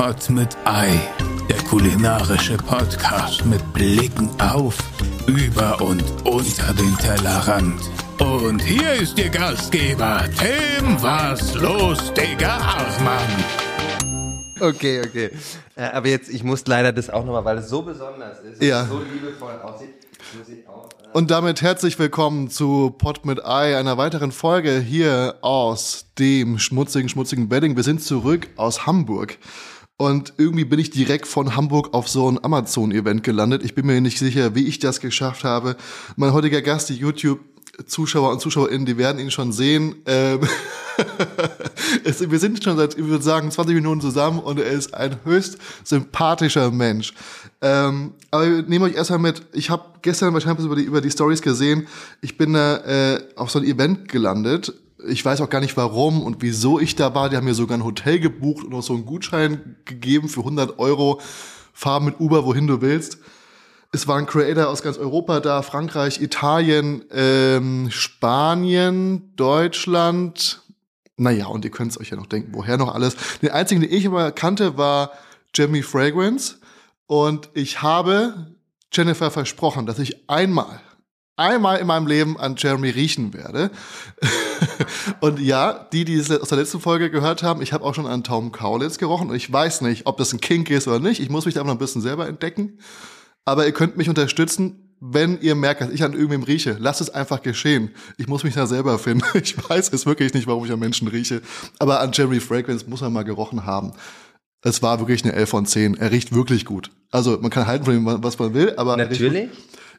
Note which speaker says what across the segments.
Speaker 1: Pot mit Ei, der kulinarische Podcast mit Blicken auf, über und unter den Tellerrand. Und hier ist Ihr Gastgeber, Tim Was los, Digga Achmann.
Speaker 2: Okay, okay. Äh, aber jetzt, ich muss leider das auch nochmal, weil es so besonders ist
Speaker 3: Ja.
Speaker 2: und so liebevoll aussieht. Äh,
Speaker 3: Und damit herzlich willkommen zu Pot mit Ei, einer weiteren Folge hier aus dem schmutzigen, schmutzigen Bedding. Wir sind zurück aus Hamburg. Und irgendwie bin ich direkt von Hamburg auf so ein Amazon-Event gelandet. Ich bin mir nicht sicher, wie ich das geschafft habe. Mein heutiger Gast, die YouTube-Zuschauer und ZuschauerInnen, die werden ihn schon sehen. Ähm wir sind schon seit, ich würde sagen, 20 Minuten zusammen und er ist ein höchst sympathischer Mensch. Ähm, aber ich nehme euch erstmal mit, ich habe gestern wahrscheinlich über die, über die Stories gesehen, ich bin da äh, auf so ein Event gelandet. Ich weiß auch gar nicht warum und wieso ich da war. Die haben mir sogar ein Hotel gebucht und auch so einen Gutschein gegeben für 100 Euro. Fahr mit Uber, wohin du willst. Es waren Creator aus ganz Europa da, Frankreich, Italien, ähm, Spanien, Deutschland. Naja, und ihr könnt es euch ja noch denken, woher noch alles. Den einzigen, den ich aber kannte, war Jamie Fragrance. Und ich habe Jennifer versprochen, dass ich einmal, einmal in meinem Leben an Jeremy riechen werde. und ja, die, die es aus der letzten Folge gehört haben, ich habe auch schon an Tom Kaulitz gerochen. Und ich weiß nicht, ob das ein Kink ist oder nicht. Ich muss mich da noch ein bisschen selber entdecken. Aber ihr könnt mich unterstützen, wenn ihr merkt, dass ich an irgendwem rieche. Lasst es einfach geschehen. Ich muss mich da selber finden. Ich weiß es wirklich nicht, warum ich an Menschen rieche. Aber an Jeremy Fragrance muss man mal gerochen haben. Es war wirklich eine 11 von 10. Er riecht wirklich gut. Also man kann halten von ihm, was man will, aber er
Speaker 2: Natürlich?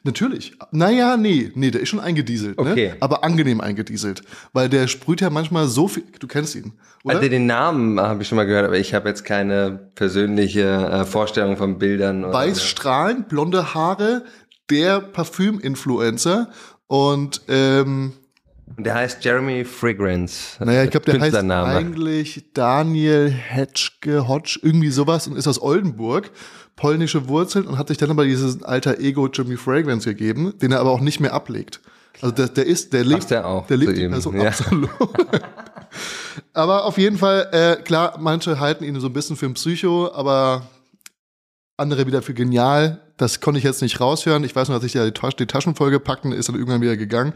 Speaker 3: Natürlich. Naja, nee, nee, der ist schon eingedieselt,
Speaker 2: Okay.
Speaker 3: ne? Aber angenehm eingedieselt. Weil der sprüht ja manchmal so viel. Du kennst ihn, oder?
Speaker 2: Also den Namen habe ich schon mal gehört, aber ich habe jetzt keine persönliche äh, Vorstellung von Bildern. Oder
Speaker 3: Weiß strahlend, blonde Haare, der Parfüm-Influencer. Und ähm,
Speaker 2: Und der heißt Jeremy Fragrance.
Speaker 3: naja, ich glaube, der heißt eigentlich Daniel Hetschke, Hodge, irgendwie sowas und ist aus Oldenburg, polnische Wurzeln und hat sich dann aber dieses alter Ego Jimmy Fragrance gegeben, den er aber auch nicht mehr ablegt. Also der, der ist, der lebt,
Speaker 2: ja auch
Speaker 3: der lebt die Person
Speaker 2: ja.
Speaker 3: absolut. aber auf jeden Fall, äh, klar, manche halten ihn so ein bisschen für ein Psycho, aber andere wieder für genial. Das konnte ich jetzt nicht raushören. Ich weiß nur, dass ich ja die Taschen vollgepackt und ist dann irgendwann wieder gegangen.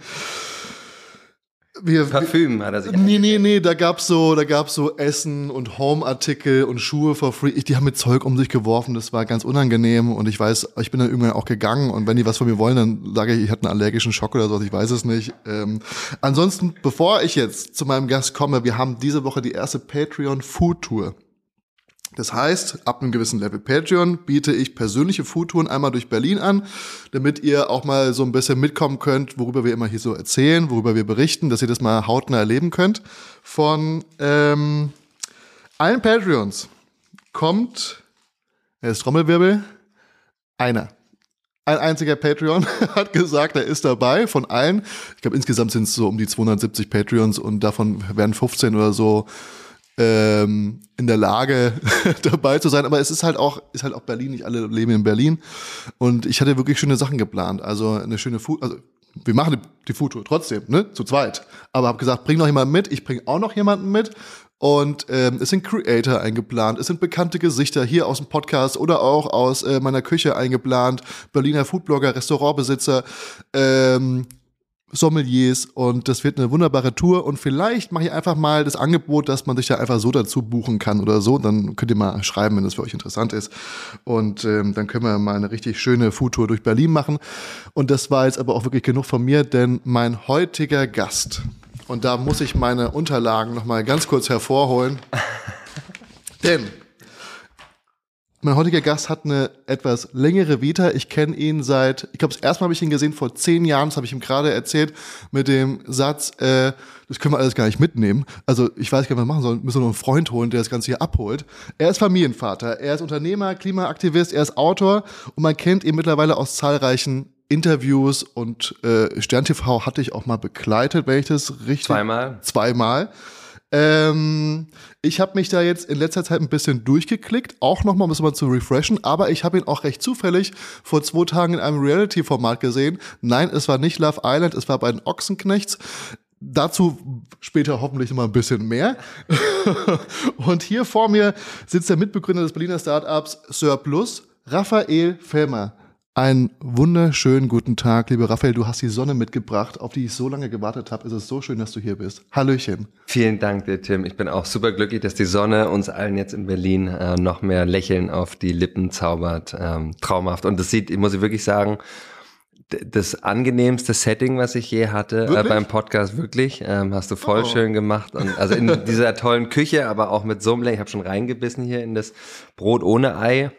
Speaker 3: Wir,
Speaker 2: Parfüm hat er sich.
Speaker 3: Nee, nee, nee, da gab's so, da gab's so Essen und Home-Artikel und Schuhe for free. Ich, die haben mit Zeug um sich geworfen, das war ganz unangenehm und ich weiß, ich bin dann irgendwann auch gegangen und wenn die was von mir wollen, dann sage ich, ich hatte einen allergischen Schock oder sowas, ich weiß es nicht. Ähm, ansonsten, bevor ich jetzt zu meinem Gast komme, wir haben diese Woche die erste Patreon Food Tour. Das heißt, ab einem gewissen Level Patreon biete ich persönliche Foodtouren einmal durch Berlin an, damit ihr auch mal so ein bisschen mitkommen könnt, worüber wir immer hier so erzählen, worüber wir berichten, dass ihr das mal hautnah erleben könnt. Von ähm, allen Patreons kommt, jetzt Trommelwirbel, einer. Ein einziger Patreon hat gesagt, er ist dabei von allen. Ich glaube, insgesamt sind es so um die 270 Patreons und davon werden 15 oder so ähm, in der Lage dabei zu sein. Aber es ist halt auch, ist halt auch Berlin, nicht alle leben in Berlin. Und ich hatte wirklich schöne Sachen geplant. Also eine schöne Food, also wir machen die, Foodtour trotzdem, ne? Zu zweit. Aber habe gesagt, bring noch jemanden mit, ich bring auch noch jemanden mit. Und ähm, es sind Creator eingeplant, es sind bekannte Gesichter hier aus dem Podcast oder auch aus äh, meiner Küche eingeplant, Berliner Foodblogger, Restaurantbesitzer, ähm, Sommeliers und das wird eine wunderbare Tour und vielleicht mache ich einfach mal das Angebot, dass man sich da einfach so dazu buchen kann oder so. Dann könnt ihr mal schreiben, wenn das für euch interessant ist. Und ähm, dann können wir mal eine richtig schöne Foodtour durch Berlin machen. Und das war jetzt aber auch wirklich genug von mir, denn mein heutiger Gast, und da muss ich meine Unterlagen nochmal ganz kurz hervorholen, denn mein heutiger Gast hat eine etwas längere Vita. Ich kenne ihn seit, ich glaube, das erste Mal habe ich ihn gesehen vor zehn Jahren, das habe ich ihm gerade erzählt, mit dem Satz, äh, das können wir alles gar nicht mitnehmen. Also ich weiß gar nicht, was wir machen sollen. Müssen wir noch einen Freund holen, der das Ganze hier abholt. Er ist Familienvater, er ist Unternehmer, Klimaaktivist, er ist Autor und man kennt ihn mittlerweile aus zahlreichen Interviews und äh, Stern TV hatte ich auch mal begleitet, wenn ich das richtig
Speaker 2: Zweimal.
Speaker 3: zweimal. Ähm, ich habe mich da jetzt in letzter Zeit ein bisschen durchgeklickt, auch nochmal, um es mal zu refreshen, aber ich habe ihn auch recht zufällig vor zwei Tagen in einem Reality-Format gesehen. Nein, es war nicht Love Island, es war bei den Ochsenknechts. dazu später hoffentlich mal ein bisschen mehr. Und hier vor mir sitzt der Mitbegründer des Berliner Startups Surplus, Raphael Fellmer. Einen wunderschönen guten Tag, lieber Raphael. Du hast die Sonne mitgebracht, auf die ich so lange gewartet habe. Es ist so schön, dass du hier bist. Hallöchen.
Speaker 2: Vielen Dank dir, Tim. Ich bin auch super glücklich, dass die Sonne uns allen jetzt in Berlin äh, noch mehr Lächeln auf die Lippen zaubert. Ähm, traumhaft. Und das sieht, muss ich wirklich sagen, das angenehmste Setting, was ich je hatte äh, beim Podcast, wirklich. Ähm, hast du voll oh. schön gemacht. Und also in dieser tollen Küche, aber auch mit so einem, ich habe schon reingebissen hier in das Brot ohne Ei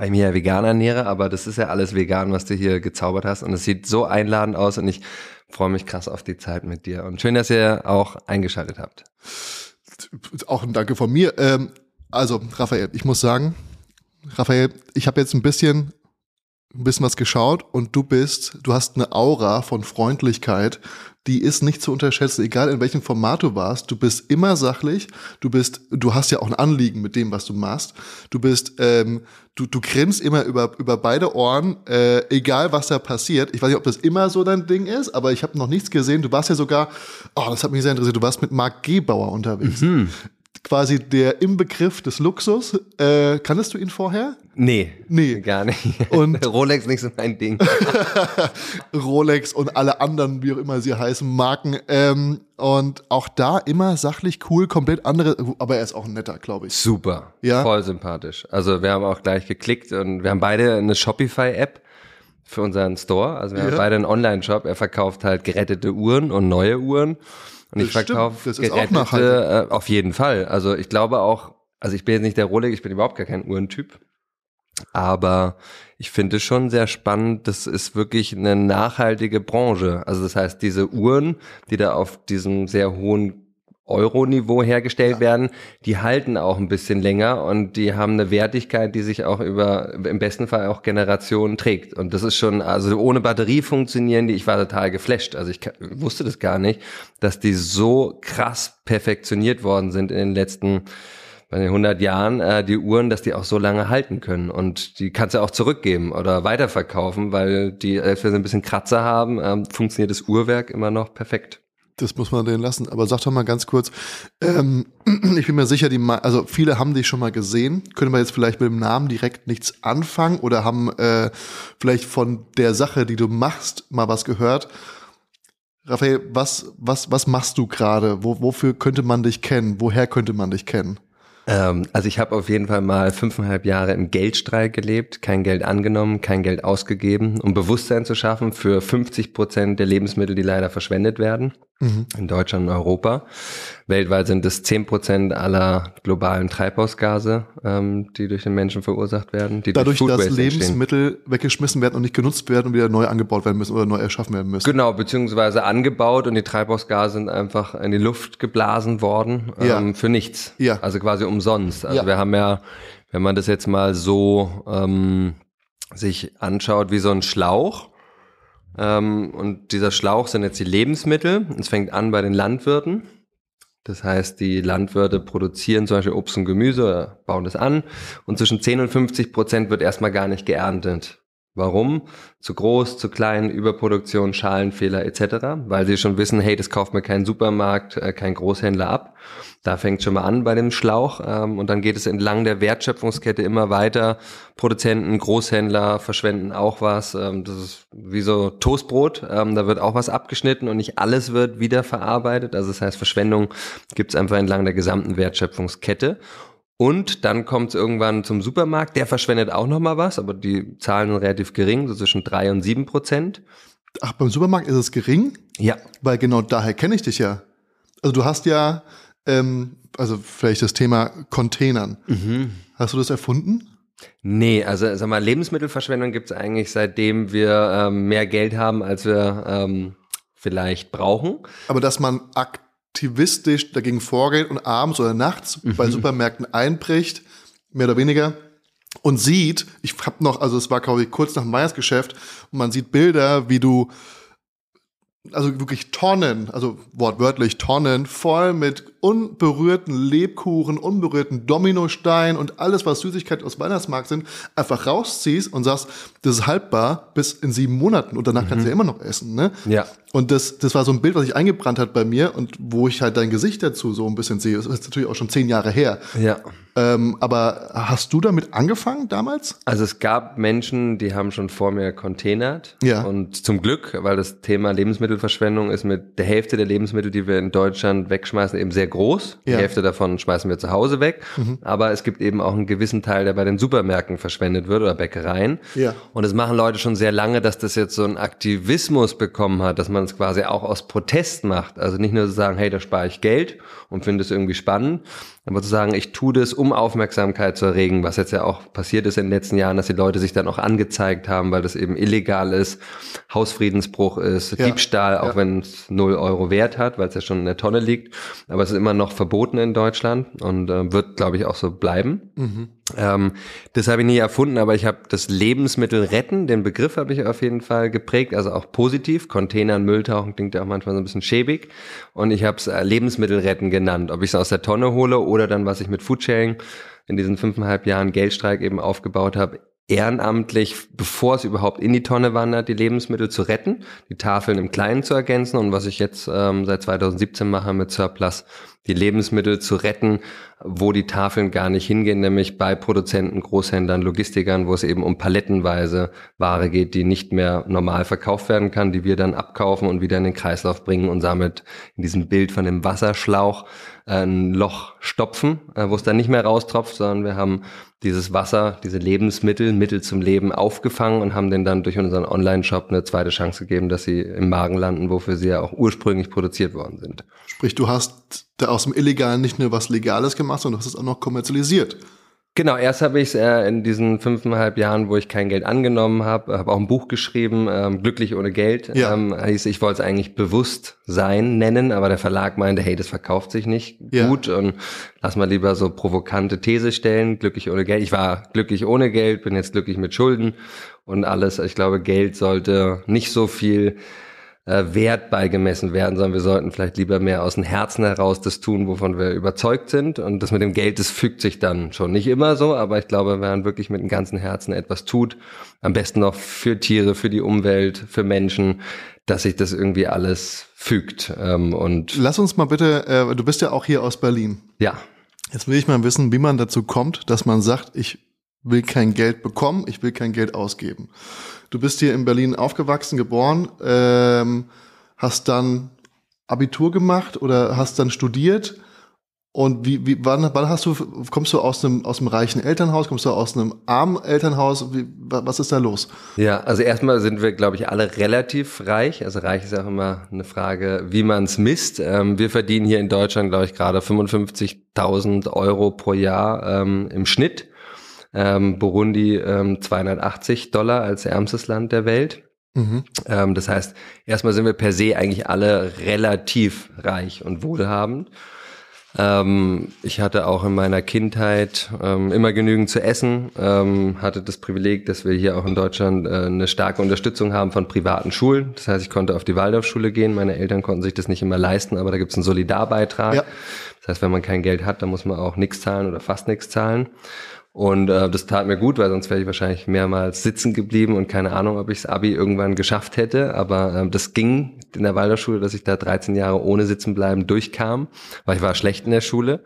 Speaker 2: weil ich mich ja vegan ernähre, aber das ist ja alles vegan, was du hier gezaubert hast und es sieht so einladend aus und ich freue mich krass auf die Zeit mit dir und schön, dass ihr auch eingeschaltet habt.
Speaker 3: Auch ein Danke von mir. Ähm, also, Raphael, ich muss sagen, Raphael, ich habe jetzt ein bisschen ein bisschen was geschaut und du bist, du hast eine Aura von Freundlichkeit, die ist nicht zu unterschätzen, egal in welchem Format du warst. Du bist immer sachlich, du bist, du hast ja auch ein Anliegen mit dem, was du machst. Du bist, ähm, du, du grinst immer über, über beide Ohren, äh, egal was da passiert. Ich weiß nicht, ob das immer so dein Ding ist, aber ich habe noch nichts gesehen. Du warst ja sogar, oh, das hat mich sehr interessiert, du warst mit Marc Gebauer unterwegs. Mhm quasi der Inbegriff des Luxus. Äh, kanntest du ihn vorher?
Speaker 2: Nee. Nee. Gar nicht.
Speaker 3: Und
Speaker 2: Rolex nicht so mein Ding.
Speaker 3: Rolex und alle anderen, wie auch immer sie heißen, Marken. Ähm, und auch da immer sachlich cool, komplett andere, aber er ist auch ein netter, glaube ich.
Speaker 2: Super. Ja. Voll sympathisch. Also wir haben auch gleich geklickt und wir haben beide eine Shopify-App für unseren Store. Also wir ja. haben beide einen Online-Shop. Er verkauft halt gerettete Uhren und neue Uhren. Und ich verkaufe gerettete äh, auf jeden Fall. Also ich glaube auch, also ich bin jetzt nicht der Rolex, ich bin überhaupt gar kein Uhrentyp. Aber ich finde schon sehr spannend, das ist wirklich eine nachhaltige Branche. Also das heißt, diese Uhren, die da auf diesem sehr hohen Euro-Niveau hergestellt ja. werden, die halten auch ein bisschen länger und die haben eine Wertigkeit, die sich auch über im besten Fall auch Generationen trägt. Und das ist schon, also ohne Batterie funktionieren die, ich war total geflasht. Also ich wusste das gar nicht, dass die so krass perfektioniert worden sind in den letzten bei den 100 Jahren äh, die Uhren, dass die auch so lange halten können und die kannst du auch zurückgeben oder weiterverkaufen, weil die, selbst wenn sie ein bisschen Kratzer haben, ähm, funktioniert das Uhrwerk immer noch perfekt.
Speaker 3: Das muss man denen lassen. Aber sag doch mal ganz kurz, ähm, ich bin mir sicher, die, also viele haben dich schon mal gesehen. Können wir jetzt vielleicht mit dem Namen direkt nichts anfangen oder haben äh, vielleicht von der Sache, die du machst, mal was gehört? Raphael, was, was, was machst du gerade? Wo, wofür könnte man dich kennen? Woher könnte man dich kennen?
Speaker 2: Ähm, also ich habe auf jeden Fall mal fünfeinhalb Jahre im Geldstreik gelebt, kein Geld angenommen, kein Geld ausgegeben, um Bewusstsein zu schaffen für 50 Prozent der Lebensmittel, die leider verschwendet werden mhm. in Deutschland und Europa. Weltweit sind es 10 Prozent aller globalen Treibhausgase, ähm, die durch den Menschen verursacht werden.
Speaker 3: Dadurch, durch dass Lebensmittel entstehen. weggeschmissen werden und nicht genutzt werden und wieder neu angebaut werden müssen oder neu erschaffen werden müssen.
Speaker 2: Genau, beziehungsweise angebaut und die Treibhausgase sind einfach in die Luft geblasen worden ähm, ja. für nichts. Ja. Also quasi umsonst. Also ja. wir haben ja, wenn man das jetzt mal so ähm, sich anschaut wie so ein Schlauch, ähm, und dieser Schlauch sind jetzt die Lebensmittel. Es fängt an bei den Landwirten. Das heißt, die Landwirte produzieren zum Beispiel Obst und Gemüse, bauen das an und zwischen 10 und 50 Prozent wird erstmal gar nicht geerntet. Warum? Zu groß, zu klein, Überproduktion, Schalenfehler etc. Weil sie schon wissen, hey, das kauft mir kein Supermarkt, äh, kein Großhändler ab. Da fängt schon mal an bei dem Schlauch ähm, und dann geht es entlang der Wertschöpfungskette immer weiter. Produzenten, Großhändler verschwenden auch was. Ähm, das ist wie so Toastbrot. Ähm, da wird auch was abgeschnitten und nicht alles wird wiederverarbeitet. Also das heißt, Verschwendung gibt es einfach entlang der gesamten Wertschöpfungskette. Und dann kommt es irgendwann zum Supermarkt, der verschwendet auch noch mal was, aber die Zahlen sind relativ gering, so zwischen drei und sieben Prozent.
Speaker 3: Ach, beim Supermarkt ist es gering?
Speaker 2: Ja.
Speaker 3: Weil genau daher kenne ich dich ja. Also du hast ja, ähm, also vielleicht das Thema Containern. Mhm. Hast du das erfunden?
Speaker 2: Nee, also sag mal, Lebensmittelverschwendung gibt es eigentlich seitdem wir ähm, mehr Geld haben, als wir ähm, vielleicht brauchen.
Speaker 3: Aber dass man aktiv aktivistisch dagegen vorgeht und abends oder nachts mhm. bei Supermärkten einbricht, mehr oder weniger, und sieht, ich hab noch, also es war glaube ich kurz nach dem Weihnachtsgeschäft, und man sieht Bilder, wie du also wirklich Tonnen, also wortwörtlich Tonnen, voll mit unberührten Lebkuchen, unberührten Dominostein und alles, was Süßigkeiten aus Weihnachtsmarkt sind, einfach rausziehst und sagst, das ist haltbar bis in sieben Monaten und danach mhm. kannst du ja immer noch essen. Ne?
Speaker 2: Ja.
Speaker 3: Und das, das war so ein Bild, was sich eingebrannt hat bei mir und wo ich halt dein Gesicht dazu so ein bisschen sehe. Das ist natürlich auch schon zehn Jahre her.
Speaker 2: Ja.
Speaker 3: Ähm, aber hast du damit angefangen damals?
Speaker 2: Also es gab Menschen, die haben schon vor mir containert.
Speaker 3: Ja.
Speaker 2: Und zum Glück, weil das Thema Lebensmittelverschwendung ist mit der Hälfte der Lebensmittel, die wir in Deutschland wegschmeißen, eben sehr groß. Die Hälfte davon schmeißen wir zu Hause weg. Mhm. Aber es gibt eben auch einen gewissen Teil, der bei den Supermärkten verschwendet wird oder Bäckereien.
Speaker 3: Ja.
Speaker 2: Und es machen Leute schon sehr lange, dass das jetzt so einen Aktivismus bekommen hat, dass man es quasi auch aus Protest macht. Also nicht nur zu sagen, hey, da spare ich Geld und finde es irgendwie spannend, aber zu sagen, ich tue das, um Aufmerksamkeit zu erregen, was jetzt ja auch passiert ist in den letzten Jahren, dass die Leute sich dann auch angezeigt haben, weil das eben illegal ist, Hausfriedensbruch ist, ja, Diebstahl, auch ja. wenn es null Euro Wert hat, weil es ja schon in der Tonne liegt. Aber es ist immer noch verboten in Deutschland und äh, wird, glaube ich, auch so bleiben. Mhm. Ähm, das habe ich nie erfunden, aber ich habe das Lebensmittel retten, den Begriff habe ich auf jeden Fall geprägt, also auch positiv. Container und Müll tauchen klingt ja auch manchmal so ein bisschen schäbig. Und ich habe es äh, Lebensmittel retten genannt. Ob ich es aus der Tonne hole oder dann, was ich mit Foodsharing in diesen fünfeinhalb Jahren Geldstreik eben aufgebaut habe, ehrenamtlich, bevor es überhaupt in die Tonne wandert, die Lebensmittel zu retten, die Tafeln im Kleinen zu ergänzen und was ich jetzt ähm, seit 2017 mache mit Surplus, die Lebensmittel zu retten, wo die Tafeln gar nicht hingehen, nämlich bei Produzenten, Großhändlern, Logistikern, wo es eben um palettenweise Ware geht, die nicht mehr normal verkauft werden kann, die wir dann abkaufen und wieder in den Kreislauf bringen und damit in diesem Bild von dem Wasserschlauch ein Loch stopfen, äh, wo es dann nicht mehr raustropft, sondern wir haben dieses Wasser, diese Lebensmittel, Mittel zum Leben aufgefangen und haben denen dann durch unseren Online-Shop eine zweite Chance gegeben, dass sie im Magen landen, wofür sie ja auch ursprünglich produziert worden sind.
Speaker 3: Sprich, du hast da aus dem Illegalen nicht nur was Legales gemacht, sondern du hast es auch noch kommerzialisiert.
Speaker 2: Genau, erst habe ich es äh, in diesen fünfeinhalb Jahren, wo ich kein Geld angenommen habe, habe auch ein Buch geschrieben, ähm, Glücklich ohne Geld.
Speaker 3: Ja.
Speaker 2: Ähm, hieß, ich wollte es eigentlich bewusst sein nennen, aber der Verlag meinte, hey, das verkauft sich nicht ja. gut und lass mal lieber so provokante These stellen, glücklich ohne Geld. Ich war glücklich ohne Geld, bin jetzt glücklich mit Schulden und alles. Ich glaube, Geld sollte nicht so viel äh, Wert beigemessen werden, sondern wir sollten vielleicht lieber mehr aus dem Herzen heraus das tun, wovon wir überzeugt sind. Und das mit dem Geld, das fügt sich dann schon nicht immer so, aber ich glaube, wenn man wirklich mit dem ganzen Herzen etwas tut, am besten noch für Tiere, für die Umwelt, für Menschen, dass sich das irgendwie alles fügt. Ähm, und
Speaker 3: Lass uns mal bitte, äh, du bist ja auch hier aus Berlin.
Speaker 2: Ja.
Speaker 3: Jetzt will ich mal wissen, wie man dazu kommt, dass man sagt, ich will kein Geld bekommen, ich will kein Geld ausgeben. Du bist hier in Berlin aufgewachsen, geboren, ähm, hast dann Abitur gemacht oder hast dann studiert. Und wie, wie wann, wann hast du, kommst du aus einem, aus einem reichen Elternhaus, kommst du aus einem armen Elternhaus? Wie, was ist da los?
Speaker 2: Ja, also erstmal sind wir, glaube ich, alle relativ reich. Also reich ist auch immer eine Frage, wie man es misst. Ähm, wir verdienen hier in Deutschland, glaube ich, gerade 55.000 Euro pro Jahr ähm, im Schnitt ähm, Burundi ähm, 280 Dollar als ärmstes Land der Welt. Mhm. Ähm, das heißt, erstmal sind wir per se eigentlich alle relativ reich und wohlhabend. Ähm, ich hatte auch in meiner Kindheit ähm, immer genügend zu essen, ähm, hatte das Privileg, dass wir hier auch in Deutschland äh, eine starke Unterstützung haben von privaten Schulen. Das heißt, ich konnte auf die Waldorfschule gehen. Meine Eltern konnten sich das nicht immer leisten, aber da gibt es einen Solidarbeitrag. Ja. Das heißt, wenn man kein Geld hat, dann muss man auch nichts zahlen oder fast nichts zahlen. Und äh, das tat mir gut, weil sonst wäre ich wahrscheinlich mehrmals sitzen geblieben und keine Ahnung, ob ich das Abi irgendwann geschafft hätte. Aber äh, das ging in der Waldorfschule, dass ich da 13 Jahre ohne Sitzenbleiben durchkam, weil ich war schlecht in der Schule.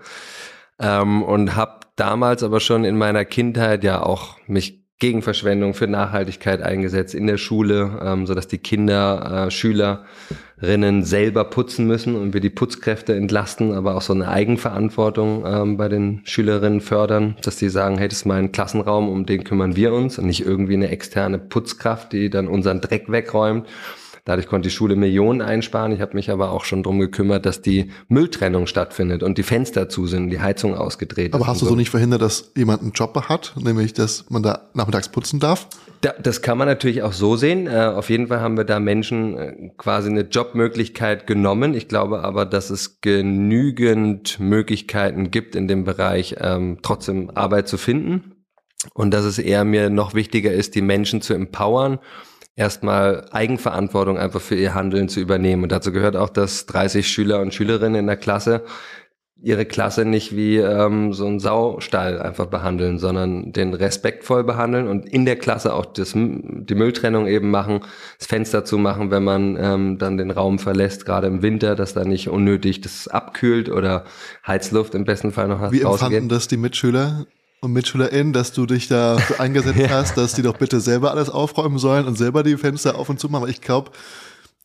Speaker 2: Ähm, und habe damals aber schon in meiner Kindheit ja auch mich gegen Verschwendung für Nachhaltigkeit eingesetzt in der Schule, ähm, so dass die Kinder, äh, Schülerinnen selber putzen müssen und wir die Putzkräfte entlasten, aber auch so eine Eigenverantwortung ähm, bei den Schülerinnen fördern, dass die sagen, hey, das ist mein Klassenraum, um den kümmern wir uns und nicht irgendwie eine externe Putzkraft, die dann unseren Dreck wegräumt. Dadurch konnte die Schule Millionen einsparen. Ich habe mich aber auch schon drum gekümmert, dass die Mülltrennung stattfindet und die Fenster zu sind, die Heizung ausgedreht
Speaker 3: aber ist. Aber hast du so nicht verhindert, dass jemand einen Job hat, nämlich dass man da nachmittags putzen darf?
Speaker 2: Da, das kann man natürlich auch so sehen. Äh, auf jeden Fall haben wir da Menschen äh, quasi eine Jobmöglichkeit genommen. Ich glaube aber, dass es genügend Möglichkeiten gibt in dem Bereich, ähm, trotzdem Arbeit zu finden. Und dass es eher mir noch wichtiger ist, die Menschen zu empowern erstmal Eigenverantwortung einfach für ihr Handeln zu übernehmen. Und dazu gehört auch, dass 30 Schüler und Schülerinnen in der Klasse ihre Klasse nicht wie ähm, so ein Saustall einfach behandeln, sondern den respektvoll behandeln und in der Klasse auch das, die Mülltrennung eben machen, das Fenster zu machen, wenn man ähm, dann den Raum verlässt, gerade im Winter, dass da nicht unnötig das abkühlt oder Heizluft im besten Fall noch
Speaker 3: Wie empfanden das die Mitschüler? Und MitschülerInnen, dass du dich da eingesetzt ja. hast, dass die doch bitte selber alles aufräumen sollen und selber die Fenster auf und zu machen. Ich glaube,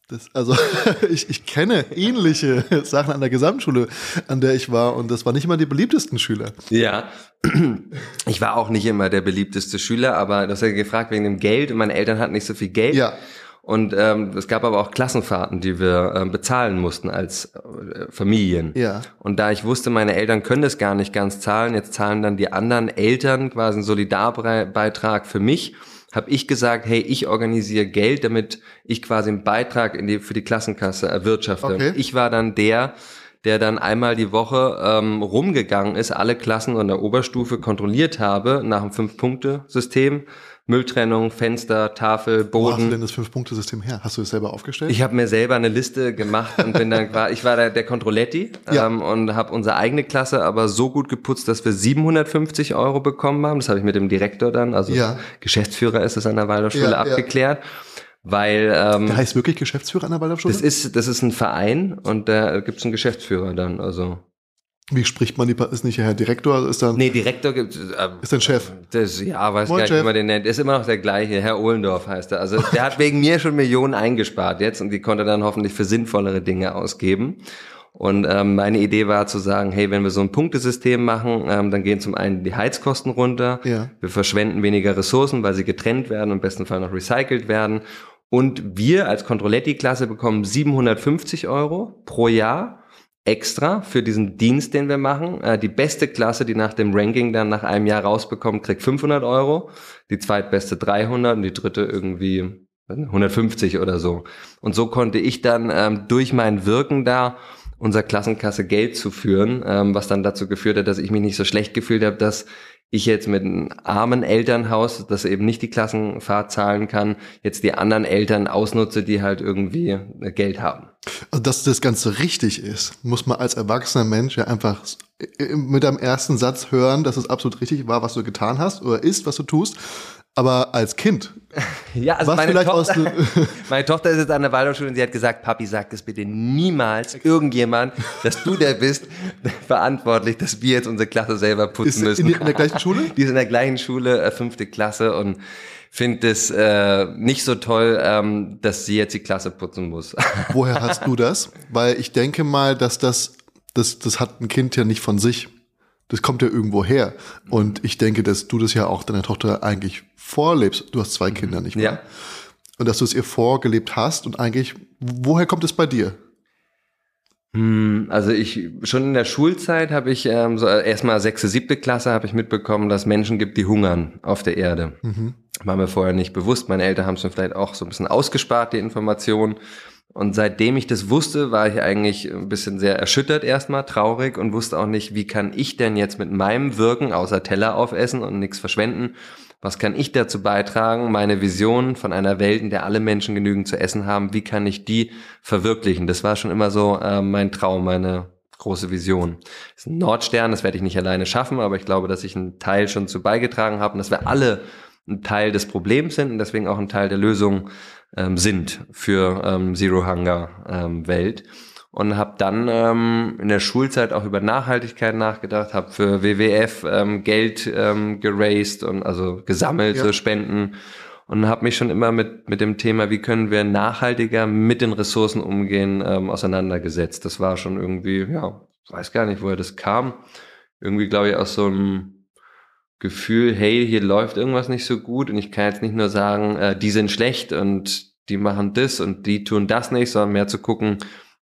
Speaker 3: das, also ich, ich kenne ähnliche Sachen an der Gesamtschule, an der ich war, und das war nicht immer die beliebtesten Schüler.
Speaker 2: Ja, ich war auch nicht immer der beliebteste Schüler, aber du hast ja gefragt wegen dem Geld und meine Eltern hatten nicht so viel Geld.
Speaker 3: Ja.
Speaker 2: Und ähm, es gab aber auch Klassenfahrten, die wir ähm, bezahlen mussten als äh, Familien.
Speaker 3: Ja.
Speaker 2: Und da ich wusste, meine Eltern können das gar nicht ganz zahlen, jetzt zahlen dann die anderen Eltern quasi einen Solidarbeitrag für mich habe ich gesagt, hey, ich organisiere Geld, damit ich quasi einen Beitrag in die, für die Klassenkasse erwirtschafte. Okay. Ich war dann der, der dann einmal die Woche ähm, rumgegangen ist, alle Klassen an der Oberstufe kontrolliert habe nach einem Fünf-Punkte-System Mülltrennung, Fenster, Tafel, Boden. Wo hast
Speaker 3: du denn das Fünf-Punkte-System her? Hast du es selber aufgestellt?
Speaker 2: Ich habe mir selber eine Liste gemacht und bin dann ich war der, der Controletti ja. ähm, und habe unsere eigene Klasse aber so gut geputzt, dass wir 750 Euro bekommen haben. Das habe ich mit dem Direktor dann, also ja. Geschäftsführer ist es an der Waldorfschule, ja, abgeklärt. Weil ähm,
Speaker 3: der heißt wirklich Geschäftsführer an der Waldorfschule?
Speaker 2: Das ist das ist ein Verein und da gibt es einen Geschäftsführer dann. Also
Speaker 3: wie spricht man die, ist nicht Herr Direktor, ist dann?
Speaker 2: Nee, Direktor gibt, äh,
Speaker 3: ist ein Chef.
Speaker 2: Das, ja, weiß Moin, gar nicht, wie man den nennt. Ist immer noch der gleiche, Herr Ohlendorf heißt er. Also, der hat wegen mir schon Millionen eingespart jetzt und die konnte dann hoffentlich für sinnvollere Dinge ausgeben. Und ähm, meine Idee war zu sagen, hey, wenn wir so ein Punktesystem machen, ähm, dann gehen zum einen die Heizkosten runter,
Speaker 3: ja.
Speaker 2: wir verschwenden weniger Ressourcen, weil sie getrennt werden und im besten Fall noch recycelt werden. Und wir als Controletti-Klasse bekommen 750 Euro pro Jahr extra für diesen Dienst, den wir machen. Äh, die beste Klasse, die nach dem Ranking dann nach einem Jahr rausbekommt, kriegt 500 Euro, die zweitbeste 300 und die dritte irgendwie 150 oder so. Und so konnte ich dann ähm, durch mein Wirken da unserer Klassenkasse Geld zu führen, ähm, was dann dazu geführt hat, dass ich mich nicht so schlecht gefühlt habe, dass ich jetzt mit einem armen Elternhaus, das eben nicht die Klassenfahrt zahlen kann, jetzt die anderen Eltern ausnutze, die halt irgendwie äh, Geld haben.
Speaker 3: Also, dass das Ganze richtig ist, muss man als erwachsener Mensch ja einfach mit einem ersten Satz hören, dass es absolut richtig war, was du getan hast oder ist, was du tust. Aber als Kind.
Speaker 2: Ja, also meine Tochter, meine Tochter ist jetzt an der Waldorfschule und sie hat gesagt, Papi, sag das bitte niemals irgendjemand, dass du der bist, verantwortlich, dass wir jetzt unsere Klasse selber putzen ist müssen.
Speaker 3: In, in der gleichen Schule?
Speaker 2: Die ist in der gleichen Schule, äh, fünfte Klasse und finde es äh, nicht so toll, ähm, dass sie jetzt die Klasse putzen muss.
Speaker 3: Woher hast du das? Weil ich denke mal, dass das, das, das hat ein Kind ja nicht von sich. Das kommt ja irgendwo her. Und ich denke, dass du das ja auch deiner Tochter eigentlich vorlebst. Du hast zwei Kinder, nicht wahr?
Speaker 2: Ja.
Speaker 3: Und dass du es ihr vorgelebt hast und eigentlich, woher kommt es bei dir?
Speaker 2: Hm, also ich schon in der Schulzeit habe ich ähm, so erstmal sechste, siebte Klasse habe ich mitbekommen, dass Menschen gibt, die hungern auf der Erde. Mhm. War mir vorher nicht bewusst. Meine Eltern haben es mir vielleicht auch so ein bisschen ausgespart, die Information. Und seitdem ich das wusste, war ich eigentlich ein bisschen sehr erschüttert erstmal, traurig und wusste auch nicht, wie kann ich denn jetzt mit meinem Wirken außer Teller aufessen und nichts verschwenden, was kann ich dazu beitragen, meine Vision von einer Welt, in der alle Menschen genügend zu essen haben, wie kann ich die verwirklichen? Das war schon immer so äh, mein Traum, meine große Vision. Das ist ein Nordstern, das werde ich nicht alleine schaffen, aber ich glaube, dass ich einen Teil schon zu beigetragen habe und dass wir alle ein Teil des Problems sind und deswegen auch ein Teil der Lösung ähm, sind für ähm, Zero Hunger ähm, Welt und habe dann ähm, in der Schulzeit auch über Nachhaltigkeit nachgedacht, habe für WWF ähm, Geld ähm, geraced und also gesammelt, ja. so Spenden und habe mich schon immer mit mit dem Thema, wie können wir nachhaltiger mit den Ressourcen umgehen, ähm, auseinandergesetzt. Das war schon irgendwie, ja, weiß gar nicht, woher das kam. Irgendwie glaube ich aus so einem Gefühl, hey, hier läuft irgendwas nicht so gut und ich kann jetzt nicht nur sagen, äh, die sind schlecht und die machen das und die tun das nicht, sondern mehr zu gucken,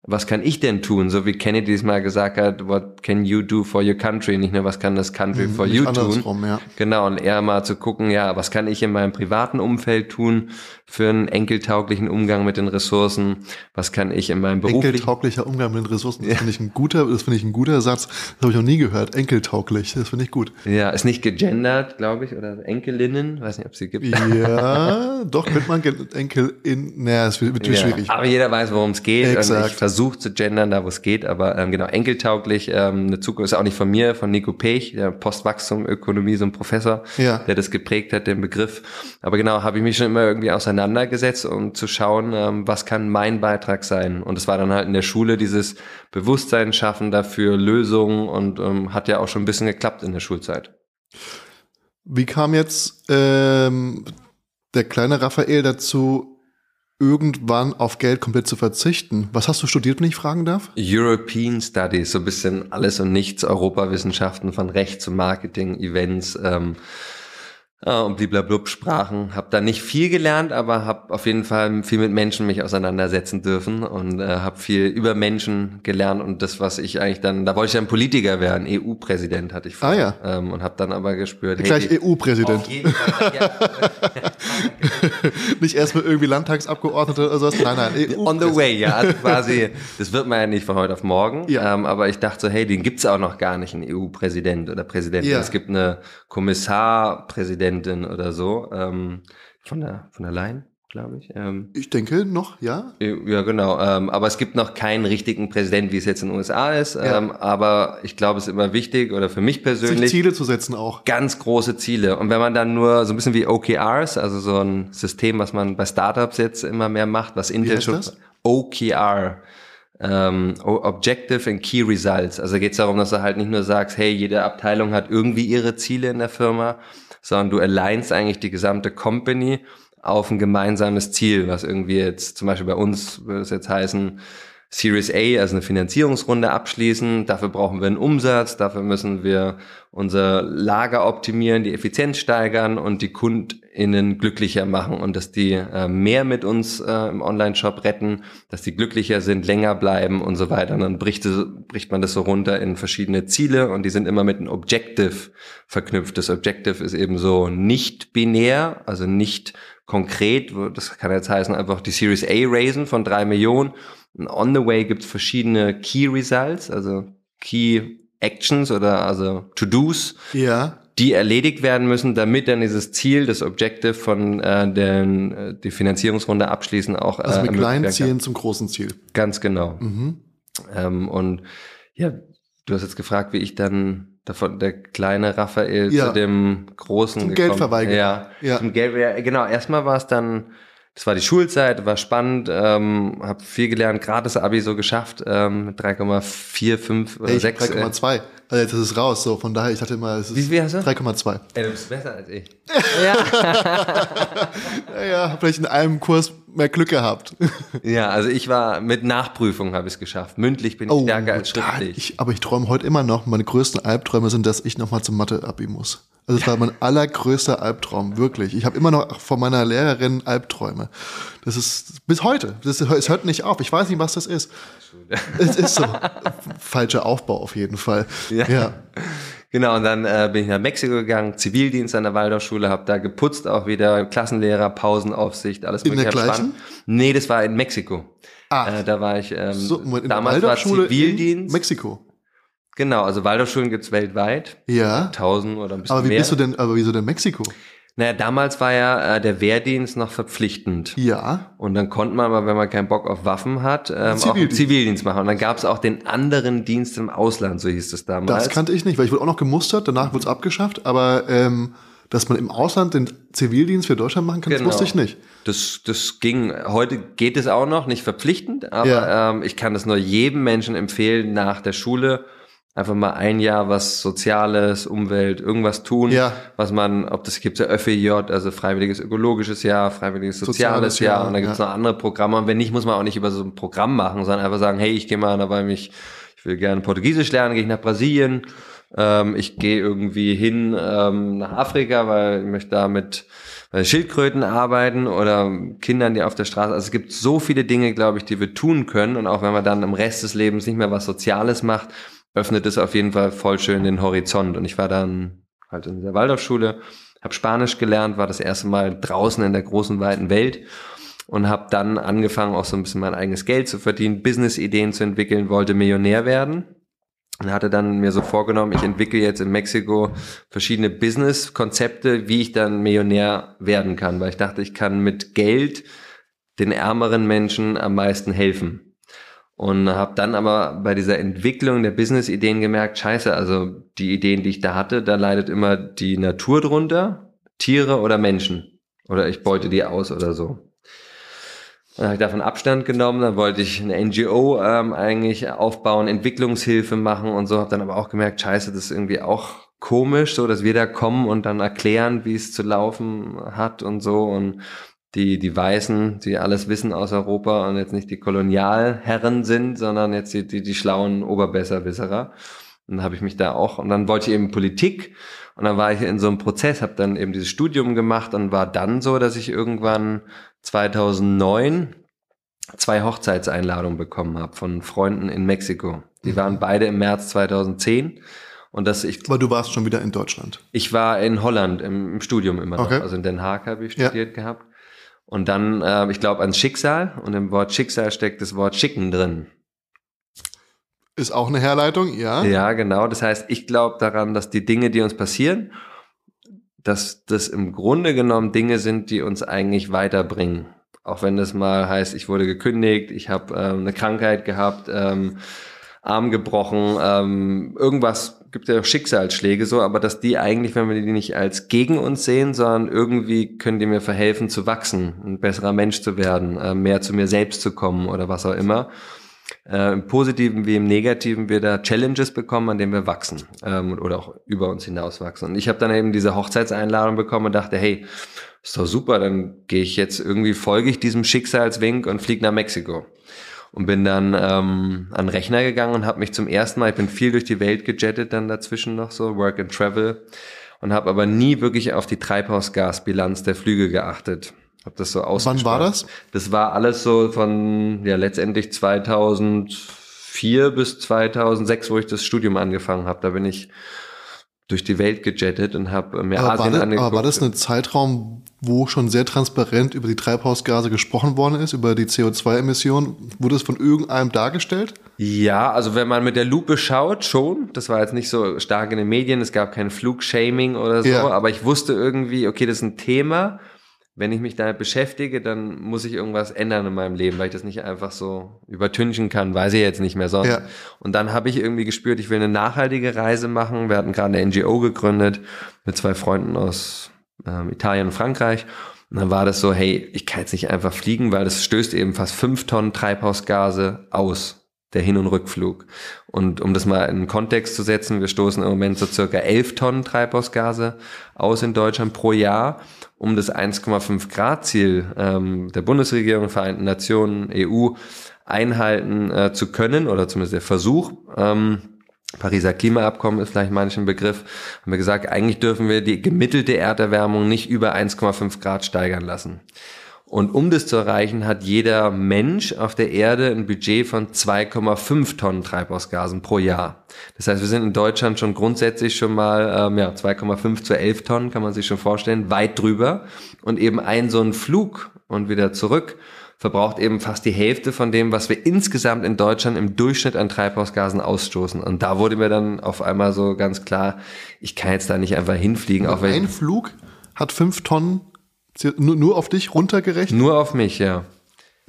Speaker 2: was kann ich denn tun? So wie Kennedy es mal gesagt hat, what can you do for your country? Nicht nur, was kann das country mhm, for you tun?
Speaker 3: Ja.
Speaker 2: Genau, und eher mal zu gucken, ja, was kann ich in meinem privaten Umfeld tun für einen enkeltauglichen Umgang mit den Ressourcen? Was kann ich in meinem beruflichen...
Speaker 3: Enkeltauglicher Umgang mit den Ressourcen, das ja. finde ich ein guter, das finde ich ein guter Satz. Das habe ich noch nie gehört. Enkeltauglich, das finde ich gut.
Speaker 2: Ja, ist nicht gegendert, glaube ich, oder Enkelinnen, weiß nicht, ob es sie gibt.
Speaker 3: Ja, doch, könnte man Enkelin, naja, es wird, wird ja, schwierig.
Speaker 2: Aber jeder weiß, worum es geht.
Speaker 3: Exakt.
Speaker 2: Versucht zu gendern, da wo es geht, aber ähm, genau, enkeltauglich, ähm, eine Zukunft ist auch nicht von mir, von Nico Pech, der Postwachstumökonomie, so ein Professor, ja. der das geprägt hat, den Begriff. Aber genau, habe ich mich schon immer irgendwie auseinandergesetzt, um zu schauen, ähm, was kann mein Beitrag sein. Und es war dann halt in der Schule dieses Bewusstsein schaffen dafür, Lösungen und ähm, hat ja auch schon ein bisschen geklappt in der Schulzeit.
Speaker 3: Wie kam jetzt ähm, der kleine Raphael dazu, irgendwann auf Geld komplett zu verzichten. Was hast du studiert, wenn ich fragen darf?
Speaker 2: European Studies, so ein bisschen alles und nichts, Europawissenschaften von Recht zu Marketing, Events, ähm, äh, und bliblablub Sprachen. Habe da nicht viel gelernt, aber habe auf jeden Fall viel mit Menschen mich auseinandersetzen dürfen und äh, habe viel über Menschen gelernt und das, was ich eigentlich dann, da wollte ich dann Politiker werden, EU-Präsident hatte ich
Speaker 3: vor. Ah ja.
Speaker 2: Ähm, und habe dann aber gespürt,
Speaker 3: hey, gleich EU-Präsident. nicht erstmal irgendwie Landtagsabgeordnete oder sowas. Nein, nein.
Speaker 2: EU On the way, ja. Also quasi, das wird man ja nicht von heute auf morgen. Ja. Ähm, aber ich dachte so, hey, den gibt's auch noch gar nicht, einen EU-Präsident oder Präsidentin. Ja. Es gibt eine Kommissar-Präsidentin Präsidentin oder so, ähm, von der, von der Leyen, glaube ich. Ähm,
Speaker 3: ich denke noch, ja.
Speaker 2: Ja, genau. Ähm, aber es gibt noch keinen richtigen Präsident, wie es jetzt in den USA ist. Ja. Ähm, aber ich glaube, es ist immer wichtig oder für mich persönlich. Sich
Speaker 3: Ziele zu setzen auch.
Speaker 2: Ganz große Ziele. Und wenn man dann nur so ein bisschen wie OKRs, also so ein System, was man bei Startups jetzt immer mehr macht, was Intel schon. OKR ähm, Objective and Key Results. Also geht es darum, dass du halt nicht nur sagst, hey, jede Abteilung hat irgendwie ihre Ziele in der Firma, sondern du alignst eigentlich die gesamte Company auf ein gemeinsames Ziel, was irgendwie jetzt zum Beispiel bei uns würde es jetzt heißen, Series A, also eine Finanzierungsrunde abschließen. Dafür brauchen wir einen Umsatz, dafür müssen wir unser Lager optimieren, die Effizienz steigern und die KundInnen glücklicher machen und dass die äh, mehr mit uns äh, im Online-Shop retten, dass die glücklicher sind, länger bleiben und so weiter. Und dann bricht, bricht man das so runter in verschiedene Ziele und die sind immer mit einem Objective verknüpft. Das Objective ist eben so nicht binär, also nicht konkret. Das kann jetzt heißen, einfach die Series A raisen von drei Millionen und on the way gibt es verschiedene Key Results, also Key Actions oder also To-Dos,
Speaker 3: ja.
Speaker 2: die erledigt werden müssen, damit dann dieses Ziel, das Objective von äh, den, äh, die Finanzierungsrunde abschließen auch.
Speaker 3: Äh, also mit kleinen Zielen zum großen Ziel.
Speaker 2: Ganz genau.
Speaker 3: Mhm.
Speaker 2: Ähm, und ja, du hast jetzt gefragt, wie ich dann davon der kleine Raphael
Speaker 3: ja.
Speaker 2: zu dem großen
Speaker 3: zum Geld verweigern.
Speaker 2: Ja, ja. Zum Geld, ja, genau. Erstmal war es dann das war die Schulzeit, war spannend, ähm, habe viel gelernt, gratis Abi so geschafft, ähm, 3,45 oder hey, 6.
Speaker 3: 3,2. Also jetzt ist es raus, so von daher, ich hatte immer, es ist
Speaker 2: Wie viel hast du?
Speaker 3: 3,2.
Speaker 2: Ey, du bist besser als ich.
Speaker 3: ja. ja, hab vielleicht in einem Kurs mehr Glück gehabt.
Speaker 2: ja, also ich war mit Nachprüfung habe ich es geschafft. Mündlich bin ich oh, stärker als schriftlich.
Speaker 3: Ich, aber ich träume heute immer noch, meine größten Albträume sind, dass ich nochmal zum Mathe-Abi muss. Also das war mein allergrößter Albtraum, wirklich. Ich habe immer noch von meiner Lehrerin Albträume. Das ist bis heute. Das ist, es hört nicht auf. Ich weiß nicht, was das ist. es ist so. Falscher Aufbau auf jeden Fall. Ja. ja.
Speaker 2: Genau, und dann äh, bin ich nach Mexiko gegangen, Zivildienst an der Waldorfschule, habe da geputzt auch wieder, Klassenlehrer, Pausenaufsicht, alles
Speaker 3: In der gleichen?
Speaker 2: Nee, das war in Mexiko.
Speaker 3: Ah.
Speaker 2: Äh, da war ich, ähm,
Speaker 3: so, in damals war Zivildienst. Mexiko.
Speaker 2: Genau, also Waldorfschulen gibt's weltweit.
Speaker 3: Ja.
Speaker 2: Tausend oder ein bisschen
Speaker 3: Aber wie
Speaker 2: mehr.
Speaker 3: bist du denn, aber wieso denn Mexiko?
Speaker 2: Naja, damals war ja äh, der Wehrdienst noch verpflichtend.
Speaker 3: Ja.
Speaker 2: Und dann konnte man aber, wenn man keinen Bock auf Waffen hat, ähm, Zivildienst. auch einen Zivildienst machen. Und dann gab's auch den anderen Dienst im Ausland, so hieß es damals.
Speaker 3: Das kannte ich nicht, weil ich wurde auch noch gemustert, danach wurde es abgeschafft, aber ähm, dass man im Ausland den Zivildienst für Deutschland machen kann, genau. das wusste ich nicht.
Speaker 2: Das, das ging, heute geht es auch noch, nicht verpflichtend, aber ja. ähm, ich kann das nur jedem Menschen empfehlen, nach der Schule einfach mal ein Jahr was Soziales, Umwelt, irgendwas tun,
Speaker 3: ja.
Speaker 2: was man, ob das gibt ja ÖFJ, also freiwilliges ökologisches Jahr, freiwilliges soziales, soziales Jahr, Jahr, und dann gibt's ja. noch andere Programme. Und wenn nicht, muss man auch nicht über so ein Programm machen, sondern einfach sagen, hey, ich gehe mal dabei mich, ich will gerne Portugiesisch lernen, gehe ich nach Brasilien, ähm, ich gehe irgendwie hin ähm, nach Afrika, weil ich möchte da mit Schildkröten arbeiten oder Kindern, die auf der Straße. Also es gibt so viele Dinge, glaube ich, die wir tun können. Und auch wenn man dann im Rest des Lebens nicht mehr was Soziales macht, öffnet es auf jeden Fall voll schön den Horizont. Und ich war dann halt in der Waldorfschule, habe Spanisch gelernt, war das erste Mal draußen in der großen, weiten Welt und habe dann angefangen, auch so ein bisschen mein eigenes Geld zu verdienen, Business-Ideen zu entwickeln, wollte Millionär werden und hatte dann mir so vorgenommen, ich entwickle jetzt in Mexiko verschiedene Business-Konzepte, wie ich dann Millionär werden kann, weil ich dachte, ich kann mit Geld den ärmeren Menschen am meisten helfen. Und habe dann aber bei dieser Entwicklung der Business-Ideen gemerkt, scheiße, also die Ideen, die ich da hatte, da leidet immer die Natur drunter, Tiere oder Menschen. Oder ich beute die aus oder so. Dann habe ich davon Abstand genommen, dann wollte ich eine NGO ähm, eigentlich aufbauen, Entwicklungshilfe machen und so, habe dann aber auch gemerkt, scheiße, das ist irgendwie auch komisch, so dass wir da kommen und dann erklären, wie es zu laufen hat und so und die, die Weißen, die alles wissen aus Europa und jetzt nicht die Kolonialherren sind, sondern jetzt die, die, die schlauen Oberbesserwisserer. Und dann habe ich mich da auch, und dann wollte ich eben Politik und dann war ich in so einem Prozess, habe dann eben dieses Studium gemacht und war dann so, dass ich irgendwann 2009 zwei Hochzeitseinladungen bekommen habe von Freunden in Mexiko. Die mhm. waren beide im März 2010 und das ich.
Speaker 3: Aber du warst schon wieder in Deutschland.
Speaker 2: Ich war in Holland im, im Studium immer okay. noch. Also in Den Haag habe ich studiert ja. gehabt. Und dann, äh, ich glaube, ans Schicksal. Und im Wort Schicksal steckt das Wort Schicken drin.
Speaker 3: Ist auch eine Herleitung, ja.
Speaker 2: Ja, genau. Das heißt, ich glaube daran, dass die Dinge, die uns passieren, dass das im Grunde genommen Dinge sind, die uns eigentlich weiterbringen. Auch wenn das mal heißt, ich wurde gekündigt, ich habe ähm, eine Krankheit gehabt, ähm, Arm gebrochen, ähm, irgendwas gibt ja Schicksalsschläge so, aber dass die eigentlich, wenn wir die nicht als gegen uns sehen, sondern irgendwie können die mir verhelfen zu wachsen, ein besserer Mensch zu werden, äh, mehr zu mir selbst zu kommen oder was auch immer. Äh, Im Positiven wie im Negativen wir da Challenges bekommen, an denen wir wachsen ähm, oder auch über uns hinaus wachsen. Und ich habe dann eben diese Hochzeitseinladung bekommen und dachte, hey, ist doch super, dann gehe ich jetzt irgendwie, folge ich diesem Schicksalswink und fliege nach Mexiko und bin dann ähm, an Rechner gegangen und habe mich zum ersten Mal, ich bin viel durch die Welt gejettet dann dazwischen noch so, Work and Travel und habe aber nie wirklich auf die Treibhausgasbilanz der Flüge geachtet. Hab das so
Speaker 3: Wann war das?
Speaker 2: Das war alles so von ja letztendlich 2004 bis 2006, wo ich das Studium angefangen habe. Da bin ich durch die Welt gejettet und habe mir
Speaker 3: aber
Speaker 2: Asien
Speaker 3: war
Speaker 2: das, angeguckt.
Speaker 3: Aber war das ein Zeitraum, wo schon sehr transparent über die Treibhausgase gesprochen worden ist, über die CO2-Emissionen? Wurde es von irgendeinem dargestellt?
Speaker 2: Ja, also wenn man mit der Lupe schaut, schon. Das war jetzt nicht so stark in den Medien, es gab kein Flugshaming oder so, ja. aber ich wusste irgendwie, okay, das ist ein Thema wenn ich mich damit beschäftige, dann muss ich irgendwas ändern in meinem Leben, weil ich das nicht einfach so übertünchen kann, weiß ich jetzt nicht mehr sonst. Ja. Und dann habe ich irgendwie gespürt, ich will eine nachhaltige Reise machen. Wir hatten gerade eine NGO gegründet mit zwei Freunden aus ähm, Italien und Frankreich. Und dann war das so, hey, ich kann jetzt nicht einfach fliegen, weil das stößt eben fast fünf Tonnen Treibhausgase aus, der Hin- und Rückflug. Und um das mal in den Kontext zu setzen, wir stoßen im Moment so circa elf Tonnen Treibhausgase aus in Deutschland pro Jahr um das 1,5 Grad Ziel ähm, der Bundesregierung, Vereinten Nationen, EU einhalten äh, zu können oder zumindest der Versuch. Ähm, Pariser Klimaabkommen ist vielleicht manchen Begriff, haben wir gesagt, eigentlich dürfen wir die gemittelte Erderwärmung nicht über 1,5 Grad steigern lassen. Und um das zu erreichen, hat jeder Mensch auf der Erde ein Budget von 2,5 Tonnen Treibhausgasen pro Jahr. Das heißt, wir sind in Deutschland schon grundsätzlich schon mal ähm, ja, 2,5 zu 11 Tonnen, kann man sich schon vorstellen, weit drüber. Und eben ein so ein Flug und wieder zurück verbraucht eben fast die Hälfte von dem, was wir insgesamt in Deutschland im Durchschnitt an Treibhausgasen ausstoßen. Und da wurde mir dann auf einmal so ganz klar, ich kann jetzt da nicht einfach hinfliegen.
Speaker 3: auch wenn ein Flug hat fünf Tonnen nur, nur auf dich runtergerechnet?
Speaker 2: Nur auf mich, ja.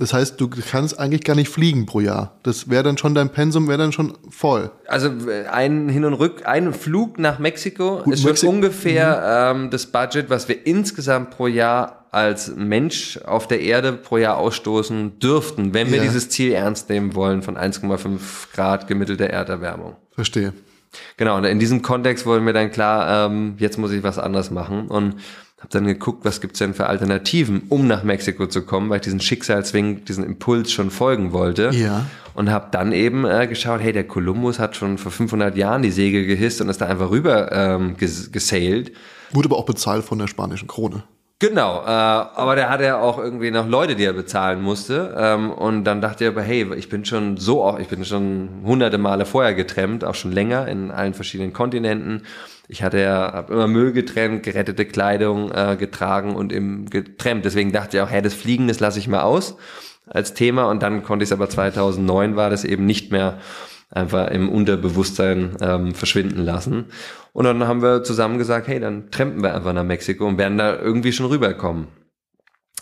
Speaker 3: Das heißt, du kannst eigentlich gar nicht fliegen pro Jahr. Das wäre dann schon dein Pensum, wäre dann schon voll.
Speaker 2: Also ein Hin und Rück, ein Flug nach Mexiko Gut, ist Mexi schon ungefähr mhm. ähm, das Budget, was wir insgesamt pro Jahr als Mensch auf der Erde pro Jahr ausstoßen dürften, wenn wir ja. dieses Ziel ernst nehmen wollen von 1,5 Grad gemittelter Erderwärmung.
Speaker 3: Verstehe.
Speaker 2: Genau, und in diesem Kontext wurde mir dann klar, ähm, jetzt muss ich was anderes machen. Und habe dann geguckt, was gibt's denn für Alternativen, um nach Mexiko zu kommen, weil ich diesen Schicksalswink, diesen Impuls schon folgen wollte.
Speaker 3: Ja.
Speaker 2: Und habe dann eben äh, geschaut, hey, der Kolumbus hat schon vor 500 Jahren die Segel gehisst und ist da einfach rüber ähm, ges gesailt.
Speaker 3: Wurde aber auch bezahlt von der spanischen Krone.
Speaker 2: Genau, äh, aber der hatte ja auch irgendwie noch Leute, die er bezahlen musste. Ähm, und dann dachte er aber, hey, ich bin schon so auch, ich bin schon hunderte Male vorher getrennt, auch schon länger in allen verschiedenen Kontinenten. Ich hatte ja hab immer Müll getrennt, gerettete Kleidung äh, getragen und im getrennt. Deswegen dachte ich auch, hey, das Fliegen, das lasse ich mal aus als Thema. Und dann konnte ich es aber 2009 war das eben nicht mehr einfach im Unterbewusstsein ähm, verschwinden lassen. Und dann haben wir zusammen gesagt, hey, dann trampen wir einfach nach Mexiko und werden da irgendwie schon rüberkommen.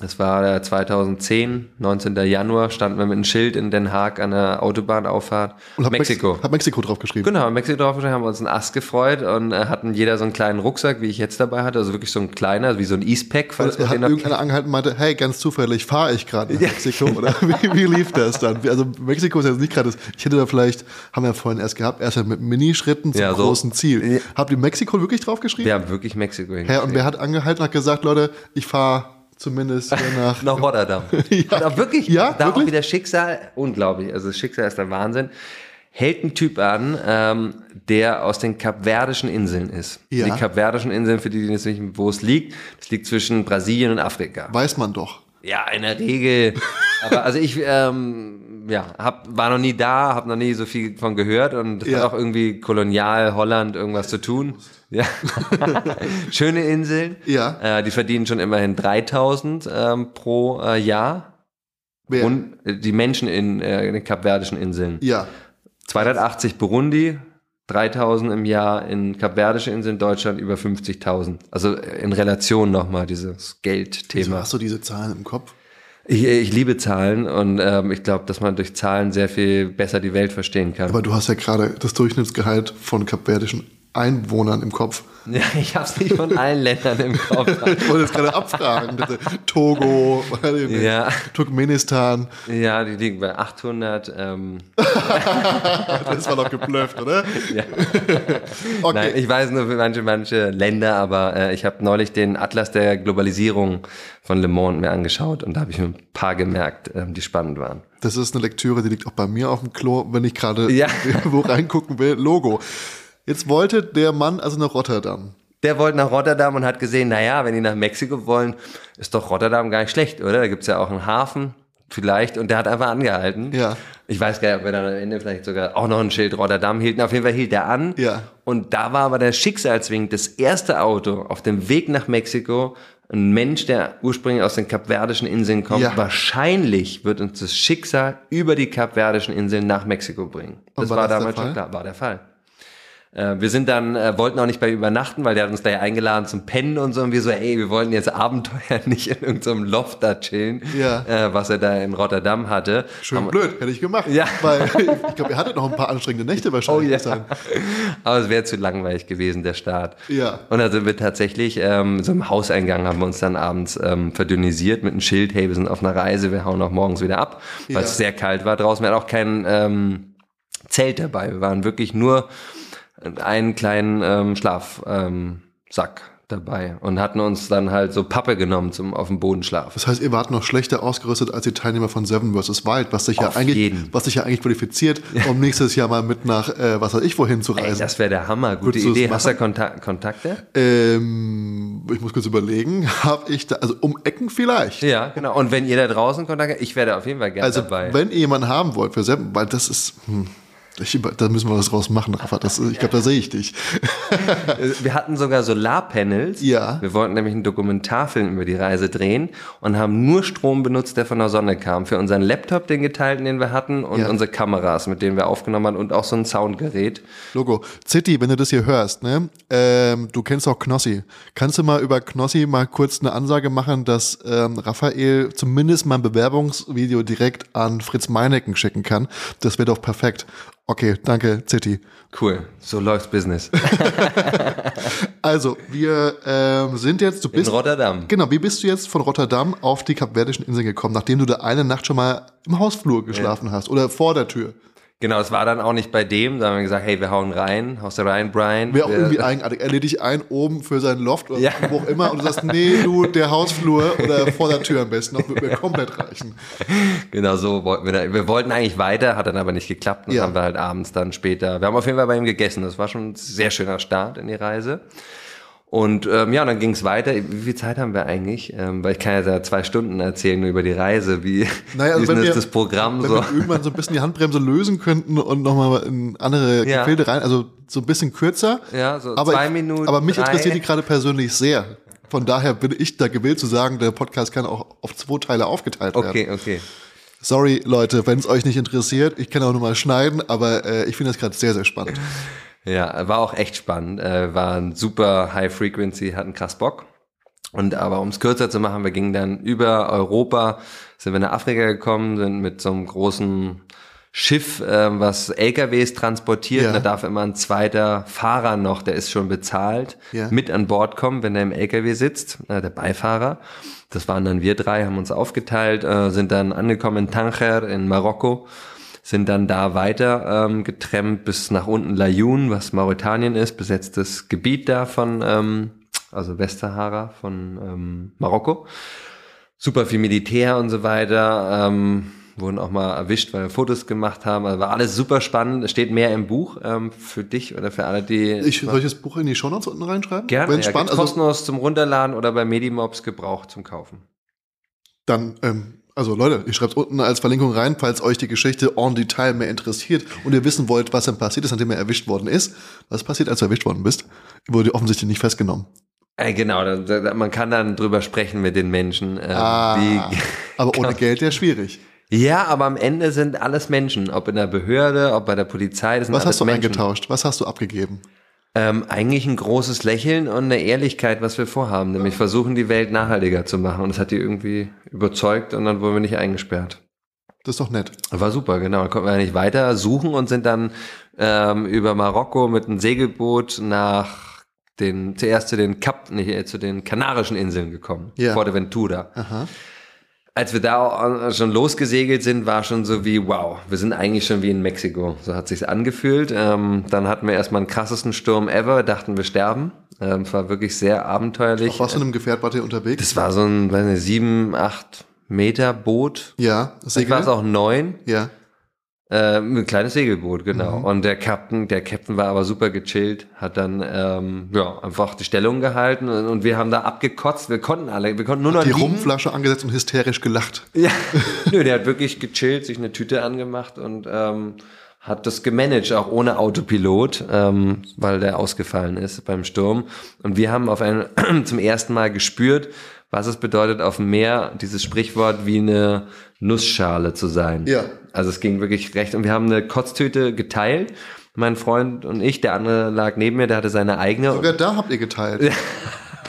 Speaker 2: Das war 2010, 19. Januar, standen wir mit einem Schild in Den Haag an der Autobahnauffahrt.
Speaker 3: Und hab Mexiko. Mex hab Mexiko draufgeschrieben.
Speaker 2: Genau, Mexiko draufgeschrieben, haben wir uns einen Ast gefreut und äh, hatten jeder so einen kleinen Rucksack, wie ich jetzt dabei hatte, also wirklich so ein kleiner, wie so ein Eastpack.
Speaker 3: Falls und hat irgendeiner angehalten meinte, hey, ganz zufällig fahre ich gerade nach Mexiko, oder wie, wie, lief das dann? Also Mexiko ist jetzt nicht gerade, ich hätte da vielleicht, haben wir ja vorhin erst gehabt, erst mit Minischritten zum ja, so, großen Ziel. Habt ihr Mexiko wirklich draufgeschrieben?
Speaker 2: Wir haben wirklich Mexiko
Speaker 3: hingeschrieben. Ja, und wer hat angehalten und hat gesagt, Leute, ich fahre zumindest nach,
Speaker 2: nach Rotterdam. ja. Und wirklich, ja, da wirklich? auch wieder Schicksal, unglaublich, also das Schicksal ist der Wahnsinn. Hält ein Typ an, ähm, der aus den Kapverdischen Inseln ist. Ja. Die Kapverdischen Inseln, für die, die nicht wissen, wo es liegt, es liegt zwischen Brasilien und Afrika.
Speaker 3: Weiß man doch.
Speaker 2: Ja, in der Regel. Aber also ich ähm, ja, hab, war noch nie da, habe noch nie so viel von gehört und ja. hat auch irgendwie kolonial Holland irgendwas zu tun. Ja. Schöne Inseln. Ja. Äh, die verdienen schon immerhin 3000 ähm, pro äh, Jahr. Wer? Und äh, die Menschen in, äh, in den Kapverdischen Inseln.
Speaker 3: Ja.
Speaker 2: 280 Burundi, 3000 im Jahr in Kapverdische Inseln, Deutschland über 50.000. Also in Relation nochmal dieses Geldthema. Wieso
Speaker 3: hast du diese Zahlen im Kopf?
Speaker 2: Ich, ich liebe Zahlen und ähm, ich glaube, dass man durch Zahlen sehr viel besser die Welt verstehen kann.
Speaker 3: Aber du hast ja gerade das Durchschnittsgehalt von kapverdischen Einwohnern im Kopf.
Speaker 2: Ja, ich habe es nicht von allen Ländern im Kopf.
Speaker 3: ich wollte jetzt gerade abfragen. Bitte. Togo, ja. Turkmenistan.
Speaker 2: Ja, die liegen bei 800. Ähm.
Speaker 3: das war doch geblufft, oder? Ja.
Speaker 2: okay. Nein, ich weiß nur für manche, manche Länder, aber äh, ich habe neulich den Atlas der Globalisierung von Le Monde mir angeschaut und da habe ich mir ein paar gemerkt, ähm, die spannend waren.
Speaker 3: Das ist eine Lektüre, die liegt auch bei mir auf dem Klo, wenn ich gerade ja. wo reingucken will. Logo. Jetzt wollte der Mann also nach Rotterdam.
Speaker 2: Der wollte nach Rotterdam und hat gesehen, naja, wenn die nach Mexiko wollen, ist doch Rotterdam gar nicht schlecht, oder? Da gibt's ja auch einen Hafen vielleicht und der hat einfach angehalten.
Speaker 3: Ja.
Speaker 2: Ich weiß gar nicht, ob er dann am Ende vielleicht sogar auch noch ein Schild Rotterdam hielt. Auf jeden Fall hielt er an.
Speaker 3: Ja.
Speaker 2: Und da war aber der Schicksalswink, das erste Auto auf dem Weg nach Mexiko, ein Mensch, der ursprünglich aus den Kapverdischen Inseln kommt, ja. wahrscheinlich wird uns das Schicksal über die Kapverdischen Inseln nach Mexiko bringen. Das war, war das damals schon klar, war der Fall. Äh, wir sind dann, äh, wollten auch nicht bei übernachten, weil der hat uns gleich eingeladen zum Pennen und so. Und wir so, ey, wir wollten jetzt Abenteuer nicht in irgendeinem Loft da chillen, ja. äh, was er da in Rotterdam hatte.
Speaker 3: Schön Haben, blöd, hätte ich gemacht. Ja. Weil ich glaube, er hatte noch ein paar anstrengende Nächte wahrscheinlich. Oh, ja.
Speaker 2: Aber es wäre zu langweilig gewesen, der Start.
Speaker 3: Ja.
Speaker 2: Und da sind wir tatsächlich, ähm, so im Hauseingang haben wir uns dann abends ähm, verdünnisiert mit einem Schild, hey, wir sind auf einer Reise, wir hauen auch morgens wieder ab, weil ja. es sehr kalt war draußen. Wir hatten auch kein ähm, Zelt dabei. Wir waren wirklich nur einen kleinen ähm, Schlafsack ähm, dabei und hatten uns dann halt so Pappe genommen zum auf dem Boden schlafen.
Speaker 3: Das heißt, ihr wart noch schlechter ausgerüstet als die Teilnehmer von Seven vs. Wild, was sich ja eigentlich, jeden. was sich ja eigentlich qualifiziert, um nächstes Jahr mal mit nach, äh, was weiß ich, wohin zu reisen. Ey,
Speaker 2: das wäre der Hammer, gute Würdest Idee. Hast du Kontak Kontakte?
Speaker 3: Ähm, ich muss kurz überlegen. Hab ich da, also um Ecken vielleicht.
Speaker 2: Ja, genau. Und wenn ihr da draußen Kontakte, ich werde auf jeden Fall gerne
Speaker 3: also,
Speaker 2: dabei.
Speaker 3: Also wenn ihr jemanden haben wollt für Seven, weil das ist, hm, ich, da müssen wir was draus machen, Rafa. Das, ich glaube, da sehe ich dich.
Speaker 2: wir hatten sogar Solarpanels.
Speaker 3: Ja.
Speaker 2: Wir wollten nämlich einen Dokumentarfilm über die Reise drehen und haben nur Strom benutzt, der von der Sonne kam. Für unseren Laptop, den geteilten, den wir hatten, und ja. unsere Kameras, mit denen wir aufgenommen haben und auch so ein Soundgerät.
Speaker 3: Logo. Zitti, wenn du das hier hörst, ne? Ähm, du kennst auch Knossi. Kannst du mal über Knossi mal kurz eine Ansage machen, dass ähm, Raphael zumindest mal ein Bewerbungsvideo direkt an Fritz Meinecke schicken kann? Das wäre doch perfekt. Okay, danke, City.
Speaker 2: Cool, so läuft's Business.
Speaker 3: also, wir ähm, sind jetzt, du bist.
Speaker 2: In Rotterdam.
Speaker 3: Genau, wie bist du jetzt von Rotterdam auf die Kapverdischen Inseln gekommen, nachdem du da eine Nacht schon mal im Hausflur geschlafen ja. hast oder vor der Tür?
Speaker 2: Genau, es war dann auch nicht bei dem, da haben wir gesagt, hey, wir hauen rein, haust du rein, Brian.
Speaker 3: Wäre auch irgendwie eigenartig. Er lädt dich ein oben für sein Loft oder ja. wo auch immer und du sagst, nee, du, der Hausflur oder vor der Tür am besten, das wird mir komplett reichen.
Speaker 2: Genau, so wollten wir da. Wir wollten eigentlich weiter, hat dann aber nicht geklappt und ja. haben wir halt abends dann später, wir haben auf jeden Fall bei ihm gegessen. Das war schon ein sehr schöner Start in die Reise. Und ähm, ja, und dann ging es weiter. Wie viel Zeit haben wir eigentlich? Ähm, weil ich kann ja da zwei Stunden erzählen nur über die Reise. Wie,
Speaker 3: naja, also
Speaker 2: wie ist wir, das Programm
Speaker 3: wenn
Speaker 2: so?
Speaker 3: Wenn wir irgendwann so ein bisschen die Handbremse lösen könnten und nochmal in andere ja. Gefilde rein, also so ein bisschen kürzer.
Speaker 2: Ja, so aber zwei ich, Minuten.
Speaker 3: Aber mich drei. interessiert die gerade persönlich sehr. Von daher bin ich da gewillt zu sagen, der Podcast kann auch auf zwei Teile aufgeteilt werden.
Speaker 2: Okay, okay.
Speaker 3: Sorry, Leute, wenn es euch nicht interessiert, ich kann auch nochmal schneiden, aber äh, ich finde das gerade sehr, sehr spannend.
Speaker 2: Ja, war auch echt spannend. Äh, war ein super High Frequency, hatten krass Bock. Und aber um es kürzer zu machen, wir gingen dann über Europa, sind wir nach Afrika gekommen, sind mit so einem großen Schiff, äh, was LKWs transportiert. Ja. Da darf immer ein zweiter Fahrer noch, der ist schon bezahlt, ja. mit an Bord kommen, wenn er im LKW sitzt, äh, der Beifahrer. Das waren dann wir drei, haben uns aufgeteilt, äh, sind dann angekommen in Tanger in Marokko, sind dann da weiter ähm, getrennt bis nach unten Layoun, was Mauretanien ist, besetztes Gebiet da von, ähm, also Westsahara von ähm, Marokko. Super viel Militär und so weiter. Ähm, wurden auch mal erwischt, weil wir Fotos gemacht haben. Also war alles super spannend. Es steht mehr im Buch ähm, für dich oder für alle, die.
Speaker 3: Ich, soll ich das Buch in die Shownotes unten reinschreiben?
Speaker 2: Gerne. Wenn ja, spannend, also, kostenlos zum Runterladen oder bei Medimobs gebraucht zum Kaufen.
Speaker 3: Dann, ähm, also Leute, ich schreibe es unten als Verlinkung rein, falls euch die Geschichte en Detail mehr interessiert und ihr wissen wollt, was dann passiert ist, nachdem er erwischt worden ist. Was passiert, als du erwischt worden bist? Wurde offensichtlich nicht festgenommen.
Speaker 2: Äh, genau, da, da, man kann dann drüber sprechen mit den Menschen.
Speaker 3: Äh, ah, wie, aber ohne Geld ja schwierig.
Speaker 2: Ja, aber am Ende sind alles Menschen, ob in der Behörde, ob bei der Polizei.
Speaker 3: Was hast du Menschen. eingetauscht? Was hast du abgegeben?
Speaker 2: Ähm, eigentlich ein großes Lächeln und eine Ehrlichkeit, was wir vorhaben, nämlich versuchen, die Welt nachhaltiger zu machen. Und das hat die irgendwie überzeugt und dann wurden wir nicht eingesperrt.
Speaker 3: Das ist doch nett.
Speaker 2: War super, genau. Dann konnten wir nicht weiter suchen und sind dann ähm, über Marokko mit einem Segelboot nach den, zuerst zu den Kap, nicht, äh, zu den Kanarischen Inseln gekommen, ja. Ventura. Aha als wir da schon losgesegelt sind, war schon so wie, wow, wir sind eigentlich schon wie in Mexiko. So hat sich's angefühlt. Ähm, dann hatten wir erstmal einen krassesten Sturm ever, dachten wir sterben. Ähm, es war wirklich sehr abenteuerlich.
Speaker 3: Auf was für einem Gefährt wart ihr unterwegs?
Speaker 2: Das war so ein, weiß nicht, sieben, acht Meter Boot.
Speaker 3: Ja,
Speaker 2: Segel. war es auch neun.
Speaker 3: Ja.
Speaker 2: Äh, ein kleines Segelboot, genau. Mhm. Und der Captain, der Captain war aber super gechillt, hat dann ähm, ja einfach die Stellung gehalten und, und wir haben da abgekotzt. Wir konnten alle, wir konnten nur noch
Speaker 3: die liegen. Rumflasche angesetzt und hysterisch gelacht.
Speaker 2: Ja, nö, der hat wirklich gechillt, sich eine Tüte angemacht und ähm, hat das gemanagt, auch ohne Autopilot, ähm, weil der ausgefallen ist beim Sturm. Und wir haben auf einen zum ersten Mal gespürt, was es bedeutet, auf dem Meer dieses Sprichwort wie eine Nussschale zu sein.
Speaker 3: Ja.
Speaker 2: Also es ging wirklich recht. Und wir haben eine Kotztüte geteilt. Mein Freund und ich, der andere lag neben mir, der hatte seine eigene.
Speaker 3: Sogar da habt ihr geteilt.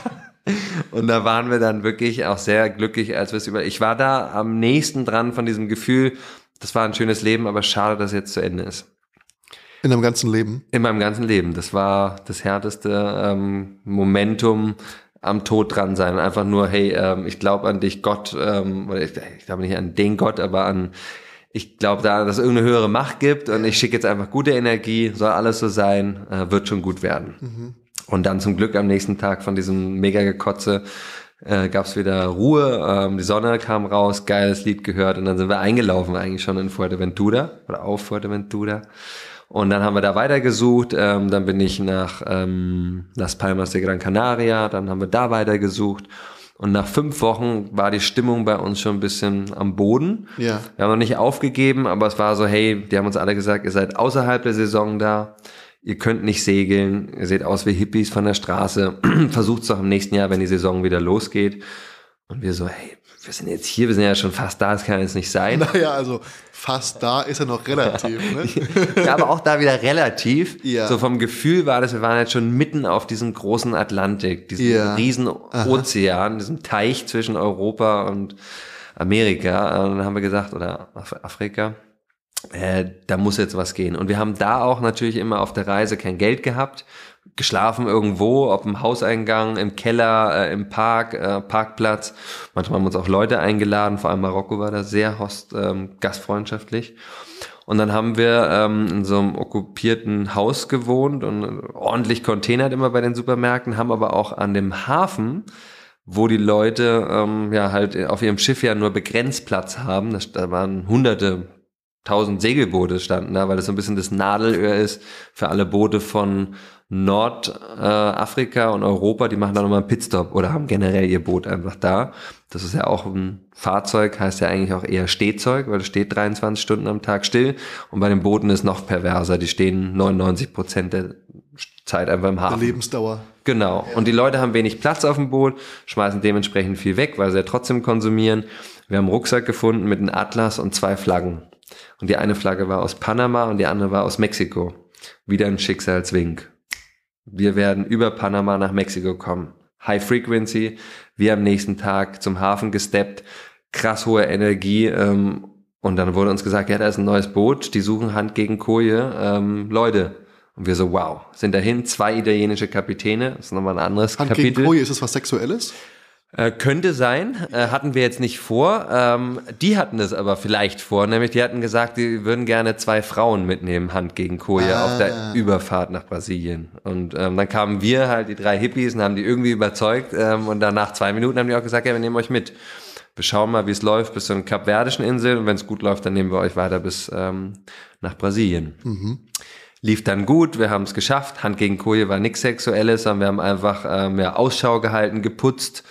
Speaker 2: und da waren wir dann wirklich auch sehr glücklich, als wir es über. Ich war da am nächsten dran von diesem Gefühl, das war ein schönes Leben, aber schade, dass es jetzt zu Ende ist.
Speaker 3: In deinem ganzen Leben?
Speaker 2: In meinem ganzen Leben. Das war das härteste ähm, Momentum am Tod dran sein. Einfach nur, hey, ähm, ich glaube an dich, Gott, ähm, oder ich, ich glaube nicht an den Gott, aber an, ich glaube da, dass es irgendeine höhere Macht gibt und ich schicke jetzt einfach gute Energie, soll alles so sein, äh, wird schon gut werden. Mhm. Und dann zum Glück am nächsten Tag von diesem Mega-Gekotze äh, gab es wieder Ruhe, ähm, die Sonne kam raus, geiles Lied gehört und dann sind wir eingelaufen eigentlich schon in Fuerteventura oder auf Fuerteventura. Und dann haben wir da weitergesucht. Ähm, dann bin ich nach ähm, Las Palmas de Gran Canaria. Dann haben wir da weitergesucht. Und nach fünf Wochen war die Stimmung bei uns schon ein bisschen am Boden.
Speaker 3: Ja.
Speaker 2: Wir haben noch nicht aufgegeben, aber es war so, hey, die haben uns alle gesagt, ihr seid außerhalb der Saison da. Ihr könnt nicht segeln. Ihr seht aus wie Hippies von der Straße. Versucht es doch im nächsten Jahr, wenn die Saison wieder losgeht. Und wir so, hey, wir sind jetzt hier, wir sind ja schon fast da, das kann jetzt nicht sein.
Speaker 3: Naja, also fast da ist ja noch relativ.
Speaker 2: Ne? ja, aber auch da wieder relativ. Ja. So vom Gefühl war das, wir waren jetzt schon mitten auf diesem großen Atlantik, diesem ja. riesen Ozean, diesem Teich zwischen Europa und Amerika. Und dann haben wir gesagt, oder Afrika, äh, da muss jetzt was gehen. Und wir haben da auch natürlich immer auf der Reise kein Geld gehabt geschlafen irgendwo, ob im Hauseingang, im Keller, äh, im Park, äh, Parkplatz. Manchmal haben uns auch Leute eingeladen, vor allem Marokko war da sehr host, ähm, gastfreundschaftlich. Und dann haben wir ähm, in so einem okkupierten Haus gewohnt und ordentlich containert immer bei den Supermärkten, haben aber auch an dem Hafen wo die Leute ähm, ja halt auf ihrem Schiff ja nur begrenzt Platz haben. Da waren hunderte, tausend Segelboote standen da, weil das so ein bisschen das Nadelöhr ist für alle Boote von Nordafrika äh, und Europa, die machen da nochmal einen Pitstop oder haben generell ihr Boot einfach da. Das ist ja auch ein Fahrzeug, heißt ja eigentlich auch eher Stehzeug, weil es steht 23 Stunden am Tag still. Und bei den Booten ist noch perverser, die stehen 99 Prozent der Zeit einfach im Hafen.
Speaker 3: Der Lebensdauer.
Speaker 2: Genau. Und die Leute haben wenig Platz auf dem Boot, schmeißen dementsprechend viel weg, weil sie ja trotzdem konsumieren. Wir haben einen Rucksack gefunden mit einem Atlas und zwei Flaggen. Und die eine Flagge war aus Panama und die andere war aus Mexiko. Wieder ein Schicksalswink. Wir werden über Panama nach Mexiko kommen. High Frequency. Wir am nächsten Tag zum Hafen gesteppt, krass hohe Energie. Ähm, und dann wurde uns gesagt, ja, da ist ein neues Boot, die suchen Hand gegen Koje. Ähm, Leute, und wir so, wow, sind dahin, zwei italienische Kapitäne, das ist nochmal ein anderes
Speaker 3: Hand
Speaker 2: Kapitel.
Speaker 3: Gegen Koje, ist das was Sexuelles?
Speaker 2: Äh, könnte sein, äh, hatten wir jetzt nicht vor. Ähm, die hatten es aber vielleicht vor, nämlich die hatten gesagt, die würden gerne zwei Frauen mitnehmen, Hand gegen Koje, ah. auf der ah. Überfahrt nach Brasilien. Und ähm, dann kamen wir halt, die drei Hippies, und haben die irgendwie überzeugt. Ähm, und dann nach zwei Minuten haben die auch gesagt, ja, wir nehmen euch mit. Wir schauen mal, wie es läuft bis zu den Kapverdischen Inseln. Und wenn es gut läuft, dann nehmen wir euch weiter bis ähm, nach Brasilien. Mhm. Lief dann gut, wir haben es geschafft. Hand gegen Koje war nichts Sexuelles, sondern wir haben einfach ähm, ja, Ausschau gehalten, geputzt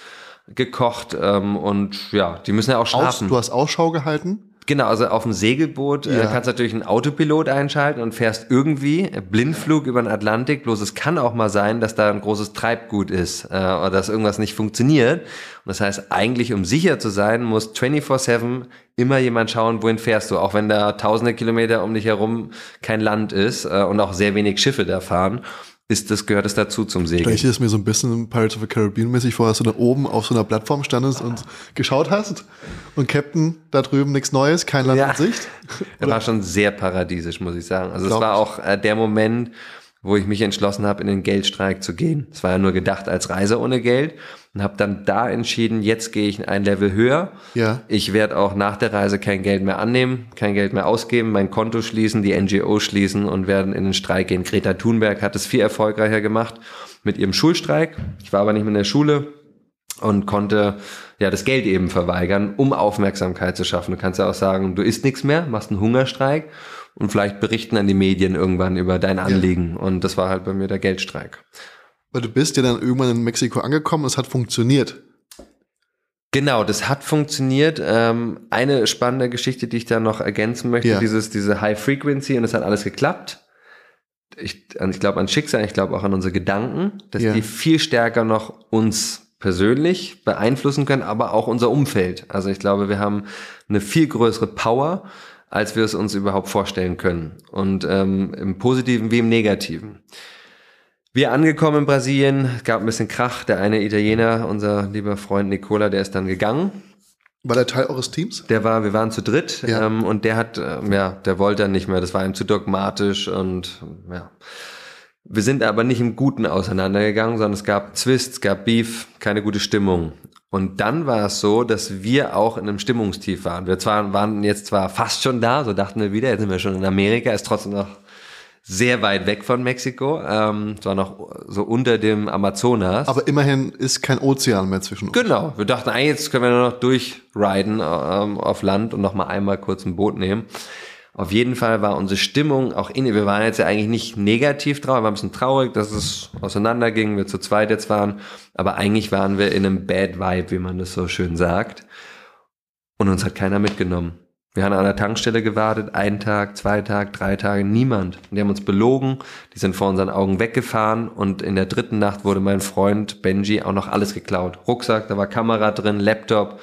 Speaker 2: gekocht ähm, und ja, die müssen ja auch schlafen.
Speaker 3: Aus, du hast Ausschau gehalten?
Speaker 2: Genau, also auf dem Segelboot äh, ja. äh, kannst du natürlich einen Autopilot einschalten und fährst irgendwie Blindflug über den Atlantik. Bloß es kann auch mal sein, dass da ein großes Treibgut ist äh, oder dass irgendwas nicht funktioniert. Und das heißt, eigentlich um sicher zu sein, muss 24/7 immer jemand schauen, wohin fährst du, auch wenn da tausende Kilometer um dich herum kein Land ist äh, und auch sehr wenig Schiffe da fahren ist das, gehört es dazu zum Segeln.
Speaker 3: Vielleicht ist mir so ein bisschen Pirates of the Caribbean mäßig vor, dass du da oben auf so einer Plattform standest und geschaut hast und Captain, da drüben nichts Neues, kein Land ja. in Sicht.
Speaker 2: Er war schon sehr paradiesisch, muss ich sagen. Also es war auch äh, der Moment, wo ich mich entschlossen habe, in den Geldstreik zu gehen. Es war ja nur gedacht als Reise ohne Geld und habe dann da entschieden, jetzt gehe ich ein Level höher. Ja. Ich werde auch nach der Reise kein Geld mehr annehmen, kein Geld mehr ausgeben, mein Konto schließen, die NGO schließen und werden in den Streik gehen. Greta Thunberg hat es viel erfolgreicher gemacht mit ihrem Schulstreik. Ich war aber nicht mehr in der Schule und konnte ja das Geld eben verweigern, um Aufmerksamkeit zu schaffen. Du kannst ja auch sagen, du isst nichts mehr, machst einen Hungerstreik und vielleicht berichten dann die Medien irgendwann über dein Anliegen. Ja. Und das war halt bei mir der Geldstreik.
Speaker 3: Weil du bist ja dann irgendwann in Mexiko angekommen, es hat funktioniert.
Speaker 2: Genau, das hat funktioniert. Ähm, eine spannende Geschichte, die ich da noch ergänzen möchte, ja. dieses, diese High Frequency und es hat alles geklappt. Ich, ich glaube an Schicksal, ich glaube auch an unsere Gedanken, dass ja. die viel stärker noch uns persönlich beeinflussen können, aber auch unser Umfeld. Also ich glaube, wir haben eine viel größere Power, als wir es uns überhaupt vorstellen können. Und ähm, im Positiven wie im Negativen. Wir angekommen in Brasilien, gab ein bisschen Krach. Der eine Italiener, unser lieber Freund Nicola, der ist dann gegangen.
Speaker 3: War der Teil eures Teams?
Speaker 2: Der war, wir waren zu dritt ja. ähm, und der hat, ähm, ja, der wollte dann nicht mehr. Das war ihm zu dogmatisch und ja. Wir sind aber nicht im Guten auseinandergegangen, sondern es gab Zwist, es gab Beef, keine gute Stimmung. Und dann war es so, dass wir auch in einem Stimmungstief waren. Wir zwar, waren jetzt zwar fast schon da, so dachten wir wieder, jetzt sind wir schon in Amerika, ist trotzdem noch sehr weit weg von Mexiko, ähm, zwar noch so unter dem Amazonas.
Speaker 3: Aber immerhin ist kein Ozean mehr zwischen
Speaker 2: uns. Genau, wir dachten, eigentlich jetzt können wir nur noch durchriden ähm, auf Land und noch mal einmal kurz ein Boot nehmen. Auf jeden Fall war unsere Stimmung auch in, wir waren jetzt ja eigentlich nicht negativ drauf, wir waren ein bisschen traurig, dass es auseinanderging, wir zu zweit jetzt waren, aber eigentlich waren wir in einem Bad Vibe, wie man das so schön sagt. Und uns hat keiner mitgenommen. Wir haben an der Tankstelle gewartet, einen Tag, zwei Tage, drei Tage, niemand. Und die haben uns belogen, die sind vor unseren Augen weggefahren und in der dritten Nacht wurde mein Freund Benji auch noch alles geklaut. Rucksack, da war Kamera drin, Laptop,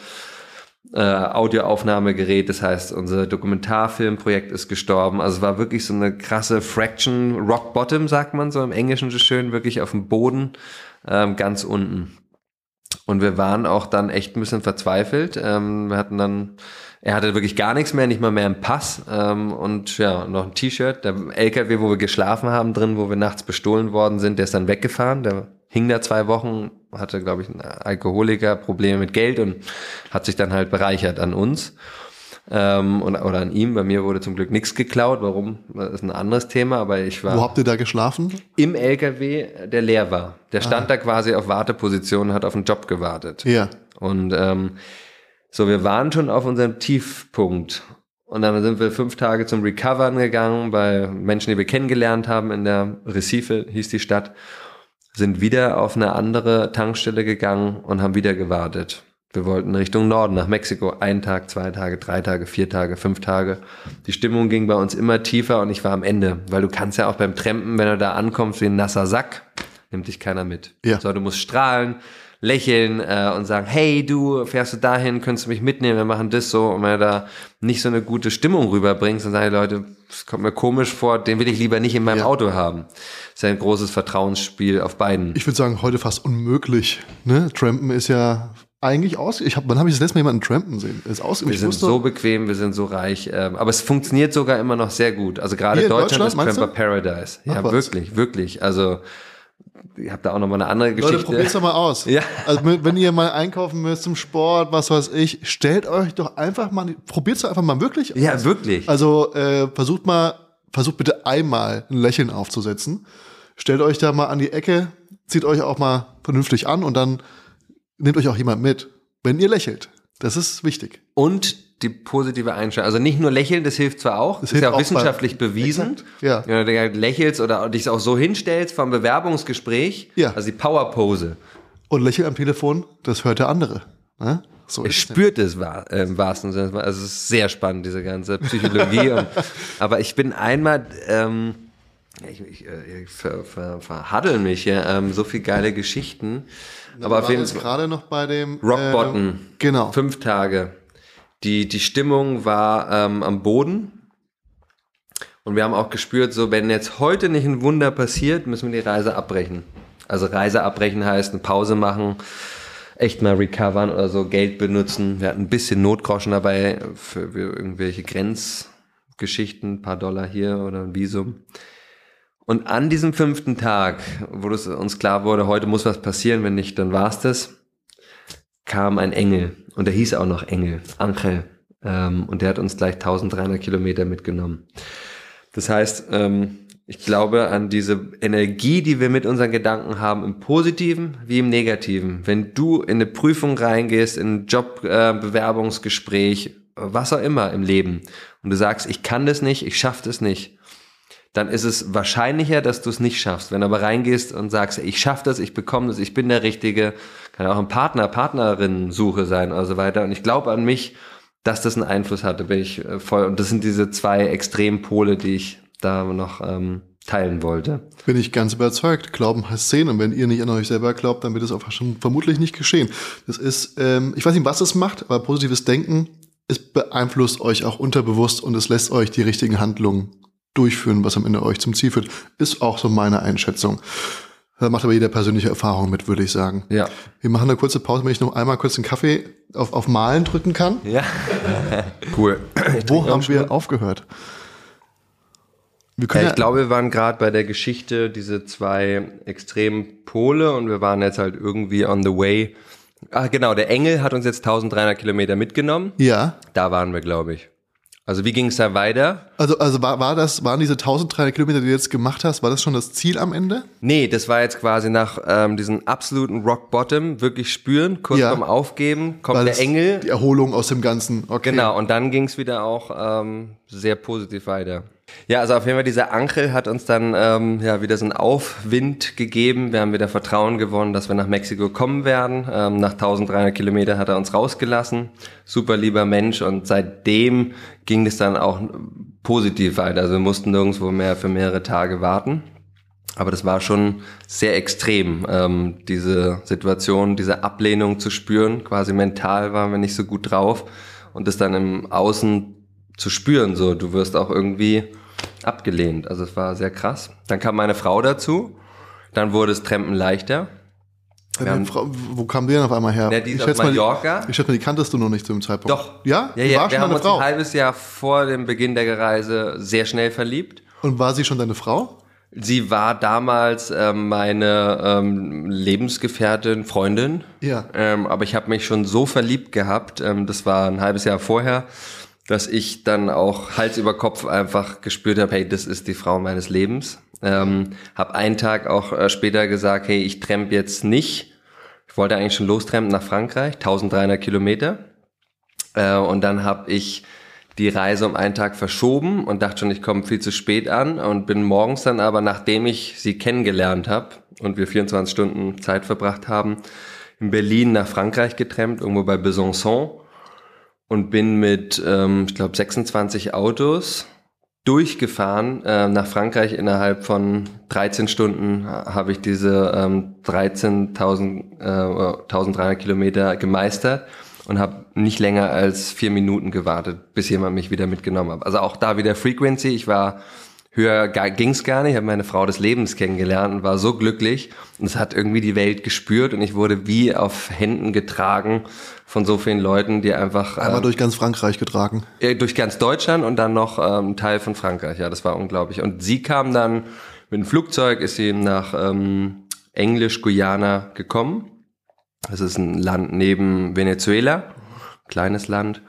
Speaker 2: äh, Audioaufnahmegerät, das heißt, unser Dokumentarfilmprojekt ist gestorben. Also es war wirklich so eine krasse Fraction, Rock Bottom, sagt man so im Englischen so schön, wirklich auf dem Boden, ähm, ganz unten. Und wir waren auch dann echt ein bisschen verzweifelt. Ähm, wir hatten dann er hatte wirklich gar nichts mehr, nicht mal mehr einen Pass ähm, und ja, noch ein T-Shirt. Der LKW, wo wir geschlafen haben drin, wo wir nachts bestohlen worden sind, der ist dann weggefahren. Der hing da zwei Wochen, hatte, glaube ich, ein Alkoholiker, Probleme mit Geld und hat sich dann halt bereichert an uns. Ähm, und, oder an ihm. Bei mir wurde zum Glück nichts geklaut. Warum? Das ist ein anderes Thema, aber ich war.
Speaker 3: Wo habt ihr da geschlafen?
Speaker 2: Im LKW, der leer war. Der stand ah. da quasi auf Warteposition und hat auf einen Job gewartet.
Speaker 3: Ja.
Speaker 2: Und ähm, so, wir waren schon auf unserem Tiefpunkt. Und dann sind wir fünf Tage zum Recovern gegangen bei Menschen, die wir kennengelernt haben in der Recife, hieß die Stadt, sind wieder auf eine andere Tankstelle gegangen und haben wieder gewartet. Wir wollten Richtung Norden, nach Mexiko. Ein Tag, zwei Tage, drei Tage, vier Tage, fünf Tage. Die Stimmung ging bei uns immer tiefer und ich war am Ende. Weil du kannst ja auch beim Trampen, wenn du da ankommst wie ein nasser Sack, nimmt dich keiner mit. Ja. So, du musst strahlen, lächeln äh, und sagen, hey, du fährst du dahin, könntest du mich mitnehmen, wir machen das so. Und wenn er da nicht so eine gute Stimmung rüberbringt, dann sagen die Leute, das kommt mir komisch vor, den will ich lieber nicht in meinem ja. Auto haben. Das ist ein großes Vertrauensspiel auf beiden.
Speaker 3: Ich würde sagen, heute fast unmöglich. Ne? Trampen ist ja eigentlich aus. Ich hab, wann habe ich das letzte Mal jemanden trampen sehen? Ist aus,
Speaker 2: wir sind so bequem, wir sind so reich. Ähm, aber es funktioniert sogar immer noch sehr gut. Also gerade Deutschland, Deutschland ist Tramper Paradise. Ja, Ach, wirklich, wirklich. Also ich habe da auch noch mal eine andere Geschichte. Leute,
Speaker 3: probiert's doch mal aus. Ja. Also wenn ihr mal einkaufen müsst zum Sport, was weiß ich, stellt euch doch einfach mal, probiert's doch einfach mal wirklich
Speaker 2: aus. Ja, wirklich.
Speaker 3: Also äh, versucht mal, versucht bitte einmal ein Lächeln aufzusetzen. Stellt euch da mal an die Ecke, zieht euch auch mal vernünftig an und dann nehmt euch auch jemand mit, wenn ihr lächelt. Das ist wichtig.
Speaker 2: Und die positive Einstellung. Also nicht nur lächeln, das hilft zwar auch, das ist ja auch wissenschaftlich bei, bewiesen. Ja. Wenn du lächelst oder dich auch so hinstellst vom Bewerbungsgespräch, ja. also die Powerpose.
Speaker 3: Und lächeln am Telefon, das hört der andere. Ne?
Speaker 2: So er spürt es äh, im wahrsten Sinne. Also es ist sehr spannend, diese ganze Psychologie. und, aber ich bin einmal, ähm, ich, ich, äh, ich ver, ver, verhaddel mich hier, ähm, so viel geile Geschichten.
Speaker 3: aber auf jeden Fall gerade noch bei dem
Speaker 2: Rock Bottom. Äh, genau. Fünf Tage. Die, die Stimmung war ähm, am Boden. Und wir haben auch gespürt, so wenn jetzt heute nicht ein Wunder passiert, müssen wir die Reise abbrechen. Also Reise abbrechen heißt eine Pause machen, echt mal recovern oder so, Geld benutzen. Wir hatten ein bisschen Notgroschen dabei für, für irgendwelche Grenzgeschichten, ein paar Dollar hier oder ein Visum. Und an diesem fünften Tag, wo es uns klar wurde, heute muss was passieren, wenn nicht, dann war's das, kam ein Engel. Und der hieß auch noch Engel, Angel. Ähm, und der hat uns gleich 1300 Kilometer mitgenommen. Das heißt, ähm, ich glaube an diese Energie, die wir mit unseren Gedanken haben, im Positiven wie im Negativen. Wenn du in eine Prüfung reingehst, in ein Jobbewerbungsgespräch, äh, was auch immer im Leben, und du sagst, ich kann das nicht, ich schaffe das nicht, dann ist es wahrscheinlicher, dass du es nicht schaffst. Wenn du aber reingehst und sagst, ich schaffe das, ich bekomme das, ich bin der Richtige, kann auch ein Partner, Partnerin-Suche sein und so weiter. Und ich glaube an mich, dass das einen Einfluss hatte, bin ich äh, voll. Und das sind diese zwei Extrempole, die ich da noch ähm, teilen wollte.
Speaker 3: Bin ich ganz überzeugt. Glauben heißt sehen. Und wenn ihr nicht an euch selber glaubt, dann wird es auch schon vermutlich nicht geschehen. Das ist, ähm, ich weiß nicht, was es macht, aber positives Denken, es beeinflusst euch auch unterbewusst und es lässt euch die richtigen Handlungen durchführen, was am Ende euch zum Ziel führt. Ist auch so meine Einschätzung. Da macht aber jeder persönliche Erfahrung mit, würde ich sagen. Ja. Wir machen eine kurze Pause, wenn ich noch einmal kurz den Kaffee auf, auf Malen drücken kann.
Speaker 2: Ja. cool.
Speaker 3: Wo haben wir aufgehört?
Speaker 2: Wir ja, ich ja glaube, wir waren gerade bei der Geschichte, diese zwei extremen Pole und wir waren jetzt halt irgendwie on the way. Ach genau, der Engel hat uns jetzt 1300 Kilometer mitgenommen.
Speaker 3: Ja.
Speaker 2: Da waren wir, glaube ich. Also wie ging es da weiter?
Speaker 3: Also, also war, war das, waren diese 1300 Kilometer, die du jetzt gemacht hast, war das schon das Ziel am Ende?
Speaker 2: Nee, das war jetzt quasi nach ähm, diesem absoluten Rock Bottom, wirklich spüren, kurz ja. vorm Aufgeben, kommt der Engel.
Speaker 3: Die Erholung aus dem Ganzen,
Speaker 2: okay. Genau, und dann ging es wieder auch ähm, sehr positiv weiter. Ja, also auf jeden Fall dieser Ankel hat uns dann ähm, ja wieder so einen Aufwind gegeben. Wir haben wieder Vertrauen gewonnen, dass wir nach Mexiko kommen werden. Ähm, nach 1300 Kilometer hat er uns rausgelassen. Super lieber Mensch und seitdem ging es dann auch positiv weiter. Also wir mussten nirgendwo mehr für mehrere Tage warten. Aber das war schon sehr extrem, ähm, diese Situation, diese Ablehnung zu spüren. Quasi mental waren wir nicht so gut drauf und das dann im Außen zu spüren. So, du wirst auch irgendwie abgelehnt. Also es war sehr krass. Dann kam meine Frau dazu. Dann wurde es Trampen leichter.
Speaker 3: Haben, Frau, wo kam die denn auf einmal her?
Speaker 2: Ja, die ist ich aus Mallorca.
Speaker 3: Mal, ich schätze mal, die kanntest du noch nicht zu dem Zeitpunkt.
Speaker 2: Doch. Ja? Ja, ja. War wir haben uns Frau? ein halbes Jahr vor dem Beginn der Reise sehr schnell verliebt.
Speaker 3: Und war sie schon deine Frau?
Speaker 2: Sie war damals ähm, meine ähm, Lebensgefährtin, Freundin. Ja. Ähm, aber ich habe mich schon so verliebt gehabt. Ähm, das war ein halbes Jahr vorher dass ich dann auch Hals über Kopf einfach gespürt habe, hey, das ist die Frau meines Lebens. Ähm, habe einen Tag auch äh, später gesagt, hey, ich tremp jetzt nicht. Ich wollte eigentlich schon lostrempen nach Frankreich, 1300 Kilometer. Äh, und dann habe ich die Reise um einen Tag verschoben und dachte schon, ich komme viel zu spät an und bin morgens dann aber, nachdem ich sie kennengelernt habe und wir 24 Stunden Zeit verbracht haben, in Berlin nach Frankreich getrennt, irgendwo bei Besançon und bin mit, ähm, ich glaube, 26 Autos durchgefahren äh, nach Frankreich. Innerhalb von 13 Stunden habe ich diese ähm, 13.000 äh, 1300 Kilometer gemeistert und habe nicht länger als vier Minuten gewartet, bis jemand mich wieder mitgenommen hat. Also auch da wieder Frequency. Ich war höher ging's gar nicht. Ich habe meine Frau des Lebens kennengelernt und war so glücklich. Und es hat irgendwie die Welt gespürt und ich wurde wie auf Händen getragen von so vielen Leuten, die einfach...
Speaker 3: Einmal äh, durch ganz Frankreich getragen.
Speaker 2: Ja, durch ganz Deutschland und dann noch ähm, Teil von Frankreich. Ja, das war unglaublich. Und sie kam dann mit dem Flugzeug, ist sie nach ähm, Englisch-Guyana gekommen. Das ist ein Land neben Venezuela, kleines Land.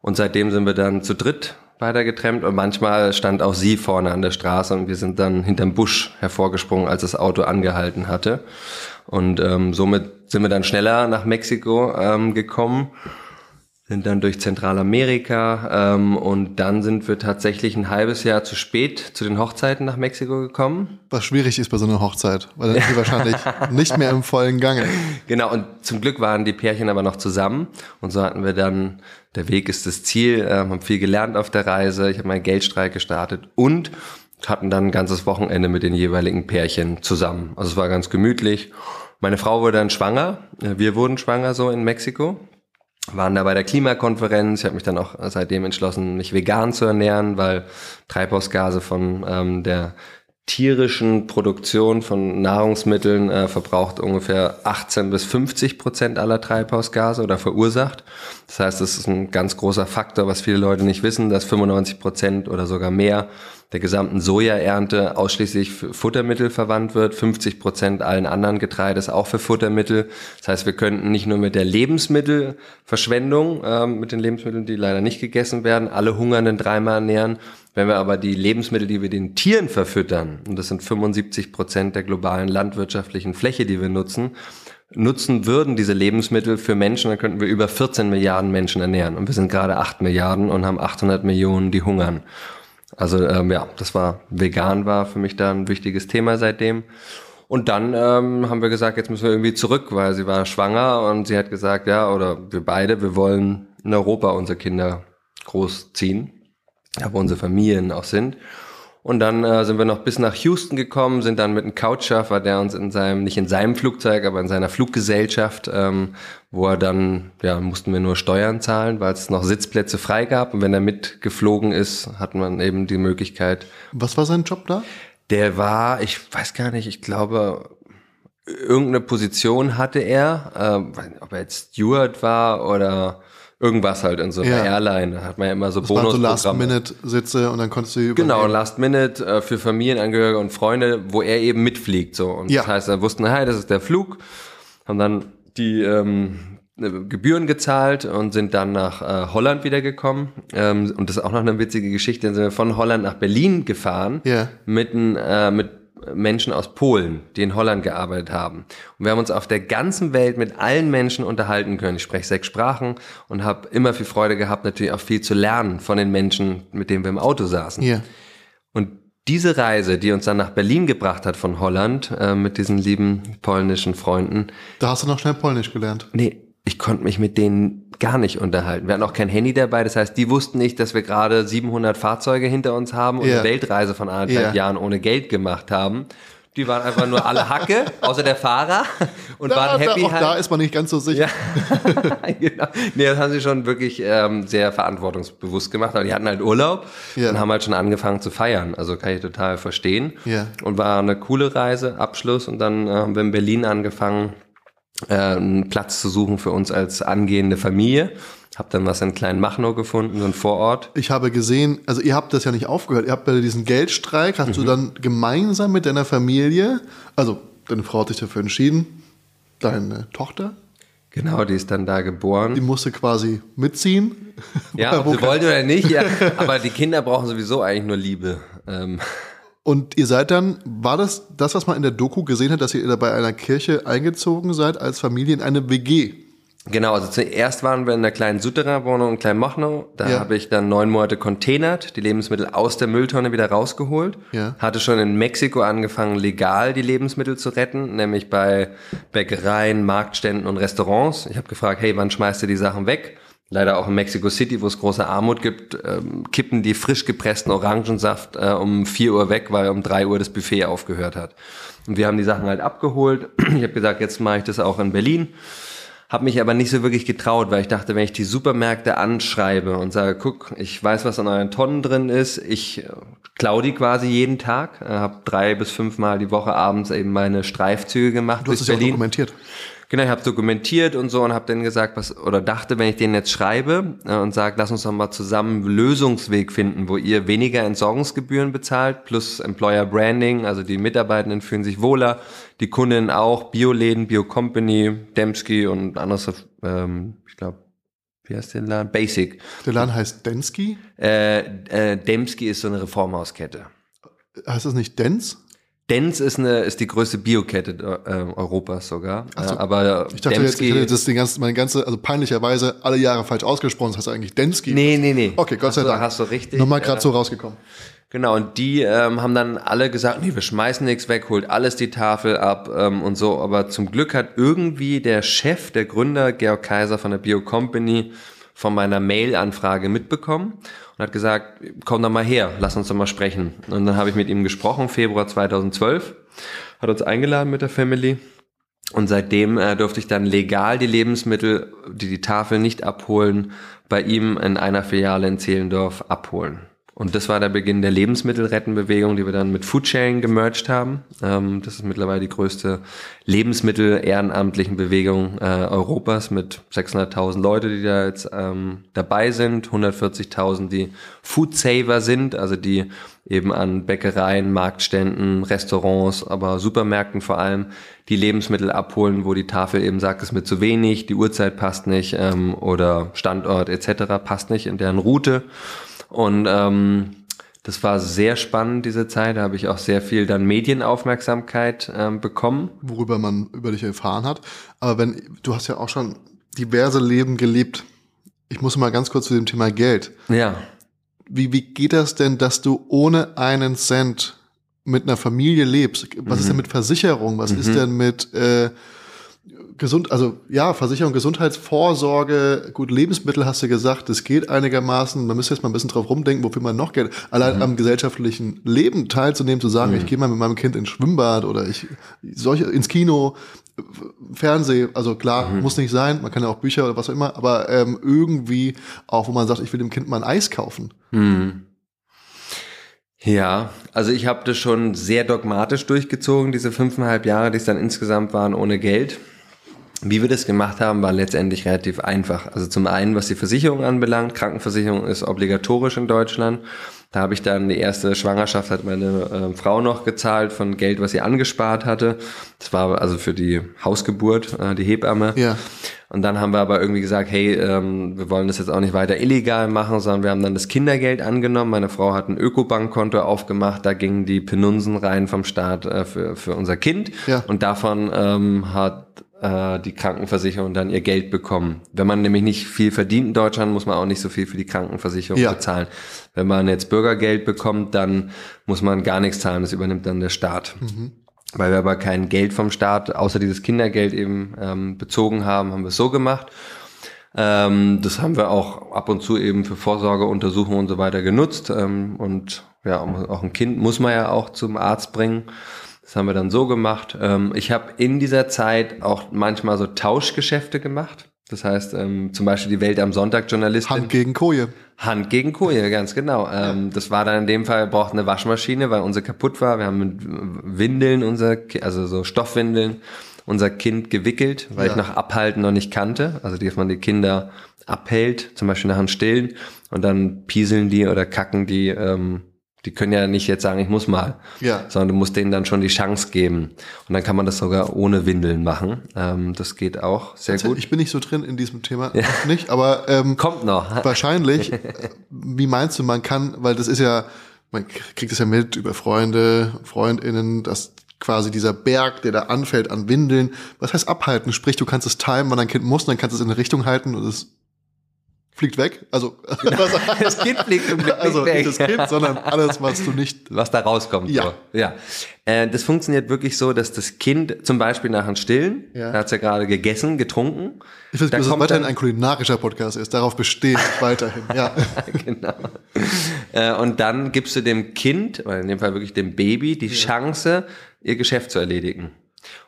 Speaker 2: Und seitdem sind wir dann zu dritt weiter getrennt und manchmal stand auch sie vorne an der Straße und wir sind dann hinterm Busch hervorgesprungen, als das Auto angehalten hatte. Und ähm, somit sind wir dann schneller nach Mexiko ähm, gekommen sind dann durch Zentralamerika ähm, und dann sind wir tatsächlich ein halbes Jahr zu spät zu den Hochzeiten nach Mexiko gekommen.
Speaker 3: Was schwierig ist bei so einer Hochzeit, weil dann ist sie wahrscheinlich nicht mehr im vollen Gange.
Speaker 2: Genau, und zum Glück waren die Pärchen aber noch zusammen und so hatten wir dann, der Weg ist das Ziel, äh, haben viel gelernt auf der Reise, ich habe meinen Geldstreik gestartet und hatten dann ein ganzes Wochenende mit den jeweiligen Pärchen zusammen. Also es war ganz gemütlich. Meine Frau wurde dann schwanger, äh, wir wurden schwanger so in Mexiko waren da bei der Klimakonferenz. Ich habe mich dann auch seitdem entschlossen, mich vegan zu ernähren, weil Treibhausgase von ähm, der tierischen Produktion von Nahrungsmitteln äh, verbraucht ungefähr 18 bis 50 Prozent aller Treibhausgase oder verursacht. Das heißt, es ist ein ganz großer Faktor, was viele Leute nicht wissen, dass 95 Prozent oder sogar mehr der gesamten Sojaernte ausschließlich für Futtermittel verwandt wird, 50 Prozent allen anderen Getreides auch für Futtermittel. Das heißt, wir könnten nicht nur mit der Lebensmittelverschwendung, äh, mit den Lebensmitteln, die leider nicht gegessen werden, alle Hungernden dreimal ernähren. Wenn wir aber die Lebensmittel, die wir den Tieren verfüttern, und das sind 75 Prozent der globalen landwirtschaftlichen Fläche, die wir nutzen, nutzen würden, diese Lebensmittel für Menschen, dann könnten wir über 14 Milliarden Menschen ernähren. Und wir sind gerade 8 Milliarden und haben 800 Millionen, die hungern. Also ähm, ja, das war vegan war für mich da ein wichtiges Thema seitdem. Und dann ähm, haben wir gesagt, jetzt müssen wir irgendwie zurück, weil sie war schwanger und sie hat gesagt, ja, oder wir beide, wir wollen in Europa unsere Kinder großziehen, wo unsere Familien auch sind. Und dann äh, sind wir noch bis nach Houston gekommen, sind dann mit einem Couchsurfer, der uns in seinem, nicht in seinem Flugzeug, aber in seiner Fluggesellschaft, ähm, wo er dann, ja, mussten wir nur Steuern zahlen, weil es noch Sitzplätze frei gab. Und wenn er mitgeflogen ist, hat man eben die Möglichkeit.
Speaker 3: Was war sein Job da?
Speaker 2: Der war, ich weiß gar nicht, ich glaube, irgendeine Position hatte er, äh, ob er jetzt Steward war oder irgendwas halt in so einer ja. Airline. Da hat man ja immer so Bonus. So
Speaker 3: Last-Minute-Sitze und dann konntest du
Speaker 2: übernehmen. Genau, Last-Minute äh, für Familienangehörige und Freunde, wo er eben mitfliegt. So. Und ja. das heißt, er wussten, hey, das ist der Flug. Haben dann die ähm, Gebühren gezahlt und sind dann nach äh, Holland wiedergekommen. Ähm, und das ist auch noch eine witzige Geschichte. Dann sind wir von Holland nach Berlin gefahren. Ja. Mitten, äh, mit Menschen aus Polen, die in Holland gearbeitet haben. Und wir haben uns auf der ganzen Welt mit allen Menschen unterhalten können. Ich spreche sechs Sprachen und habe immer viel Freude gehabt, natürlich auch viel zu lernen von den Menschen, mit denen wir im Auto saßen. Ja. Und diese Reise, die uns dann nach Berlin gebracht hat von Holland, äh, mit diesen lieben polnischen Freunden.
Speaker 3: Da hast du noch schnell Polnisch gelernt.
Speaker 2: Nee, ich konnte mich mit denen gar nicht unterhalten. Wir hatten auch kein Handy dabei, das heißt, die wussten nicht, dass wir gerade 700 Fahrzeuge hinter uns haben und yeah. eine Weltreise von anderthalb yeah. Jahren ohne Geld gemacht haben. Die waren einfach nur alle Hacke, außer der Fahrer und
Speaker 3: da,
Speaker 2: waren happy.
Speaker 3: Da, auch halt. da ist man nicht ganz so sicher.
Speaker 2: Ja. genau. Nee, das haben sie schon wirklich ähm, sehr verantwortungsbewusst gemacht. Aber die hatten halt Urlaub yeah. und haben halt schon angefangen zu feiern. Also kann ich total verstehen. Yeah. Und war eine coole Reise, Abschluss. Und dann äh, haben wir in Berlin angefangen, äh, einen Platz zu suchen für uns als angehende Familie. Hab dann was in Klein Machnow gefunden, so ein Vorort.
Speaker 3: Ich habe gesehen, also ihr habt das ja nicht aufgehört, ihr habt bei diesem Geldstreik, hast mhm. du dann gemeinsam mit deiner Familie, also deine Frau hat sich dafür entschieden, deine Tochter?
Speaker 2: Genau, die ist dann da geboren.
Speaker 3: Die musste quasi mitziehen.
Speaker 2: Ja, ob sie wollte oder nicht, ja. Aber die Kinder brauchen sowieso eigentlich nur Liebe. Ähm.
Speaker 3: Und ihr seid dann, war das das, was man in der Doku gesehen hat, dass ihr bei einer Kirche eingezogen seid als Familie in eine WG?
Speaker 2: Genau, also zuerst waren wir in einer kleinen Souterrain-Wohnung in Kleinmachnow. Da ja. habe ich dann neun Monate containert, die Lebensmittel aus der Mülltonne wieder rausgeholt. Ja. Hatte schon in Mexiko angefangen, legal die Lebensmittel zu retten, nämlich bei Bäckereien, Marktständen und Restaurants. Ich habe gefragt, hey, wann schmeißt ihr die Sachen weg? Leider auch in Mexico City, wo es große Armut gibt, ähm, kippen die frisch gepressten Orangensaft äh, um 4 Uhr weg, weil um 3 Uhr das Buffet aufgehört hat. Und wir haben die Sachen halt abgeholt. Ich habe gesagt, jetzt mache ich das auch in Berlin. Habe mich aber nicht so wirklich getraut, weil ich dachte, wenn ich die Supermärkte anschreibe und sage, guck, ich weiß, was an euren Tonnen drin ist, ich äh, klau die quasi jeden Tag, äh, habe drei bis fünfmal die Woche abends eben meine Streifzüge gemacht
Speaker 3: du hast es Berlin. Ja dokumentiert.
Speaker 2: Genau, ich habe dokumentiert und so und habe dann gesagt, was oder dachte, wenn ich den jetzt schreibe äh, und sage, lass uns doch mal zusammen einen Lösungsweg finden, wo ihr weniger Entsorgungsgebühren bezahlt plus Employer Branding, also die Mitarbeitenden fühlen sich wohler, die Kunden auch, Bioläden, Biocompany, Dembski und anderes, ähm, ich glaube, wie heißt der Laden? Basic.
Speaker 3: Der Laden heißt Densky?
Speaker 2: Äh, äh, Dembski ist so eine Reformhauskette.
Speaker 3: Heißt das nicht Dens?
Speaker 2: Dens ist eine ist die größte Biokette äh, Europas sogar. So. aber
Speaker 3: ich dachte Dembski, jetzt, ich hätte das die ganze, meine ganze, also peinlicherweise alle Jahre falsch ausgesprochen. Das heißt eigentlich Densky.
Speaker 2: Nee, nee, nee.
Speaker 3: Okay, Gott sei Dank.
Speaker 2: Hast du richtig.
Speaker 3: Nochmal gerade äh, so rausgekommen.
Speaker 2: Genau, und die ähm, haben dann alle gesagt, nee, wir schmeißen nichts weg, holt alles die Tafel ab ähm, und so. Aber zum Glück hat irgendwie der Chef, der Gründer, Georg Kaiser von der Bio Company, von meiner Mail-Anfrage mitbekommen und hat gesagt, komm doch mal her, lass uns doch mal sprechen. Und dann habe ich mit ihm gesprochen, Februar 2012, hat uns eingeladen mit der Family. Und seitdem äh, durfte ich dann legal die Lebensmittel, die die Tafel nicht abholen, bei ihm in einer Filiale in Zehlendorf abholen. Und das war der Beginn der Lebensmittelrettenbewegung, die wir dann mit Foodsharing gemerged haben. Ähm, das ist mittlerweile die größte Lebensmittel-ehrenamtlichen Bewegung äh, Europas mit 600.000 Leute, die da jetzt ähm, dabei sind, 140.000, die Foodsaver sind, also die eben an Bäckereien, Marktständen, Restaurants, aber Supermärkten vor allem die Lebensmittel abholen, wo die Tafel eben sagt, es ist mir zu wenig, die Uhrzeit passt nicht ähm, oder Standort etc. passt nicht in deren Route. Und ähm, das war sehr spannend, diese Zeit. Da habe ich auch sehr viel dann Medienaufmerksamkeit ähm, bekommen.
Speaker 3: Worüber man über dich erfahren hat. Aber wenn, du hast ja auch schon diverse Leben gelebt. Ich muss mal ganz kurz zu dem Thema Geld.
Speaker 2: Ja.
Speaker 3: Wie, wie geht das denn, dass du ohne einen Cent mit einer Familie lebst? Was mhm. ist denn mit Versicherung? Was mhm. ist denn mit äh, Gesund, also ja, Versicherung, Gesundheitsvorsorge, gut, Lebensmittel hast du gesagt, das geht einigermaßen. Man müsste jetzt mal ein bisschen drauf rumdenken, wofür man noch Geld, allein mhm. am gesellschaftlichen Leben teilzunehmen, zu sagen, mhm. ich gehe mal mit meinem Kind ins Schwimmbad oder ich solche ins Kino, Fernseh, also klar, mhm. muss nicht sein, man kann ja auch Bücher oder was auch immer, aber ähm, irgendwie auch, wo man sagt, ich will dem Kind mal ein Eis kaufen.
Speaker 2: Mhm. Ja, also ich habe das schon sehr dogmatisch durchgezogen, diese fünfeinhalb Jahre, die es dann insgesamt waren ohne Geld. Wie wir das gemacht haben, war letztendlich relativ einfach. Also zum einen, was die Versicherung anbelangt, Krankenversicherung ist obligatorisch in Deutschland. Da habe ich dann die erste Schwangerschaft hat meine äh, Frau noch gezahlt von Geld, was sie angespart hatte. Das war also für die Hausgeburt, äh, die Hebamme.
Speaker 3: Ja.
Speaker 2: Und dann haben wir aber irgendwie gesagt, hey, ähm, wir wollen das jetzt auch nicht weiter illegal machen, sondern wir haben dann das Kindergeld angenommen. Meine Frau hat ein Ökobankkonto aufgemacht, da gingen die Penunsen rein vom Staat äh, für, für unser Kind.
Speaker 3: Ja.
Speaker 2: Und davon ähm, hat äh, die Krankenversicherung dann ihr Geld bekommen. Wenn man nämlich nicht viel verdient in Deutschland, muss man auch nicht so viel für die Krankenversicherung ja. bezahlen. Wenn man jetzt Bürgergeld bekommt, dann muss man gar nichts zahlen, das übernimmt dann der Staat. Mhm. Weil wir aber kein Geld vom Staat, außer dieses Kindergeld eben ähm, bezogen haben, haben wir es so gemacht. Ähm, das haben wir auch ab und zu eben für Vorsorgeuntersuchungen und so weiter genutzt. Ähm, und ja, auch ein Kind muss man ja auch zum Arzt bringen. Das haben wir dann so gemacht. Ähm, ich habe in dieser Zeit auch manchmal so Tauschgeschäfte gemacht. Das heißt, ähm, zum Beispiel die Welt am Sonntag Journalistin.
Speaker 3: Hand gegen Koje.
Speaker 2: Hand gegen Koje, ganz genau. Ähm, das war dann in dem Fall, wir brauchten eine Waschmaschine, weil unsere kaputt war. Wir haben mit Windeln, unser, also so Stoffwindeln, unser Kind gewickelt, weil ja. ich noch Abhalten noch nicht kannte. Also, dass man die Kinder abhält, zum Beispiel nach dem Stillen, und dann pieseln die oder kacken die ähm, die können ja nicht jetzt sagen, ich muss mal,
Speaker 3: ja.
Speaker 2: sondern du musst denen dann schon die Chance geben. Und dann kann man das sogar ohne Windeln machen. Ähm, das geht auch sehr
Speaker 3: also,
Speaker 2: gut.
Speaker 3: Ich bin nicht so drin in diesem Thema, ja. nicht, aber ähm,
Speaker 2: kommt noch.
Speaker 3: Wahrscheinlich. wie meinst du, man kann, weil das ist ja, man kriegt es ja mit über Freunde, Freundinnen, dass quasi dieser Berg, der da anfällt an Windeln. Was heißt abhalten? Sprich, du kannst es timen, wann dein Kind muss, dann kannst du es in eine Richtung halten und es fliegt weg. Also
Speaker 2: genau. das Kind fliegt zum Glück
Speaker 3: also nicht das Kind, sondern alles, was du nicht,
Speaker 2: was da rauskommt.
Speaker 3: Ja,
Speaker 2: so. ja. Äh, das funktioniert wirklich so, dass das Kind zum Beispiel nach einem Stillen, ja. da hat's ja gerade gegessen, getrunken.
Speaker 3: Ich weiß, dass es weiterhin ein kulinarischer Podcast ist. Darauf bestehe ich weiterhin. Ja,
Speaker 2: genau. Äh, und dann gibst du dem Kind, oder in dem Fall wirklich dem Baby, die ja. Chance, ihr Geschäft zu erledigen.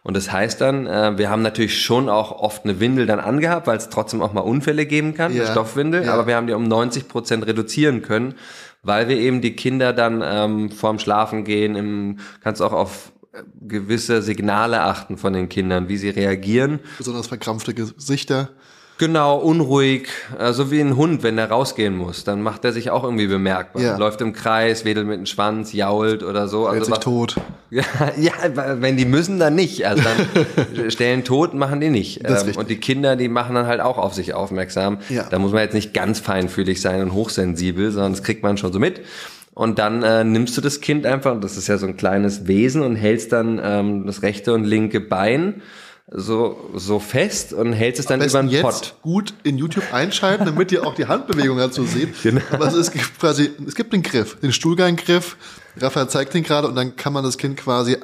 Speaker 2: Und das heißt dann, äh, wir haben natürlich schon auch oft eine Windel dann angehabt, weil es trotzdem auch mal Unfälle geben kann, ja. eine Stoffwindel, ja. aber wir haben die um 90 Prozent reduzieren können, weil wir eben die Kinder dann ähm, vorm Schlafen gehen, im, kannst auch auf äh, gewisse Signale achten von den Kindern, wie sie reagieren.
Speaker 3: Besonders verkrampfte Gesichter.
Speaker 2: Genau, unruhig, so wie ein Hund, wenn er rausgehen muss, dann macht er sich auch irgendwie bemerkbar. Ja. Läuft im Kreis, wedelt mit dem Schwanz, jault oder so.
Speaker 3: Stellt also sich was, tot.
Speaker 2: Ja, ja, wenn die müssen, dann nicht. Also dann stellen tot, machen die nicht. Ähm, und die Kinder, die machen dann halt auch auf sich aufmerksam. Ja. Da muss man jetzt nicht ganz feinfühlig sein und hochsensibel, sondern das kriegt man schon so mit. Und dann äh, nimmst du das Kind einfach, das ist ja so ein kleines Wesen, und hältst dann ähm, das rechte und linke Bein so, so fest und hältst es dann über den Pott.
Speaker 3: gut in YouTube einschalten, damit ihr auch die Handbewegung dazu seht. Genau. Aber es ist quasi, es gibt den Griff, den Stuhlganggriff. Raphael zeigt den gerade und dann kann man das Kind quasi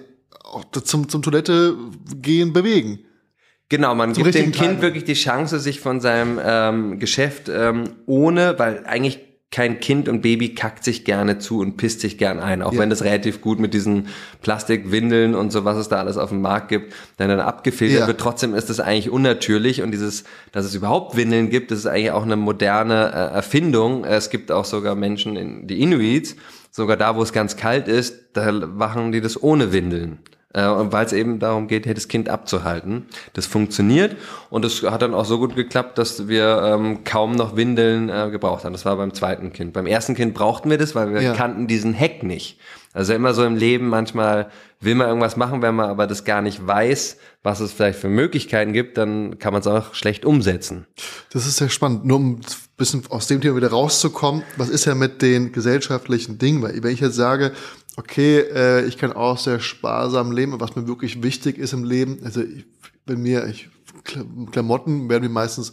Speaker 3: auch zum, zum Toilette gehen bewegen.
Speaker 2: Genau, man so gibt dem Kind wirklich die Chance, sich von seinem ähm, Geschäft ähm, ohne, weil eigentlich kein Kind und Baby kackt sich gerne zu und pisst sich gern ein, auch ja. wenn das relativ gut mit diesen Plastikwindeln und so, was es da alles auf dem Markt gibt, dann, dann abgefiltert ja. wird. Trotzdem ist das eigentlich unnatürlich und dieses, dass es überhaupt Windeln gibt, das ist eigentlich auch eine moderne äh, Erfindung. Es gibt auch sogar Menschen, in, die Inuits, sogar da, wo es ganz kalt ist, da machen die das ohne Windeln weil es eben darum geht, das Kind abzuhalten. Das funktioniert und es hat dann auch so gut geklappt, dass wir ähm, kaum noch Windeln äh, gebraucht haben. Das war beim zweiten Kind. Beim ersten Kind brauchten wir das, weil wir ja. kannten diesen Heck nicht. Also immer so im Leben, manchmal will man irgendwas machen, wenn man aber das gar nicht weiß, was es vielleicht für Möglichkeiten gibt, dann kann man es auch schlecht umsetzen.
Speaker 3: Das ist sehr spannend. Nur um ein bisschen aus dem Thema wieder rauszukommen, was ist ja mit den gesellschaftlichen Dingen? Weil wenn ich jetzt sage, okay, äh, ich kann auch sehr sparsam leben, was mir wirklich wichtig ist im Leben, also ich, bei mir, ich, Klamotten werden mir meistens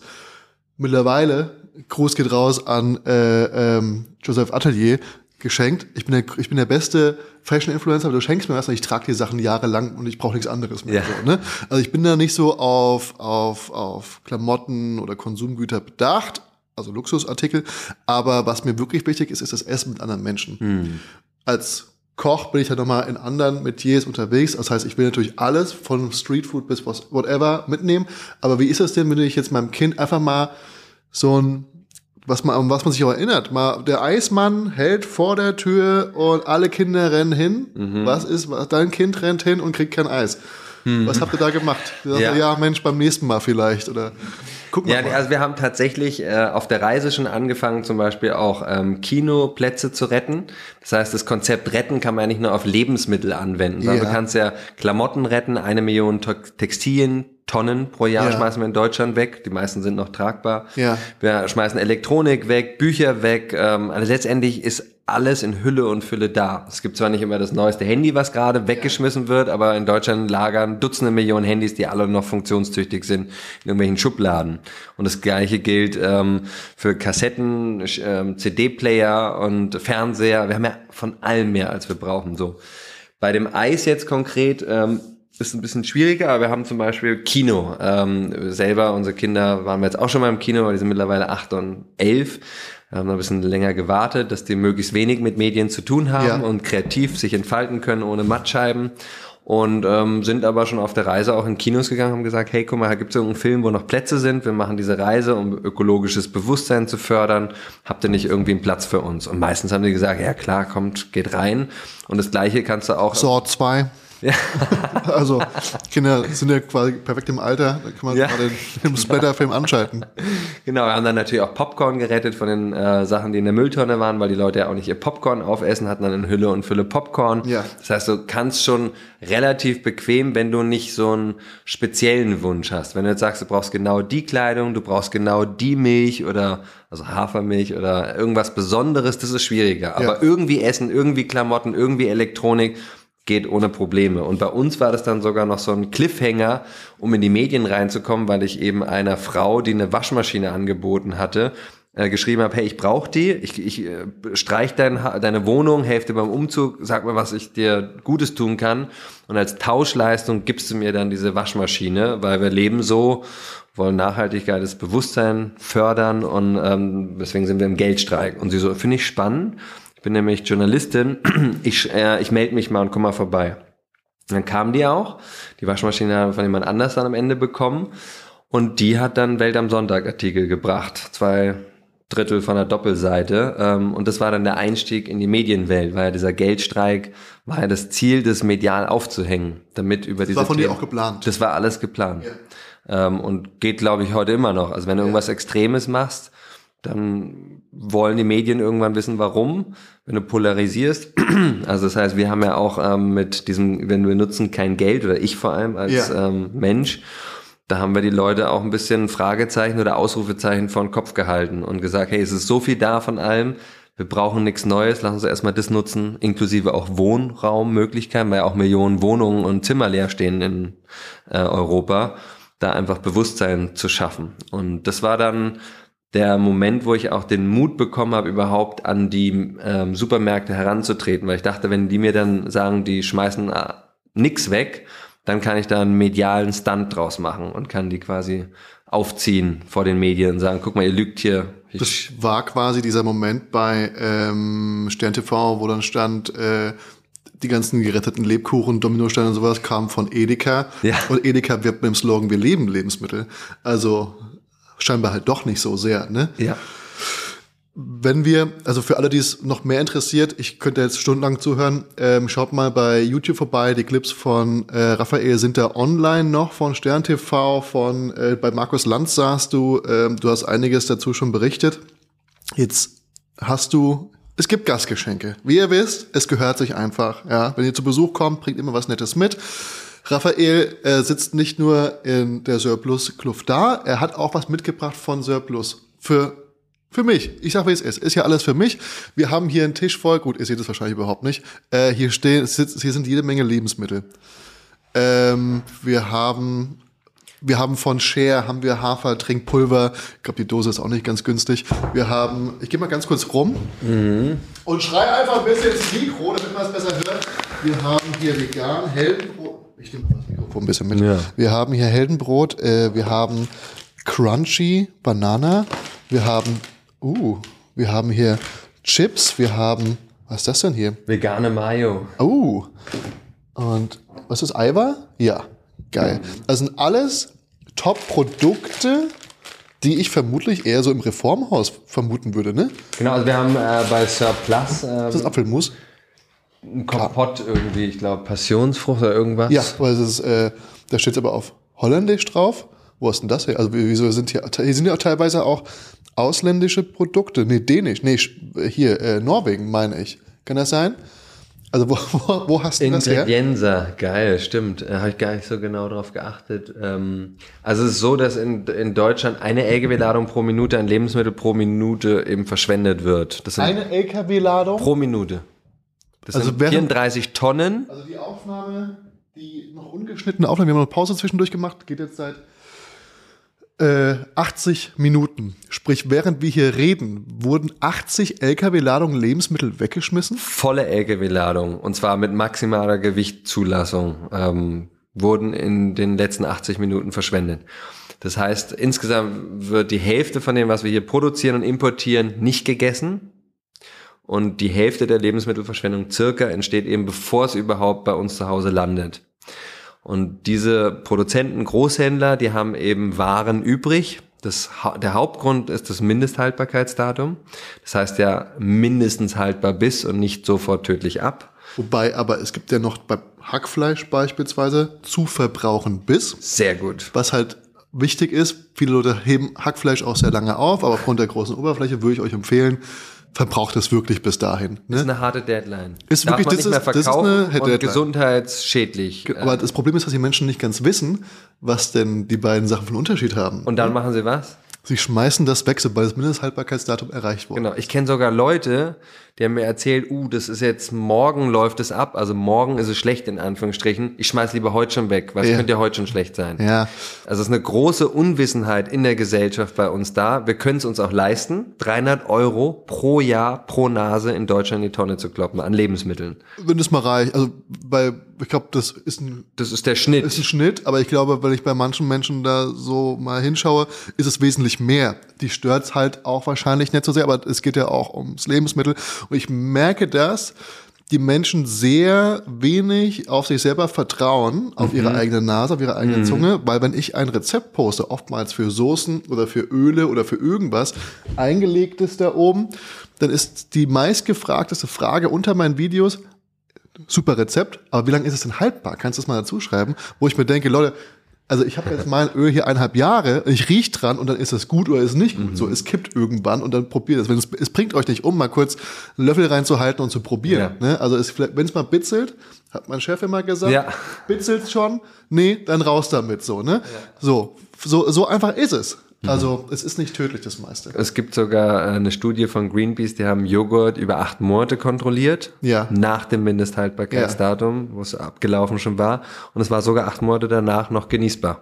Speaker 3: mittlerweile, Gruß geht raus an äh, ähm, Joseph Atelier, geschenkt. Ich bin der, ich bin der beste Fashion-Influencer, aber du schenkst mir was und ich trage die Sachen jahrelang und ich brauche nichts anderes mehr. Ja. So, ne? Also ich bin da nicht so auf, auf, auf Klamotten oder Konsumgüter bedacht, also Luxusartikel. Aber was mir wirklich wichtig ist, ist das Essen mit anderen Menschen. Hm. Als Koch bin ich ja nochmal in anderen Metiers unterwegs. Das heißt, ich will natürlich alles von Streetfood bis was, whatever mitnehmen. Aber wie ist es denn, wenn ich jetzt meinem Kind einfach mal so ein, was man, um was man sich auch erinnert, mal der Eismann hält vor der Tür und alle Kinder rennen hin. Mhm. Was ist, was, dein Kind rennt hin und kriegt kein Eis. Mhm. Was habt ihr da gemacht? Ja. ja, Mensch, beim nächsten Mal vielleicht. Oder
Speaker 2: Guck ja, mal. also wir haben tatsächlich äh, auf der Reise schon angefangen, zum Beispiel auch ähm, Kinoplätze zu retten. Das heißt, das Konzept retten kann man ja nicht nur auf Lebensmittel anwenden, sondern ja. du kannst ja Klamotten retten, eine Million Textilien, Tonnen pro Jahr ja. schmeißen wir in Deutschland weg. Die meisten sind noch tragbar. Ja. Wir schmeißen Elektronik weg, Bücher weg. Ähm, also letztendlich ist alles in Hülle und Fülle da. Es gibt zwar nicht immer das neueste Handy, was gerade weggeschmissen wird, aber in Deutschland lagern Dutzende Millionen Handys, die alle noch funktionstüchtig sind, in irgendwelchen Schubladen. Und das gleiche gilt ähm, für Kassetten, ähm, CD-Player und Fernseher. Wir haben ja von allem mehr, als wir brauchen. So Bei dem Eis jetzt konkret ähm, ist ein bisschen schwieriger, aber wir haben zum Beispiel Kino. Ähm, selber, unsere Kinder waren wir jetzt auch schon mal im Kino, weil die sind mittlerweile acht und elf. Wir haben ein bisschen länger gewartet, dass die möglichst wenig mit Medien zu tun haben ja. und kreativ sich entfalten können ohne Mattscheiben. Und ähm, sind aber schon auf der Reise auch in Kinos gegangen, haben gesagt, hey, guck mal, da gibt es irgendeinen Film, wo noch Plätze sind. Wir machen diese Reise, um ökologisches Bewusstsein zu fördern. Habt ihr nicht irgendwie einen Platz für uns? Und meistens haben die gesagt, ja klar, kommt, geht rein. Und das Gleiche kannst du auch...
Speaker 3: So, zwei. Ja. also Kinder sind ja quasi perfekt im Alter, da kann man ja. gerade den Splatterfilm anschalten.
Speaker 2: Genau, wir haben dann natürlich auch Popcorn gerettet von den äh, Sachen, die in der Mülltonne waren, weil die Leute ja auch nicht ihr Popcorn aufessen, hatten dann in Hülle und Fülle Popcorn. Ja. Das heißt, du kannst schon relativ bequem, wenn du nicht so einen speziellen Wunsch hast. Wenn du jetzt sagst, du brauchst genau die Kleidung, du brauchst genau die Milch oder also Hafermilch oder irgendwas Besonderes, das ist schwieriger. Aber ja. irgendwie Essen, irgendwie Klamotten, irgendwie Elektronik, geht ohne Probleme. Und bei uns war das dann sogar noch so ein Cliffhanger, um in die Medien reinzukommen, weil ich eben einer Frau, die eine Waschmaschine angeboten hatte, äh, geschrieben habe, hey, ich brauche die, ich, ich äh, streich dein, deine Wohnung, helfe dir beim Umzug, sag mir, was ich dir Gutes tun kann. Und als Tauschleistung gibst du mir dann diese Waschmaschine, weil wir leben so, wollen Nachhaltigkeit, das Bewusstsein fördern und ähm, deswegen sind wir im Geldstreik. Und sie so, finde ich spannend. Bin nämlich Journalistin, ich, äh, ich melde mich mal und komm mal vorbei. Und dann kam die auch, die Waschmaschine haben wir von jemand anders dann am Ende bekommen. Und die hat dann Welt am Sonntag Artikel gebracht. Zwei Drittel von der Doppelseite. Ähm, und das war dann der Einstieg in die Medienwelt, weil ja dieser Geldstreik war ja das Ziel, das medial aufzuhängen, damit über diese.
Speaker 3: Das war von Themen, dir auch geplant.
Speaker 2: Das war alles geplant. Ja. Ähm, und geht, glaube ich, heute immer noch. Also wenn du ja. irgendwas Extremes machst, dann wollen die Medien irgendwann wissen, warum. Wenn du polarisierst, also das heißt, wir haben ja auch ähm, mit diesem, wenn wir nutzen kein Geld oder ich vor allem als ja. ähm, Mensch da haben wir die Leute auch ein bisschen Fragezeichen oder Ausrufezeichen vor den Kopf gehalten und gesagt, hey, es ist so viel da von allem, wir brauchen nichts Neues, lass uns erstmal das nutzen, inklusive auch Wohnraummöglichkeiten, weil auch Millionen Wohnungen und Zimmer leer stehen in äh, Europa, da einfach Bewusstsein zu schaffen. Und das war dann der Moment, wo ich auch den Mut bekommen habe, überhaupt an die ähm, Supermärkte heranzutreten, weil ich dachte, wenn die mir dann sagen, die schmeißen äh, nix weg, dann kann ich da einen medialen Stunt draus machen und kann die quasi aufziehen vor den Medien und sagen, guck mal, ihr lügt hier.
Speaker 3: Ich das war quasi dieser Moment bei ähm, Stern TV, wo dann stand, äh, die ganzen geretteten Lebkuchen, Dominosteine und sowas kamen von Edeka. Ja. Und Edeka wirbt mit dem Slogan, wir leben Lebensmittel. Also scheinbar halt doch nicht so sehr, ne?
Speaker 2: Ja.
Speaker 3: Wenn wir, also für alle, die es noch mehr interessiert, ich könnte jetzt stundenlang zuhören, ähm, schaut mal bei YouTube vorbei, die Clips von äh, Raphael sind da online noch von Stern TV, von äh, bei Markus Lanz saßt du, ähm, du hast einiges dazu schon berichtet. Jetzt hast du, es gibt Gastgeschenke. Wie ihr wisst, es gehört sich einfach. Ja, wenn ihr zu Besuch kommt, bringt immer was Nettes mit. Raphael äh, sitzt nicht nur in der Surplus Kluft da, er hat auch was mitgebracht von Surplus für für mich. Ich sag, wie es ist. Ist ja alles für mich. Wir haben hier einen Tisch voll. Gut, ihr seht es wahrscheinlich überhaupt nicht. Äh, hier stehen, hier sind jede Menge Lebensmittel. Ähm, wir haben, wir haben von Share, haben wir Hafertrinkpulver. Ich glaube, die Dose ist auch nicht ganz günstig. Wir haben, ich gehe mal ganz kurz rum mhm. und schrei einfach ein bisschen ins Mikro, damit man es besser hört. Wir haben hier vegan Heldenbrot. Ich nehme mal das Mikrofon ein bisschen mit. Ja. Wir haben hier Heldenbrot. Äh, wir haben Crunchy Banana. Wir haben Uh, wir haben hier Chips, wir haben, was ist das denn hier?
Speaker 2: Vegane Mayo.
Speaker 3: Uh, und was ist Eiwa? Ja, geil. Das sind alles Top-Produkte, die ich vermutlich eher so im Reformhaus vermuten würde, ne?
Speaker 2: Genau, also wir haben äh, bei Surplus. Ähm,
Speaker 3: das ist Apfelmus.
Speaker 2: Ein Kompott irgendwie, ich glaube Passionsfrucht oder irgendwas.
Speaker 3: Ja, weil es ist, äh, da steht aber auf Holländisch drauf. Wo ist denn das hier? Also wieso sind hier, hier sind ja teilweise auch ausländische Produkte. Nee, Dänisch. Nee, hier, äh, Norwegen, meine ich. Kann das sein? Also wo, wo, wo hast du das her?
Speaker 2: Ingredienza, geil, stimmt. Da habe ich gar nicht so genau drauf geachtet. Ähm, also es ist so, dass in, in Deutschland eine LKW-Ladung pro Minute an Lebensmittel pro Minute eben verschwendet wird.
Speaker 3: Eine LKW-Ladung?
Speaker 2: Pro Minute. Das also sind 34 Tonnen.
Speaker 3: Also die Aufnahme, die noch ungeschnittene Aufnahme, wir haben noch Pause zwischendurch gemacht, geht jetzt seit äh, 80 Minuten. Sprich, während wir hier reden, wurden 80 LKW-Ladungen Lebensmittel weggeschmissen?
Speaker 2: Volle LKW-Ladung. Und zwar mit maximaler Gewichtszulassung. Ähm, wurden in den letzten 80 Minuten verschwendet. Das heißt, insgesamt wird die Hälfte von dem, was wir hier produzieren und importieren, nicht gegessen. Und die Hälfte der Lebensmittelverschwendung circa entsteht eben, bevor es überhaupt bei uns zu Hause landet. Und diese Produzenten, Großhändler, die haben eben Waren übrig. Das, der Hauptgrund ist das Mindesthaltbarkeitsdatum. Das heißt ja mindestens haltbar bis und nicht sofort tödlich ab.
Speaker 3: Wobei, aber es gibt ja noch bei Hackfleisch beispielsweise zu verbrauchen bis.
Speaker 2: Sehr gut.
Speaker 3: Was halt wichtig ist, viele Leute heben Hackfleisch auch sehr lange auf, aber aufgrund der großen Oberfläche würde ich euch empfehlen, verbraucht es wirklich bis dahin.
Speaker 2: Ne? ist eine harte Deadline.
Speaker 3: Ist Darf wirklich, man nicht mehr
Speaker 2: verkaufen das ist eine und gesundheitsschädlich.
Speaker 3: Aber das Problem ist, dass die Menschen nicht ganz wissen, was denn die beiden Sachen von Unterschied haben.
Speaker 2: Und dann machen sie was?
Speaker 3: Sie schmeißen das weg, sobald das Mindesthaltbarkeitsdatum erreicht wurde.
Speaker 2: Genau. Ich kenne sogar Leute, die haben mir erzählt, uh, das ist jetzt morgen läuft es ab, also morgen ist es schlecht in Anführungsstrichen. Ich schmeiß lieber heute schon weg, weil es ja. könnte ja heute schon schlecht sein.
Speaker 3: Ja.
Speaker 2: Also es ist eine große Unwissenheit in der Gesellschaft bei uns da. Wir können es uns auch leisten, 300 Euro pro Jahr pro Nase in Deutschland in die Tonne zu kloppen an Lebensmitteln.
Speaker 3: Wenn es mal reicht, also bei ich glaube, das ist ein
Speaker 2: das ist der Schnitt.
Speaker 3: Ist ein Schnitt, aber ich glaube, wenn ich bei manchen Menschen da so mal hinschaue, ist es wesentlich mehr. Die stört's halt auch wahrscheinlich nicht so sehr, aber es geht ja auch ums Lebensmittel und ich merke das, die Menschen sehr wenig auf sich selber vertrauen, auf mhm. ihre eigene Nase, auf ihre eigene mhm. Zunge, weil wenn ich ein Rezept poste, oftmals für Soßen oder für Öle oder für irgendwas, eingelegt ist da oben, dann ist die meistgefragteste Frage unter meinen Videos, super Rezept, aber wie lange ist es denn haltbar? Kannst du das mal dazu schreiben? Wo ich mir denke, Leute, also ich habe jetzt mein Öl hier eineinhalb Jahre, ich riech dran und dann ist es gut oder ist es nicht gut. Mhm. So, es kippt irgendwann und dann probiert es. Wenn es. Es bringt euch nicht um, mal kurz einen Löffel reinzuhalten und zu probieren. Ja. Ne? Also wenn es mal bitzelt, hat mein Chef immer gesagt, ja. bitzelt schon, nee, dann raus damit so. Ne? Ja. So, so, so einfach ist es. Mhm. Also es ist nicht tödlich, das meiste.
Speaker 2: Es gibt sogar äh, eine Studie von Greenpeace, die haben Joghurt über acht Monate kontrolliert.
Speaker 3: Ja.
Speaker 2: Nach dem Mindesthaltbarkeitsdatum, ja. wo es abgelaufen schon war. Und es war sogar acht Monate danach noch genießbar.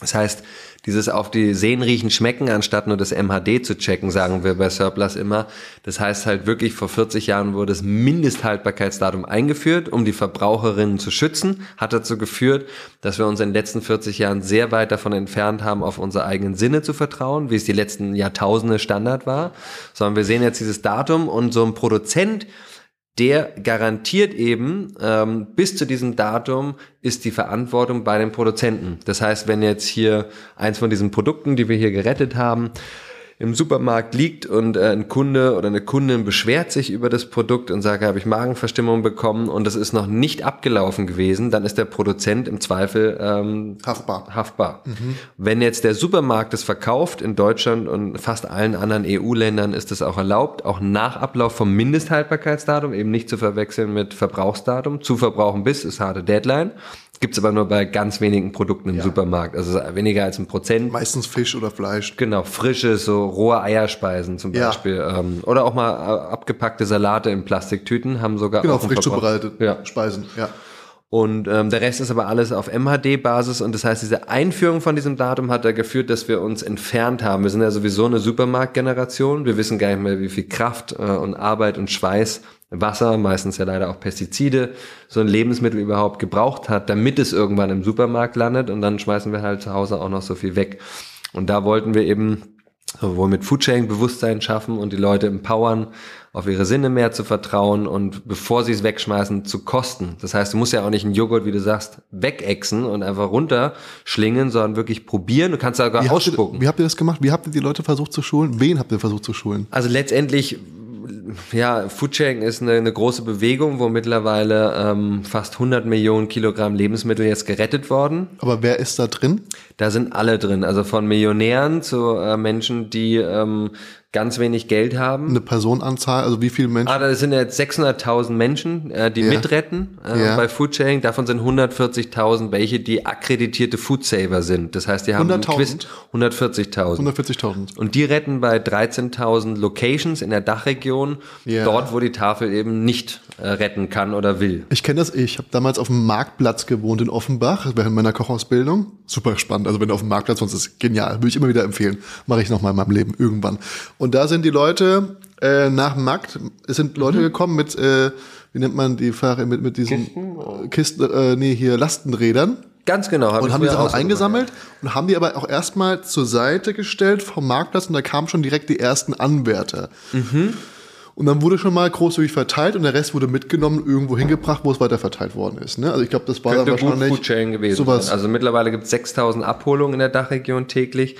Speaker 2: Das heißt, dieses auf die Sehen riechen schmecken, anstatt nur das MHD zu checken, sagen wir bei Surplus immer. Das heißt halt wirklich, vor 40 Jahren wurde das Mindesthaltbarkeitsdatum eingeführt, um die Verbraucherinnen zu schützen, hat dazu geführt, dass wir uns in den letzten 40 Jahren sehr weit davon entfernt haben, auf unsere eigenen Sinne zu vertrauen, wie es die letzten Jahrtausende Standard war, sondern wir sehen jetzt dieses Datum und so ein Produzent, der garantiert eben, ähm, bis zu diesem Datum ist die Verantwortung bei den Produzenten. Das heißt, wenn jetzt hier eins von diesen Produkten, die wir hier gerettet haben, im Supermarkt liegt und äh, ein Kunde oder eine Kundin beschwert sich über das Produkt und sagt, habe ich Magenverstimmung bekommen und das ist noch nicht abgelaufen gewesen, dann ist der Produzent im Zweifel ähm,
Speaker 3: haftbar.
Speaker 2: haftbar. Mhm. Wenn jetzt der Supermarkt es verkauft in Deutschland und fast allen anderen EU-Ländern ist es auch erlaubt, auch nach Ablauf vom Mindesthaltbarkeitsdatum, eben nicht zu verwechseln mit Verbrauchsdatum, zu verbrauchen bis ist harte Deadline. Gibt's aber nur bei ganz wenigen Produkten im ja. Supermarkt. Also weniger als ein Prozent.
Speaker 3: Meistens Fisch oder Fleisch.
Speaker 2: Genau, frische, so rohe Eierspeisen zum Beispiel. Ja. Ähm, oder auch mal äh, abgepackte Salate in Plastiktüten haben sogar
Speaker 3: genau, frisch zubereitete ja. Speisen, ja.
Speaker 2: Und ähm, der Rest ist aber alles auf MHD-Basis und das heißt, diese Einführung von diesem Datum hat da geführt, dass wir uns entfernt haben. Wir sind ja sowieso eine Supermarktgeneration. Wir wissen gar nicht mehr, wie viel Kraft äh, und Arbeit und Schweiß Wasser, meistens ja leider auch Pestizide, so ein Lebensmittel überhaupt gebraucht hat, damit es irgendwann im Supermarkt landet und dann schmeißen wir halt zu Hause auch noch so viel weg. Und da wollten wir eben sowohl mit Foodsharing Bewusstsein schaffen und die Leute empowern, auf ihre Sinne mehr zu vertrauen und bevor sie es wegschmeißen, zu kosten. Das heißt, du musst ja auch nicht einen Joghurt, wie du sagst, wegexen und einfach runterschlingen, sondern wirklich probieren. Du kannst sogar
Speaker 3: wie
Speaker 2: ausspucken.
Speaker 3: Habt ihr, wie habt ihr das gemacht? Wie habt ihr die Leute versucht zu schulen? Wen habt ihr versucht zu schulen?
Speaker 2: Also letztendlich ja, Foodsharing ist eine, eine, große Bewegung, wo mittlerweile ähm, fast 100 Millionen Kilogramm Lebensmittel jetzt gerettet worden.
Speaker 3: Aber wer ist da drin?
Speaker 2: Da sind alle drin, also von Millionären zu äh, Menschen, die ähm, ganz wenig Geld haben.
Speaker 3: Eine Personenanzahl, also wie viele Menschen?
Speaker 2: Ah, das sind jetzt 600.000 Menschen, äh, die ja. mitretten äh, ja. bei Foodsharing. Davon sind 140.000 welche, die akkreditierte Foodsaver sind. Das heißt, die haben 140.000. 140.000. Und die retten bei 13.000 Locations in der Dachregion, ja. dort, wo die Tafel eben nicht retten kann oder will.
Speaker 3: Ich kenne das, ich habe damals auf dem Marktplatz gewohnt in Offenbach, während meiner Kochausbildung. Super spannend, also wenn du auf dem Marktplatz wohnst, ist genial, würde ich immer wieder empfehlen. Mache ich noch mal in meinem Leben irgendwann. Und da sind die Leute äh, nach dem Markt, es sind Leute mhm. gekommen mit, äh, wie nennt man die Fahrer, mit, mit diesen Kisten, Kisten äh, nee, hier Lastenrädern.
Speaker 2: Ganz genau.
Speaker 3: Hab und haben die Sachen eingesammelt und haben die aber auch erstmal zur Seite gestellt vom Marktplatz und da kamen schon direkt die ersten Anwärter. Mhm. Und dann wurde schon mal großzügig verteilt und der Rest wurde mitgenommen, irgendwo hingebracht, wo es weiter verteilt worden ist. Ne? Also ich glaube, das war
Speaker 2: Könnte dann wahrscheinlich gut Food gewesen sowas. Sein. Also mittlerweile gibt es 6000 Abholungen in der Dachregion täglich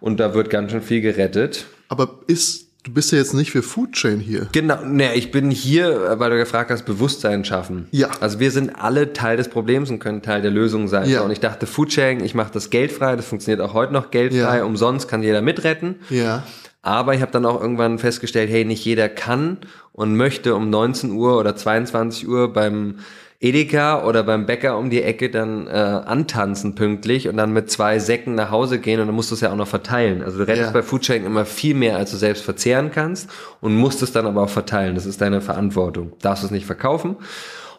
Speaker 2: und da wird ganz schön viel gerettet.
Speaker 3: Aber ist Du bist ja jetzt nicht für Foodchain hier.
Speaker 2: Genau, ne, ich bin hier, weil du gefragt hast, Bewusstsein schaffen.
Speaker 3: Ja.
Speaker 2: Also wir sind alle Teil des Problems und können Teil der Lösung sein. Ja. Und ich dachte, Foodsharing, ich mache das geldfrei, das funktioniert auch heute noch geldfrei, ja. umsonst kann jeder mitretten.
Speaker 3: Ja.
Speaker 2: Aber ich habe dann auch irgendwann festgestellt, hey, nicht jeder kann und möchte um 19 Uhr oder 22 Uhr beim Edeka oder beim Bäcker um die Ecke dann äh, antanzen pünktlich und dann mit zwei Säcken nach Hause gehen und dann musst du es ja auch noch verteilen. Also du rettest ja. bei Foodsharing immer viel mehr, als du selbst verzehren kannst und musst es dann aber auch verteilen. Das ist deine Verantwortung. Darfst du es nicht verkaufen.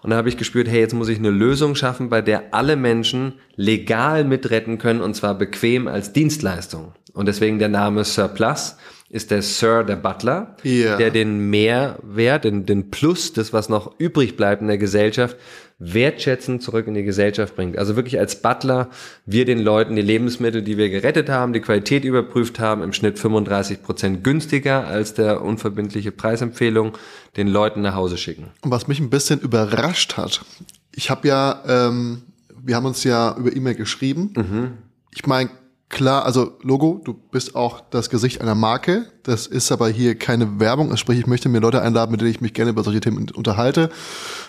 Speaker 2: Und da habe ich gespürt, hey, jetzt muss ich eine Lösung schaffen, bei der alle Menschen legal mitretten können und zwar bequem als Dienstleistung. Und deswegen der Name Surplus ist der Sir, der Butler, yeah. der den Mehrwert, den, den Plus, das was noch übrig bleibt in der Gesellschaft, wertschätzend zurück in die Gesellschaft bringt. Also wirklich als Butler wir den Leuten die Lebensmittel, die wir gerettet haben, die Qualität überprüft haben, im Schnitt 35 Prozent günstiger als der unverbindliche Preisempfehlung, den Leuten nach Hause schicken.
Speaker 3: Und was mich ein bisschen überrascht hat, ich habe ja, ähm, wir haben uns ja über E-Mail geschrieben. Mhm. Ich meine, klar, also Logo, du bist auch das Gesicht einer Marke. Das ist aber hier keine Werbung. Sprich, ich möchte mir Leute einladen, mit denen ich mich gerne über solche Themen unterhalte.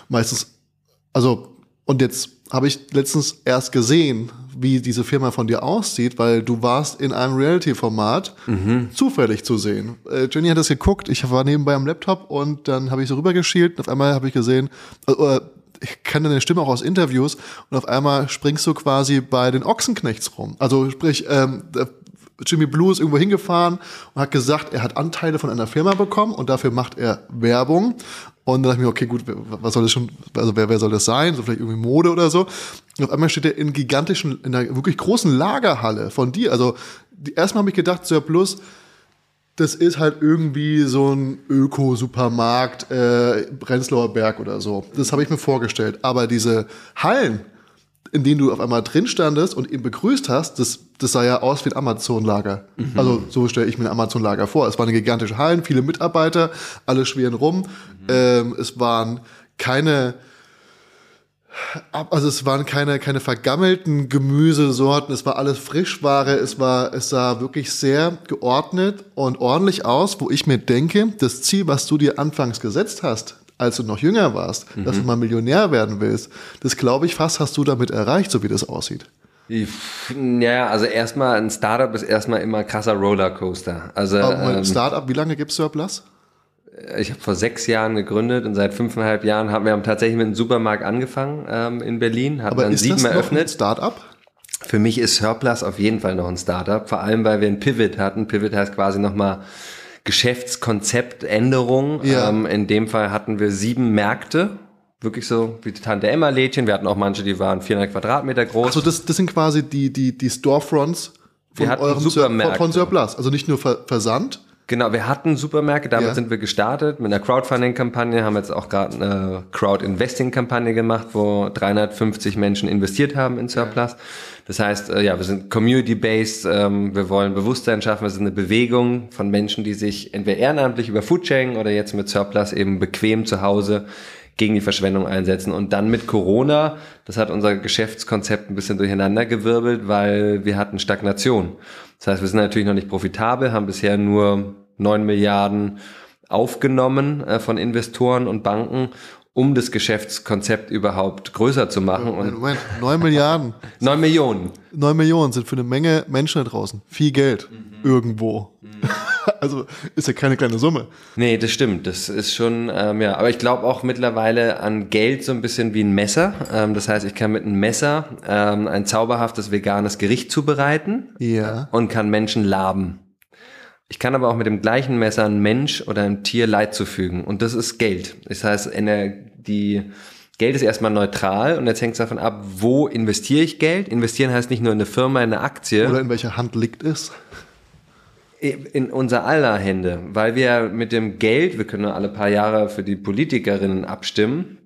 Speaker 3: Meistens, also, und jetzt habe ich letztens erst gesehen, wie diese Firma von dir aussieht, weil du warst in einem Reality-Format mhm. zufällig zu sehen. Äh, Jenny hat das geguckt, ich war nebenbei am Laptop und dann habe ich so rübergeschielt und auf einmal habe ich gesehen, äh, ich kenne deine Stimme auch aus Interviews und auf einmal springst du quasi bei den Ochsenknechts rum. Also sprich, ähm, Jimmy Blue ist irgendwo hingefahren und hat gesagt, er hat Anteile von einer Firma bekommen und dafür macht er Werbung. Und dann dachte ich mir, okay, gut, was soll das schon, also wer, wer soll das sein? So vielleicht irgendwie Mode oder so. Und auf einmal steht er in gigantischen, in einer wirklich großen Lagerhalle von dir. Also die, erstmal habe ich gedacht, Sir Plus, das ist halt irgendwie so ein Öko-Supermarkt, äh, Prenzlauer Berg oder so. Das habe ich mir vorgestellt. Aber diese Hallen, in denen du auf einmal drin standest und ihn begrüßt hast, das, das sah ja aus wie ein Amazon-Lager. Mhm. Also so stelle ich mir ein Amazon-Lager vor. Es waren gigantische Hallen, viele Mitarbeiter, alle schweren rum. Mhm. Ähm, es waren keine also es waren keine, keine vergammelten Gemüsesorten, es war alles Frischware, es war, es sah wirklich sehr geordnet und ordentlich aus, wo ich mir denke, das Ziel, was du dir anfangs gesetzt hast, als du noch jünger warst, mhm. dass du mal Millionär werden willst, das glaube ich fast hast du damit erreicht, so wie das aussieht.
Speaker 2: Ja, also erstmal ein Startup ist erstmal immer krasser Rollercoaster. Also
Speaker 3: ähm, Startup, wie lange gibt's Surplus?
Speaker 2: Ich habe vor sechs Jahren gegründet und seit fünfeinhalb Jahren haben wir tatsächlich mit einem Supermarkt angefangen ähm, in Berlin,
Speaker 3: haben Aber dann ist sieben das eröffnet. Noch ein Startup?
Speaker 2: Für mich ist Surplus auf jeden Fall noch ein Startup, vor allem weil wir ein Pivot hatten. Pivot heißt quasi nochmal Geschäftskonzeptänderung. Ja. Ähm, in dem Fall hatten wir sieben Märkte wirklich so wie die Tante Emma Lädchen. Wir hatten auch manche, die waren 400 Quadratmeter groß.
Speaker 3: Also das, das sind quasi die, die, die Storefronts
Speaker 2: von eurem Supermärkte.
Speaker 3: von Surplus. Also nicht nur Versand,
Speaker 2: Genau, wir hatten Supermärkte, damit ja. sind wir gestartet mit einer Crowdfunding-Kampagne, haben jetzt auch gerade eine Crowd-Investing-Kampagne gemacht, wo 350 Menschen investiert haben in Surplus. Ja. Das heißt, äh, ja, wir sind community-based, ähm, wir wollen Bewusstsein schaffen, wir sind eine Bewegung von Menschen, die sich entweder ehrenamtlich über Foodsharing oder jetzt mit Surplus eben bequem zu Hause gegen die Verschwendung einsetzen. Und dann mit Corona, das hat unser Geschäftskonzept ein bisschen durcheinander gewirbelt, weil wir hatten Stagnation. Das heißt, wir sind natürlich noch nicht profitabel, haben bisher nur neun Milliarden aufgenommen äh, von Investoren und Banken, um das Geschäftskonzept überhaupt größer zu machen.
Speaker 3: Und Moment, neun Milliarden.
Speaker 2: neun Millionen.
Speaker 3: Neun Millionen sind für eine Menge Menschen da draußen. Viel Geld. Mhm. Irgendwo. Also ist ja keine kleine Summe.
Speaker 2: Nee, das stimmt. Das ist schon, ähm, ja. Aber ich glaube auch mittlerweile an Geld so ein bisschen wie ein Messer. Ähm, das heißt, ich kann mit einem Messer ähm, ein zauberhaftes veganes Gericht zubereiten
Speaker 3: ja.
Speaker 2: und kann Menschen laben. Ich kann aber auch mit dem gleichen Messer ein Mensch oder ein Tier Leid zufügen. Und das ist Geld. Das heißt, die Geld ist erstmal neutral und jetzt hängt es davon ab, wo investiere ich Geld. Investieren heißt nicht nur in eine Firma, in eine Aktie.
Speaker 3: Oder in welcher Hand liegt es
Speaker 2: in unser aller Hände, weil wir mit dem Geld, wir können alle paar Jahre für die Politikerinnen abstimmen,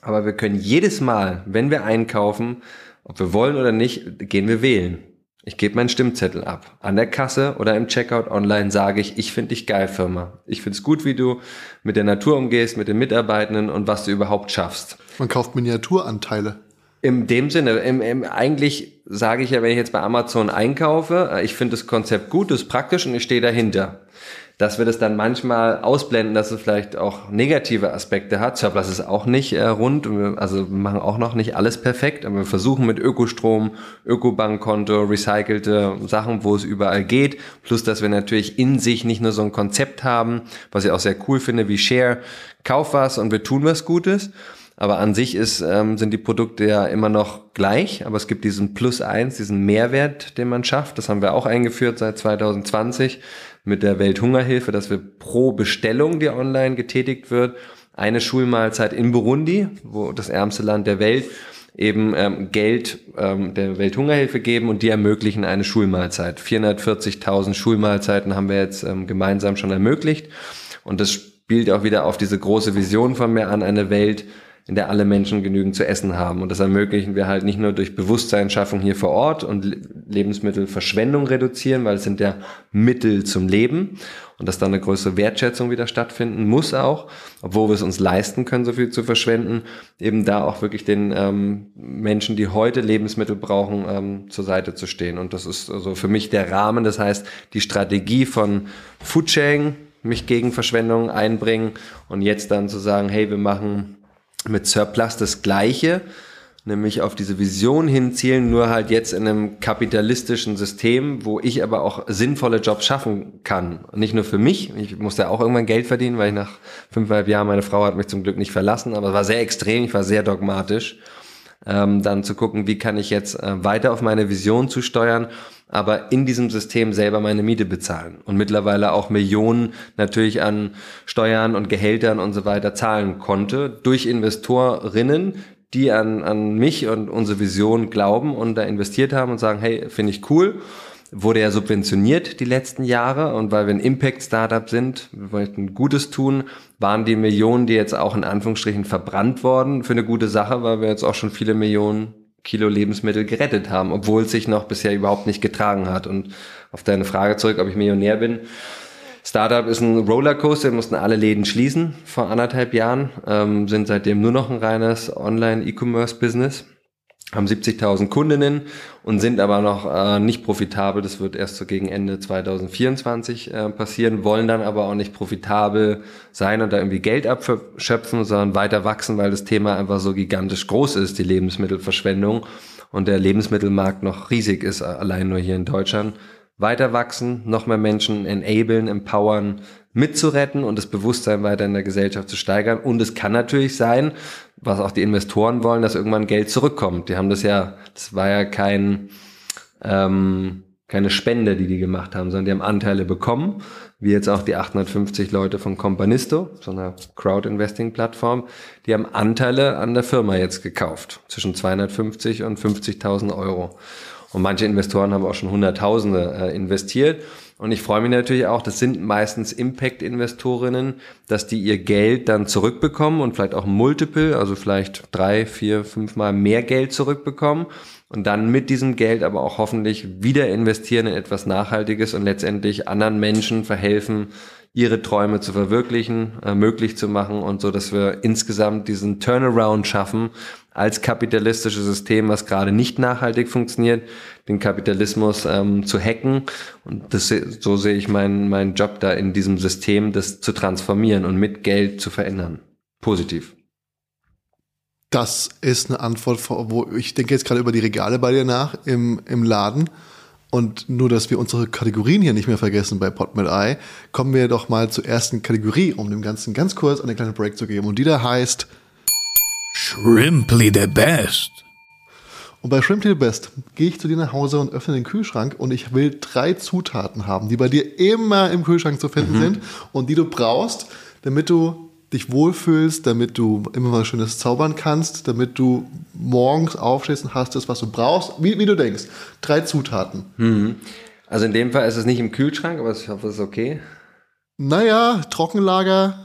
Speaker 2: aber wir können jedes Mal, wenn wir einkaufen, ob wir wollen oder nicht, gehen wir wählen. Ich gebe meinen Stimmzettel ab. An der Kasse oder im Checkout online sage ich, ich finde dich geil, Firma. Ich finde es gut, wie du mit der Natur umgehst, mit den Mitarbeitenden und was du überhaupt schaffst.
Speaker 3: Man kauft Miniaturanteile.
Speaker 2: In dem Sinne, im, im, eigentlich sage ich ja, wenn ich jetzt bei Amazon einkaufe, äh, ich finde das Konzept gut, das ist praktisch und ich stehe dahinter. Dass wir das dann manchmal ausblenden, dass es vielleicht auch negative Aspekte hat. Surplus ist auch nicht äh, rund, also wir machen auch noch nicht alles perfekt, aber wir versuchen mit Ökostrom, Ökobankkonto, recycelte Sachen, wo es überall geht. Plus, dass wir natürlich in sich nicht nur so ein Konzept haben, was ich auch sehr cool finde, wie Share, kauf was und wir tun was Gutes, Aber an sich ist, ähm, sind die Produkte ja immer noch gleich, aber es gibt diesen Plus eins, diesen Mehrwert, den man schafft. Das haben wir auch eingeführt seit 2020 mit der Welthungerhilfe, dass wir pro Bestellung, die online getätigt wird, eine Schulmahlzeit in Burundi, wo das ärmste Land der Welt, eben ähm, Geld ähm, der Welthungerhilfe geben und die ermöglichen eine Schulmahlzeit. 440.000 Schulmahlzeiten haben wir jetzt ähm, gemeinsam schon ermöglicht und das spielt auch wieder auf diese große Vision von mir an, eine Welt, in der alle Menschen genügend zu essen haben. Und das ermöglichen wir halt nicht nur durch Bewusstseinsschaffung hier vor Ort und Lebensmittelverschwendung reduzieren, weil es sind ja Mittel zum Leben und dass da eine größere Wertschätzung wieder stattfinden muss auch, obwohl wir es uns leisten können, so viel zu verschwenden, eben da auch wirklich den ähm, Menschen, die heute Lebensmittel brauchen, ähm, zur Seite zu stehen. Und das ist also für mich der Rahmen. Das heißt, die Strategie von Foodsharing, mich gegen Verschwendung einbringen und jetzt dann zu sagen, hey, wir machen mit Surplus das Gleiche, nämlich auf diese Vision hinzielen, nur halt jetzt in einem kapitalistischen System, wo ich aber auch sinnvolle Jobs schaffen kann. nicht nur für mich, ich musste ja auch irgendwann Geld verdienen, weil ich nach fünfeinhalb Jahren, meine Frau hat mich zum Glück nicht verlassen, aber es war sehr extrem, ich war sehr dogmatisch. Ähm, dann zu gucken, wie kann ich jetzt äh, weiter auf meine Vision zu steuern aber in diesem System selber meine Miete bezahlen und mittlerweile auch Millionen natürlich an Steuern und Gehältern und so weiter zahlen konnte durch Investorinnen, die an, an mich und unsere Vision glauben und da investiert haben und sagen, hey, finde ich cool. Wurde ja subventioniert die letzten Jahre und weil wir ein Impact-Startup sind, wir wollten Gutes tun, waren die Millionen, die jetzt auch in Anführungsstrichen verbrannt worden für eine gute Sache, weil wir jetzt auch schon viele Millionen Kilo Lebensmittel gerettet haben, obwohl es sich noch bisher überhaupt nicht getragen hat. Und auf deine Frage zurück, ob ich Millionär bin. Startup ist ein Rollercoaster, wir mussten alle Läden schließen vor anderthalb Jahren, ähm, sind seitdem nur noch ein reines Online-E-Commerce-Business haben 70.000 Kundinnen und sind aber noch äh, nicht profitabel. Das wird erst so gegen Ende 2024 äh, passieren, wollen dann aber auch nicht profitabel sein und da irgendwie Geld abschöpfen, sondern weiter wachsen, weil das Thema einfach so gigantisch groß ist, die Lebensmittelverschwendung und der Lebensmittelmarkt noch riesig ist, allein nur hier in Deutschland. Weiter wachsen, noch mehr Menschen enablen, empowern, mitzuretten und das Bewusstsein weiter in der Gesellschaft zu steigern. Und es kann natürlich sein, was auch die Investoren wollen, dass irgendwann Geld zurückkommt. Die haben das ja, das war ja kein, ähm, keine Spende, die die gemacht haben, sondern die haben Anteile bekommen, wie jetzt auch die 850 Leute von Companisto, so einer Crowd-Investing-Plattform, die haben Anteile an der Firma jetzt gekauft, zwischen 250 und 50.000 Euro. Und manche Investoren haben auch schon Hunderttausende äh, investiert. Und ich freue mich natürlich auch, das sind meistens Impact-Investorinnen, dass die ihr Geld dann zurückbekommen und vielleicht auch Multiple, also vielleicht drei, vier, fünfmal mehr Geld zurückbekommen und dann mit diesem Geld aber auch hoffentlich wieder investieren in etwas Nachhaltiges und letztendlich anderen Menschen verhelfen, ihre Träume zu verwirklichen, äh, möglich zu machen und so, dass wir insgesamt diesen Turnaround schaffen als kapitalistisches System, was gerade nicht nachhaltig funktioniert, den Kapitalismus ähm, zu hacken. Und das, so sehe ich meinen meinen Job da in diesem System, das zu transformieren und mit Geld zu verändern. Positiv.
Speaker 3: Das ist eine Antwort, wo ich denke jetzt gerade über die Regale bei dir nach im, im Laden. Und nur, dass wir unsere Kategorien hier nicht mehr vergessen bei Pot mit Eye, kommen wir doch mal zur ersten Kategorie, um dem Ganzen ganz kurz eine kleine Break zu geben. Und die da heißt
Speaker 1: Shrimply the Best.
Speaker 3: Und bei Shrimply the Best gehe ich zu dir nach Hause und öffne den Kühlschrank und ich will drei Zutaten haben, die bei dir immer im Kühlschrank zu finden mhm. sind und die du brauchst, damit du dich wohlfühlst, damit du immer was Schönes zaubern kannst, damit du morgens aufstehst und hast das, was du brauchst, wie, wie du denkst. Drei Zutaten.
Speaker 2: Mhm. Also in dem Fall ist es nicht im Kühlschrank, aber ich hoffe, es ist okay.
Speaker 3: Naja, Trockenlager.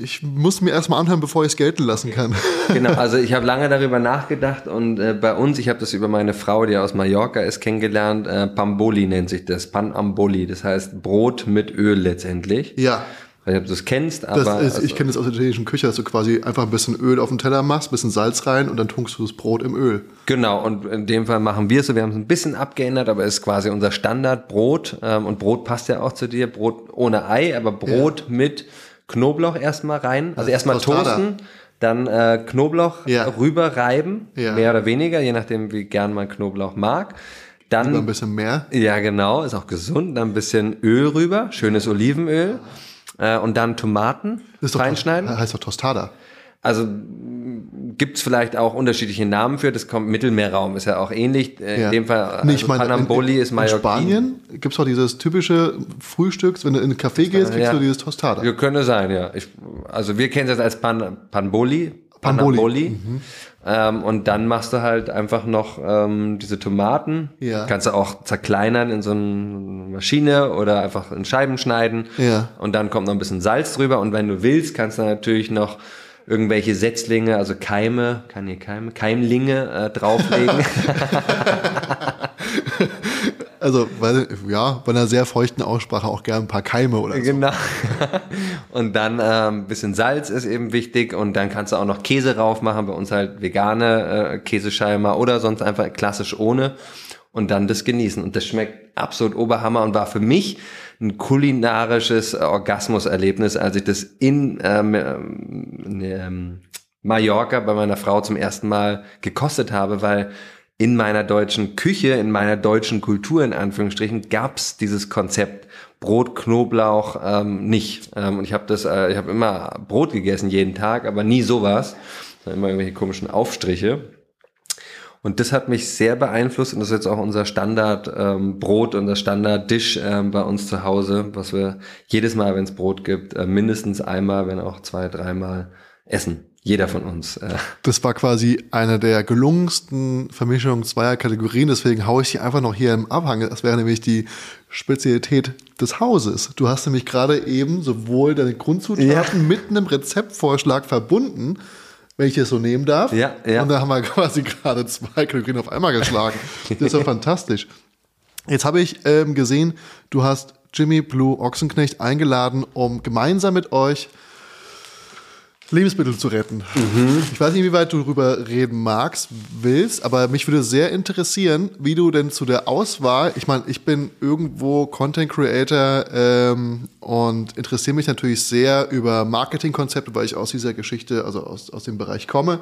Speaker 3: Ich muss mir erstmal anhören, bevor ich es gelten lassen kann.
Speaker 2: Genau, also ich habe lange darüber nachgedacht und äh, bei uns, ich habe das über meine Frau, die aus Mallorca ist, kennengelernt. Äh, Pamboli nennt sich das, Panamboli. Das heißt Brot mit Öl letztendlich.
Speaker 3: Ja
Speaker 2: weiß nicht, ob du es kennst, aber.
Speaker 3: Das ist, also, ich kenne das aus der italienischen Küche, dass du quasi einfach ein bisschen Öl auf den Teller machst, ein bisschen Salz rein und dann tunkst du das Brot im Öl.
Speaker 2: Genau, und in dem Fall machen wir es so. Wir haben es ein bisschen abgeändert, aber es ist quasi unser Standardbrot. Ähm, und Brot passt ja auch zu dir. Brot ohne Ei, aber Brot ja. mit Knoblauch erstmal rein. Also erstmal toasten. Dann äh, Knoblauch ja. rüber reiben, ja. mehr oder weniger, je nachdem, wie gern man Knoblauch mag. Dann
Speaker 3: Lieber ein bisschen mehr.
Speaker 2: Ja, genau, ist auch gesund. Dann ein bisschen Öl rüber, schönes Olivenöl. Äh, und dann Tomaten
Speaker 3: ist doch reinschneiden. Heißt doch Tostada.
Speaker 2: also gibt es vielleicht auch unterschiedliche Namen für. Das kommt Mittelmeerraum, ist ja auch ähnlich. Äh, ja. In dem Fall
Speaker 3: also nee, ich meine, Panamboli in, in, ist Mallorquin. In Spanien gibt es auch dieses typische Frühstücks, wenn du in einen Café gehst, kriegst ja. du dieses Tostada.
Speaker 2: Ja, könnte sein, ja. Ich, also wir kennen das als Pan, Panboli. Panboli. Panamboli. Mhm. Ähm, und dann machst du halt einfach noch ähm, diese Tomaten. Ja. Kannst du auch zerkleinern in so eine Maschine oder einfach in Scheiben schneiden. Ja. Und dann kommt noch ein bisschen Salz drüber. Und wenn du willst, kannst du natürlich noch irgendwelche Setzlinge, also Keime, kann hier Keime, Keimlinge äh, drauflegen.
Speaker 3: also, weil, ja, bei einer sehr feuchten Aussprache auch gern ein paar Keime oder so.
Speaker 2: Genau. Und dann äh, ein bisschen Salz ist eben wichtig und dann kannst du auch noch Käse rauf machen, bei uns halt vegane äh, Käsescheiben oder sonst einfach klassisch ohne und dann das genießen. Und das schmeckt absolut Oberhammer und war für mich ein kulinarisches Orgasmuserlebnis, als ich das in, ähm, in ähm, Mallorca bei meiner Frau zum ersten Mal gekostet habe, weil in meiner deutschen Küche, in meiner deutschen Kultur in Anführungsstrichen, gab's dieses Konzept Brot, Knoblauch ähm, nicht. Ähm, und ich habe das, äh, ich habe immer Brot gegessen jeden Tag, aber nie sowas. Immer irgendwelche komischen Aufstriche. Und das hat mich sehr beeinflusst und das ist jetzt auch unser Standardbrot ähm, und das Standarddish ähm, bei uns zu Hause, was wir jedes Mal, wenn es Brot gibt, äh, mindestens einmal, wenn auch zwei, dreimal essen. Jeder von uns. Äh.
Speaker 3: Das war quasi eine der gelungensten Vermischungen zweier Kategorien, deswegen haue ich die einfach noch hier im Abhang. Das wäre nämlich die Spezialität des Hauses. Du hast nämlich gerade eben sowohl deine Grundzutaten ja. mit einem Rezeptvorschlag verbunden, wenn ich es so nehmen darf. Ja, ja. Und da haben wir quasi gerade zwei Kalorien auf einmal geschlagen. Das ist ja fantastisch. Jetzt habe ich ähm, gesehen, du hast Jimmy Blue Ochsenknecht eingeladen, um gemeinsam mit euch Lebensmittel zu retten. Mhm. Ich weiß nicht, wie weit du darüber reden magst, willst, aber mich würde sehr interessieren, wie du denn zu der Auswahl, ich meine, ich bin irgendwo Content Creator ähm, und interessiere mich natürlich sehr über Marketingkonzepte, weil ich aus dieser Geschichte, also aus, aus dem Bereich komme.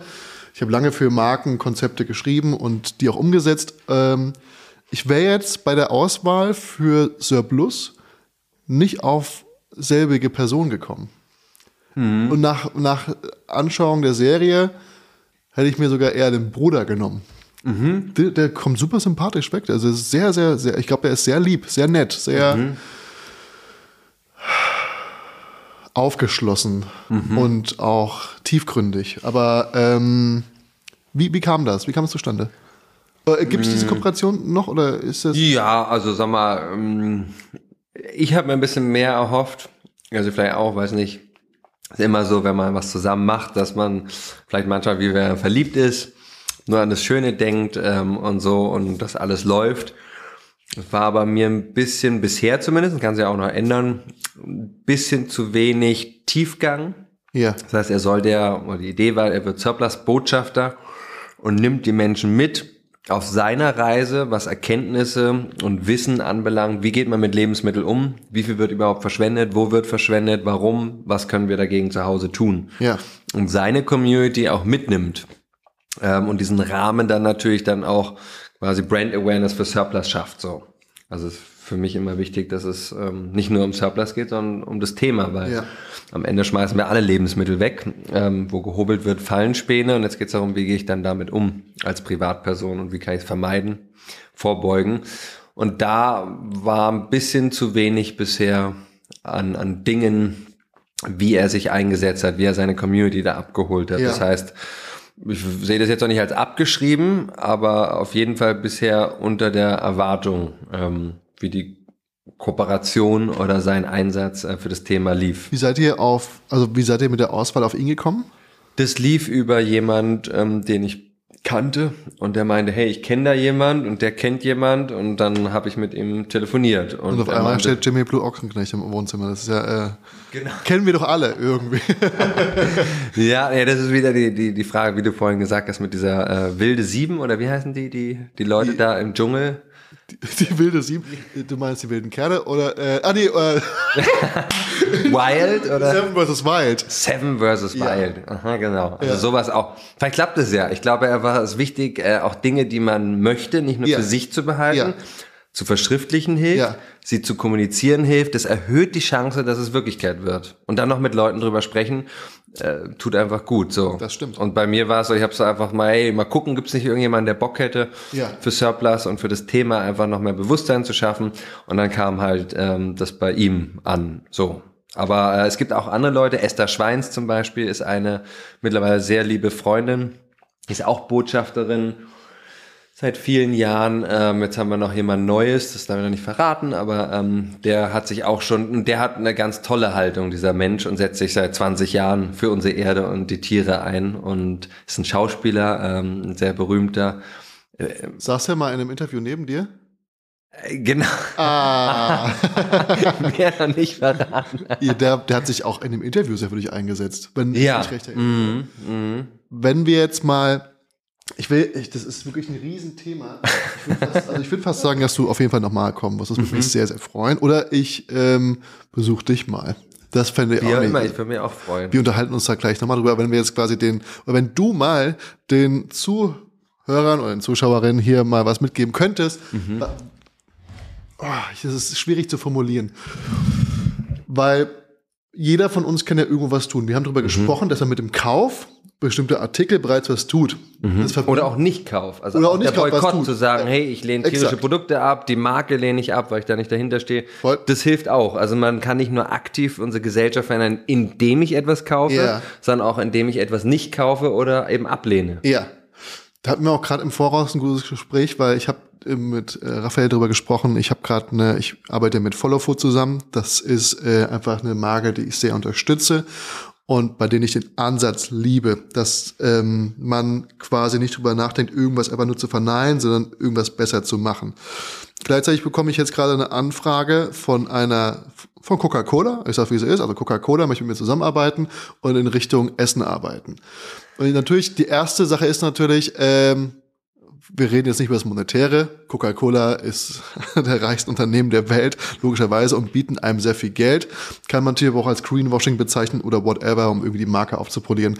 Speaker 3: Ich habe lange für Markenkonzepte geschrieben und die auch umgesetzt. Ähm, ich wäre jetzt bei der Auswahl für Surplus nicht auf selbige Person gekommen. Mhm. Und nach, nach Anschauung der Serie hätte ich mir sogar eher den Bruder genommen. Mhm. Der, der, kommt super sympathisch weg. Also sehr, sehr, sehr, ich glaube, der ist sehr lieb, sehr nett, sehr mhm. aufgeschlossen mhm. und auch tiefgründig. Aber ähm, wie, wie kam das? Wie kam es zustande? Äh, Gibt es diese mhm. Kooperation noch oder ist das?
Speaker 2: Ja, also sag mal, ähm, ich habe mir ein bisschen mehr erhofft. Also vielleicht auch, weiß nicht, ist immer so, wenn man was zusammen macht, dass man vielleicht manchmal, wie wer verliebt ist, nur an das Schöne denkt ähm, und so und das alles läuft. War aber mir ein bisschen, bisher zumindest, kann sich ja auch noch ändern, ein bisschen zu wenig Tiefgang. Ja. Das heißt, er soll der, oder die Idee war, er wird Surplus-Botschafter und nimmt die Menschen mit auf seiner Reise, was Erkenntnisse und Wissen anbelangt, wie geht man mit Lebensmitteln um, wie viel wird überhaupt verschwendet, wo wird verschwendet, warum, was können wir dagegen zu Hause tun. Ja. Und seine Community auch mitnimmt ähm, und diesen Rahmen dann natürlich dann auch quasi Brand Awareness für Surplus schafft. So. Also für mich immer wichtig, dass es ähm, nicht nur um Surplus geht, sondern um das Thema, weil ja. am Ende schmeißen wir alle Lebensmittel weg. Ähm, wo gehobelt wird, fallen Späne und jetzt geht es darum, wie gehe ich dann damit um als Privatperson und wie kann ich es vermeiden, vorbeugen. Und da war ein bisschen zu wenig bisher an, an Dingen, wie er sich eingesetzt hat, wie er seine Community da abgeholt hat. Ja. Das heißt, ich sehe das jetzt noch nicht als abgeschrieben, aber auf jeden Fall bisher unter der Erwartung. Ähm, wie die Kooperation oder sein Einsatz äh, für das Thema lief.
Speaker 3: Wie seid ihr auf, also wie seid ihr mit der Auswahl auf ihn gekommen?
Speaker 2: Das lief über jemand, ähm, den ich kannte und der meinte, hey, ich kenne da jemand und der kennt jemand und dann habe ich mit ihm telefoniert.
Speaker 3: Und, und auf einmal meinte, steht Jimmy Blue Ochsenknecht im Wohnzimmer. Das ist ja, äh, genau. kennen wir doch alle irgendwie.
Speaker 2: ja, ja, das ist wieder die, die, die Frage, wie du vorhin gesagt hast, mit dieser äh, wilde Sieben oder wie heißen die, die, die Leute die, da im Dschungel?
Speaker 3: Die, die, wilde Sieben, du meinst die wilden Kerle oder, äh, ah nee, äh,
Speaker 2: Wild oder?
Speaker 3: Seven vs. Wild.
Speaker 2: Seven. Wild, ja. aha, genau. Also ja. sowas auch. Vielleicht klappt es ja. Ich glaube, er war es wichtig, äh, auch Dinge, die man möchte, nicht nur ja. für sich zu behalten, zu verschriftlichen hilft, sie zu kommunizieren hilft, das erhöht die Chance, dass es Wirklichkeit wird. Und dann noch mit Leuten drüber sprechen, äh, tut einfach gut. So.
Speaker 3: Das stimmt.
Speaker 2: Und bei mir war es so, ich habe so einfach mal, hey, mal gucken, gibt es nicht irgendjemanden, der Bock hätte, ja. für Surplus und für das Thema einfach noch mehr Bewusstsein zu schaffen. Und dann kam halt ähm, das bei ihm an. So. Aber äh, es gibt auch andere Leute. Esther Schweins zum Beispiel ist eine mittlerweile sehr liebe Freundin, ist auch Botschafterin seit vielen Jahren. Ähm, jetzt haben wir noch jemand Neues, das darf ich noch nicht verraten, aber ähm, der hat sich auch schon, der hat eine ganz tolle Haltung, dieser Mensch, und setzt sich seit 20 Jahren für unsere Erde und die Tiere ein und ist ein Schauspieler, ähm, ein sehr berühmter.
Speaker 3: Äh, Saß er mal in einem Interview neben dir?
Speaker 2: Äh, genau.
Speaker 3: Ah.
Speaker 2: Mehr noch nicht verraten.
Speaker 3: Der, der hat sich auch in dem Interview sehr für dich eingesetzt, wenn
Speaker 2: ja.
Speaker 3: ich recht erinnere. Mm, mm. Wenn wir jetzt mal ich will, ich, das ist wirklich ein Riesenthema. Ich würde fast, also würd fast sagen, dass du auf jeden Fall nochmal kommen wirst. Das würde mhm. mich sehr, sehr freuen. Oder ich ähm, besuche dich mal. Das fände ich
Speaker 2: Wie
Speaker 3: auch
Speaker 2: immer, ich würde mich auch freuen.
Speaker 3: Wir unterhalten uns da gleich nochmal drüber, wenn wir jetzt quasi den, oder wenn du mal den Zuhörern oder den Zuschauerinnen hier mal was mitgeben könntest. Mhm. Oh, das ist schwierig zu formulieren. Weil jeder von uns kann ja irgendwo was tun. Wir haben darüber mhm. gesprochen, dass er mit dem Kauf bestimmte Artikel bereits was tut.
Speaker 2: Mhm. Oder auch nicht Kauf. Also
Speaker 3: Oder auch nicht
Speaker 2: der Kauf, Boykott zu sagen, hey, ich lehne tierische Exakt. Produkte ab, die Marke lehne ich ab, weil ich da nicht dahinter stehe. Voll. Das hilft auch. Also man kann nicht nur aktiv unsere Gesellschaft verändern, indem ich etwas kaufe, ja. sondern auch indem ich etwas nicht kaufe oder eben ablehne.
Speaker 3: Ja. Da hatten wir auch gerade im Voraus ein gutes Gespräch, weil ich habe mit äh, Raphael darüber gesprochen. Ich habe gerade eine, ich arbeite mit Follow Food zusammen. Das ist äh, einfach eine Marke, die ich sehr unterstütze und bei denen ich den Ansatz liebe, dass ähm, man quasi nicht drüber nachdenkt, irgendwas einfach nur zu verneinen, sondern irgendwas besser zu machen. Gleichzeitig bekomme ich jetzt gerade eine Anfrage von einer von Coca-Cola, ich sage, wie es ist, also Coca-Cola möchte mit mir zusammenarbeiten und in Richtung Essen arbeiten. Und natürlich, die erste Sache ist natürlich, ähm, wir reden jetzt nicht über das Monetäre. Coca-Cola ist der reichste Unternehmen der Welt, logischerweise, und bieten einem sehr viel Geld. Kann man natürlich auch als Greenwashing bezeichnen oder whatever, um irgendwie die Marke aufzupolieren.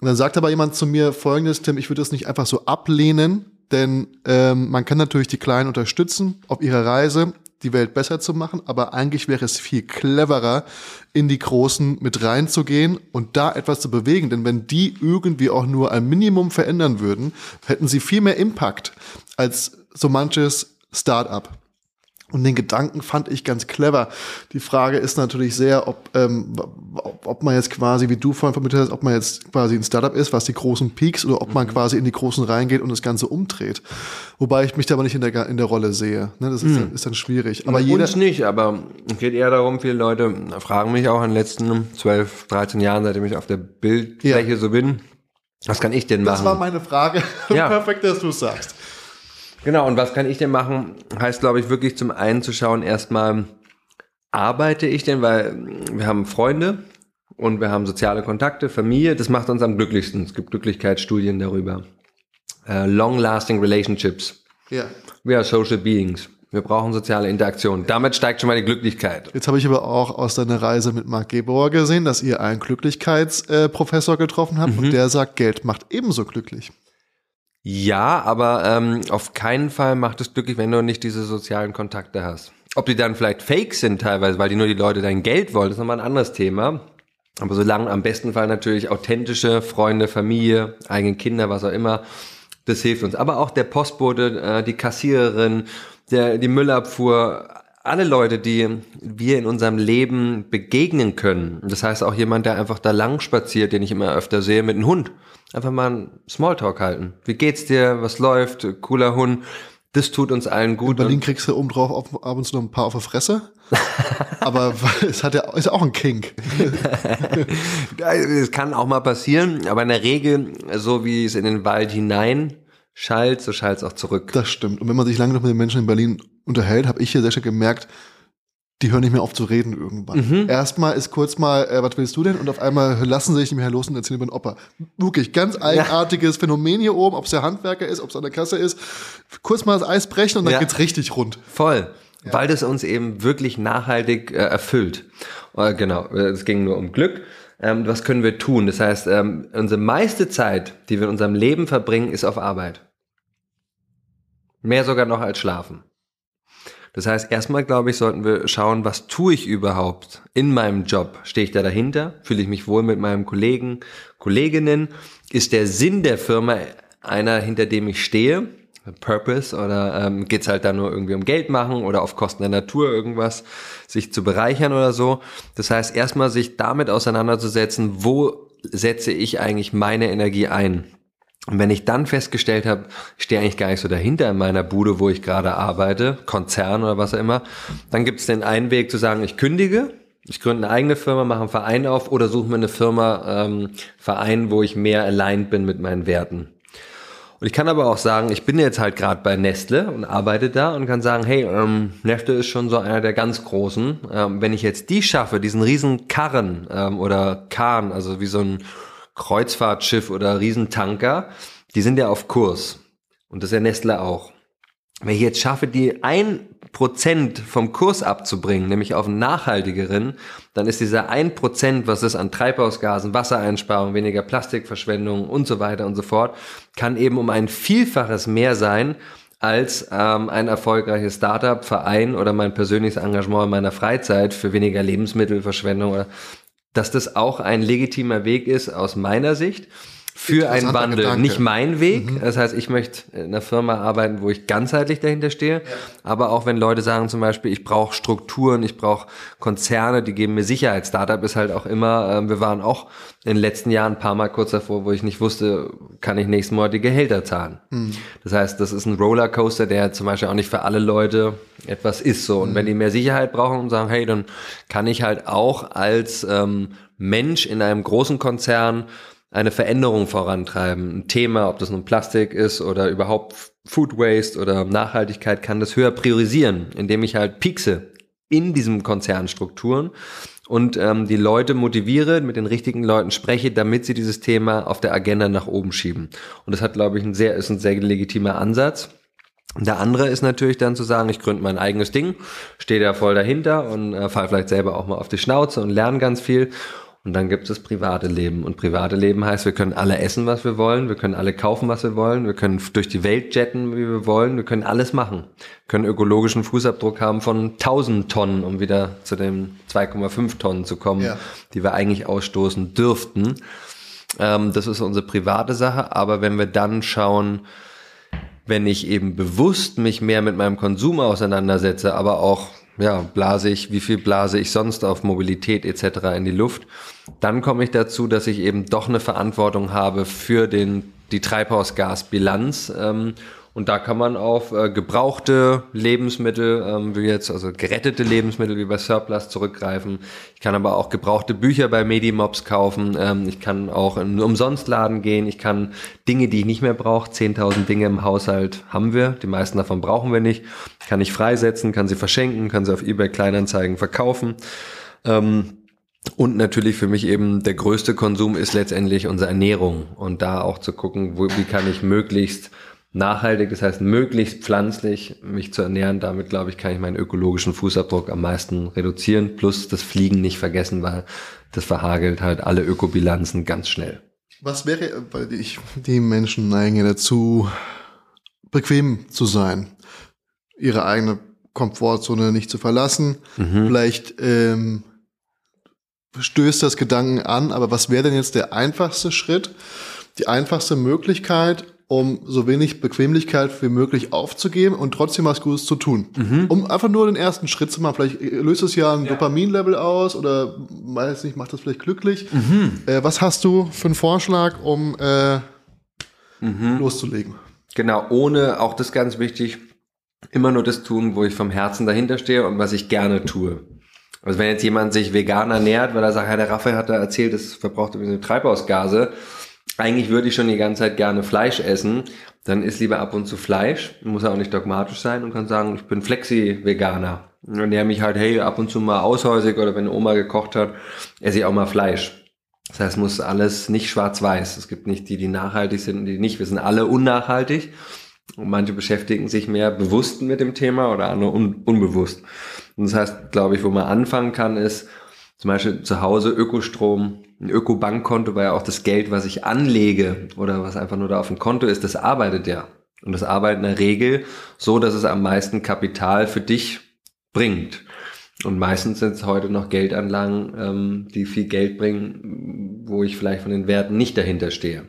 Speaker 3: Und dann sagt aber jemand zu mir folgendes, Tim, ich würde das nicht einfach so ablehnen, denn ähm, man kann natürlich die Kleinen unterstützen auf ihrer Reise, die Welt besser zu machen, aber eigentlich wäre es viel cleverer, in die Großen mit reinzugehen und da etwas zu bewegen. Denn wenn die irgendwie auch nur ein Minimum verändern würden, hätten sie viel mehr Impact als so manches Start-up. Und den Gedanken fand ich ganz clever. Die Frage ist natürlich sehr, ob, ähm, ob man jetzt quasi, wie du vorhin vermittelt hast, ob man jetzt quasi ein Startup ist, was die großen Peaks, oder ob man mhm. quasi in die großen reingeht und das Ganze umdreht. Wobei ich mich da aber nicht in der, in der Rolle sehe. Ne, das ist, mhm. dann, ist dann schwierig.
Speaker 2: Aber jeder, Uns nicht, aber es geht eher darum, viele Leute fragen mich auch in den letzten 12, 13 Jahren, seitdem ich auf der Bildfläche ja. so bin, was kann ich denn machen? Das
Speaker 3: war meine Frage. Ja. Perfekt, dass du es sagst.
Speaker 2: Genau, und was kann ich denn machen? Heißt, glaube ich, wirklich zum einen zu schauen, erstmal, arbeite ich denn, weil wir haben Freunde und wir haben soziale Kontakte, Familie, das macht uns am glücklichsten. Es gibt Glücklichkeitsstudien darüber. Uh, Long-lasting relationships.
Speaker 3: Ja.
Speaker 2: We are social beings. Wir brauchen soziale Interaktion. Damit steigt schon mal die Glücklichkeit.
Speaker 3: Jetzt habe ich aber auch aus deiner Reise mit Marc Gebauer gesehen, dass ihr einen Glücklichkeitsprofessor äh, getroffen habt mhm. und der sagt, Geld macht ebenso glücklich.
Speaker 2: Ja, aber ähm, auf keinen Fall macht es glücklich, wenn du nicht diese sozialen Kontakte hast. Ob die dann vielleicht fake sind teilweise, weil die nur die Leute dein Geld wollen, ist nochmal ein anderes Thema. Aber solange am besten Fall natürlich authentische Freunde, Familie, eigene Kinder, was auch immer, das hilft uns. Aber auch der Postbote, äh, die Kassiererin, der, die Müllabfuhr, alle Leute, die wir in unserem Leben begegnen können. Das heißt auch jemand, der einfach da lang spaziert, den ich immer öfter sehe, mit einem Hund einfach mal einen Smalltalk halten. Wie geht's dir? Was läuft? Cooler Hund. Das tut uns allen gut.
Speaker 3: In Berlin kriegst du oben drauf ab und zu noch ein paar auf der Fresse. Aber es hat ja, ist ja auch ein Kink.
Speaker 2: es kann auch mal passieren, aber in der Regel, so wie es in den Wald hinein schallt, so schallt es auch zurück.
Speaker 3: Das stimmt. Und wenn man sich lange noch mit den Menschen in Berlin unterhält, habe ich hier sehr schön gemerkt, die hören nicht mehr auf zu reden irgendwann. Mhm. Erstmal ist kurz mal, äh, was willst du denn? Und auf einmal lassen sie sich nicht mehr los und erzählen über den Opa. Wirklich, ganz eigenartiges ja. Phänomen hier oben, ob es der Handwerker ist, ob es an der Kasse ist. Kurz mal das Eis brechen und dann ja. geht's richtig rund.
Speaker 2: Voll. Ja. Weil das uns eben wirklich nachhaltig äh, erfüllt. Äh, genau, es ging nur um Glück. Ähm, was können wir tun? Das heißt, ähm, unsere meiste Zeit, die wir in unserem Leben verbringen, ist auf Arbeit. Mehr sogar noch als Schlafen. Das heißt, erstmal glaube ich, sollten wir schauen, was tue ich überhaupt in meinem Job? Stehe ich da dahinter? Fühle ich mich wohl mit meinem Kollegen, Kolleginnen? Ist der Sinn der Firma einer, hinter dem ich stehe? Purpose oder ähm, geht halt da nur irgendwie um Geld machen oder auf Kosten der Natur irgendwas sich zu bereichern oder so. Das heißt, erstmal sich damit auseinanderzusetzen, wo setze ich eigentlich meine Energie ein? Und wenn ich dann festgestellt habe, ich stehe eigentlich gar nicht so dahinter in meiner Bude, wo ich gerade arbeite, Konzern oder was auch immer, dann gibt es den einen Weg zu sagen, ich kündige, ich gründe eine eigene Firma, mache einen Verein auf oder suche mir eine Firma, ähm, Verein, wo ich mehr aligned bin mit meinen Werten. Und ich kann aber auch sagen, ich bin jetzt halt gerade bei Nestle und arbeite da und kann sagen, hey, ähm, Nestle ist schon so einer der ganz großen. Ähm, wenn ich jetzt die schaffe, diesen riesen Karren ähm, oder Kahn, also wie so ein Kreuzfahrtschiff oder Riesentanker, die sind ja auf Kurs. Und das ist ja Nestle auch. Wenn ich jetzt schaffe, die ein Prozent vom Kurs abzubringen, nämlich auf einen nachhaltigeren, dann ist dieser ein Prozent, was es an Treibhausgasen, Wassereinsparung, weniger Plastikverschwendung und so weiter und so fort, kann eben um ein Vielfaches mehr sein als ähm, ein erfolgreiches Startup, Verein oder mein persönliches Engagement in meiner Freizeit für weniger Lebensmittelverschwendung. Oder, dass das auch ein legitimer Weg ist aus meiner Sicht für einen Wandel. Gedanke. Nicht mein Weg. Mhm. Das heißt, ich möchte in einer Firma arbeiten, wo ich ganzheitlich dahinter stehe. Ja. Aber auch wenn Leute sagen zum Beispiel, ich brauche Strukturen, ich brauche Konzerne, die geben mir Sicherheit. Startup ist halt auch immer, äh, wir waren auch in den letzten Jahren ein paar Mal kurz davor, wo ich nicht wusste, kann ich nächsten Monat die Gehälter zahlen. Mhm. Das heißt, das ist ein Rollercoaster, der zum Beispiel auch nicht für alle Leute etwas ist so. Und mhm. wenn die mehr Sicherheit brauchen und sagen, hey, dann kann ich halt auch als ähm, Mensch in einem großen Konzern eine Veränderung vorantreiben. Ein Thema, ob das nun Plastik ist oder überhaupt Food Waste oder Nachhaltigkeit, kann das höher priorisieren, indem ich halt piekse in diesen Konzernstrukturen und ähm, die Leute motiviere, mit den richtigen Leuten spreche, damit sie dieses Thema auf der Agenda nach oben schieben. Und das hat, glaube ich, ein sehr, ist ein sehr legitimer Ansatz. Der andere ist natürlich dann zu sagen, ich gründe mein eigenes Ding, stehe da voll dahinter und äh, fall vielleicht selber auch mal auf die Schnauze und lerne ganz viel und dann gibt es das private Leben. Und private Leben heißt, wir können alle essen, was wir wollen, wir können alle kaufen, was wir wollen, wir können durch die Welt jetten, wie wir wollen, wir können alles machen. Wir können ökologischen Fußabdruck haben von 1000 Tonnen, um wieder zu den 2,5 Tonnen zu kommen, ja. die wir eigentlich ausstoßen dürften. Ähm, das ist unsere private Sache. Aber wenn wir dann schauen, wenn ich eben bewusst mich mehr mit meinem Konsum auseinandersetze, aber auch ja, blase ich, wie viel blase ich sonst auf Mobilität etc. in die Luft. Dann komme ich dazu, dass ich eben doch eine Verantwortung habe für den, die Treibhausgasbilanz ähm, und da kann man auf äh, gebrauchte Lebensmittel, ähm, wie jetzt, also gerettete Lebensmittel wie bei Surplus zurückgreifen. Ich kann aber auch gebrauchte Bücher bei Medimobs kaufen. Ähm, ich kann auch in einen Umsonstladen gehen. Ich kann Dinge, die ich nicht mehr brauche, 10.000 Dinge im Haushalt haben wir. Die meisten davon brauchen wir nicht. Kann ich freisetzen, kann sie verschenken, kann sie auf eBay Kleinanzeigen verkaufen. Ähm, und natürlich für mich eben der größte Konsum ist letztendlich unsere Ernährung. Und da auch zu gucken, wo, wie kann ich möglichst nachhaltig, das heißt möglichst pflanzlich mich zu ernähren. Damit, glaube ich, kann ich meinen ökologischen Fußabdruck am meisten reduzieren. Plus das Fliegen nicht vergessen, weil das verhagelt halt alle Ökobilanzen ganz schnell.
Speaker 3: Was wäre, weil ich, die Menschen neigen ja dazu, bequem zu sein, ihre eigene Komfortzone nicht zu verlassen. Mhm. Vielleicht ähm, stößt das Gedanken an, aber was wäre denn jetzt der einfachste Schritt, die einfachste Möglichkeit, um so wenig Bequemlichkeit wie möglich aufzugeben und trotzdem was Gutes zu tun. Mhm. Um einfach nur den ersten Schritt zu machen. Vielleicht löst es ja ein ja. Dopaminlevel aus oder weiß nicht, macht das vielleicht glücklich. Mhm. Äh, was hast du für einen Vorschlag, um äh, mhm. loszulegen?
Speaker 2: Genau, ohne, auch das ganz wichtig, immer nur das tun, wo ich vom Herzen dahinter stehe und was ich gerne tue. Also wenn jetzt jemand sich vegan ernährt, weil er sagt, ja, der Raphael hat da erzählt, das verbraucht übrigens Treibhausgase, eigentlich würde ich schon die ganze Zeit gerne Fleisch essen, dann isst lieber ab und zu Fleisch, muss ja auch nicht dogmatisch sein und kann sagen, ich bin Flexi-Veganer. Und der mich halt, hey, ab und zu mal aushäusig oder wenn Oma gekocht hat, esse ich auch mal Fleisch. Das heißt, muss alles nicht schwarz-weiß. Es gibt nicht die, die nachhaltig sind und die nicht. Wir sind alle unnachhaltig. Und manche beschäftigen sich mehr bewusst mit dem Thema oder andere un unbewusst. Und das heißt, glaube ich, wo man anfangen kann, ist zum Beispiel zu Hause Ökostrom ein Öko-Bankkonto, weil ja auch das Geld, was ich anlege oder was einfach nur da auf dem Konto ist, das arbeitet ja. Und das arbeitet in der Regel so, dass es am meisten Kapital für dich bringt. Und meistens sind es heute noch Geldanlagen, ähm, die viel Geld bringen, wo ich vielleicht von den Werten nicht dahinter stehe.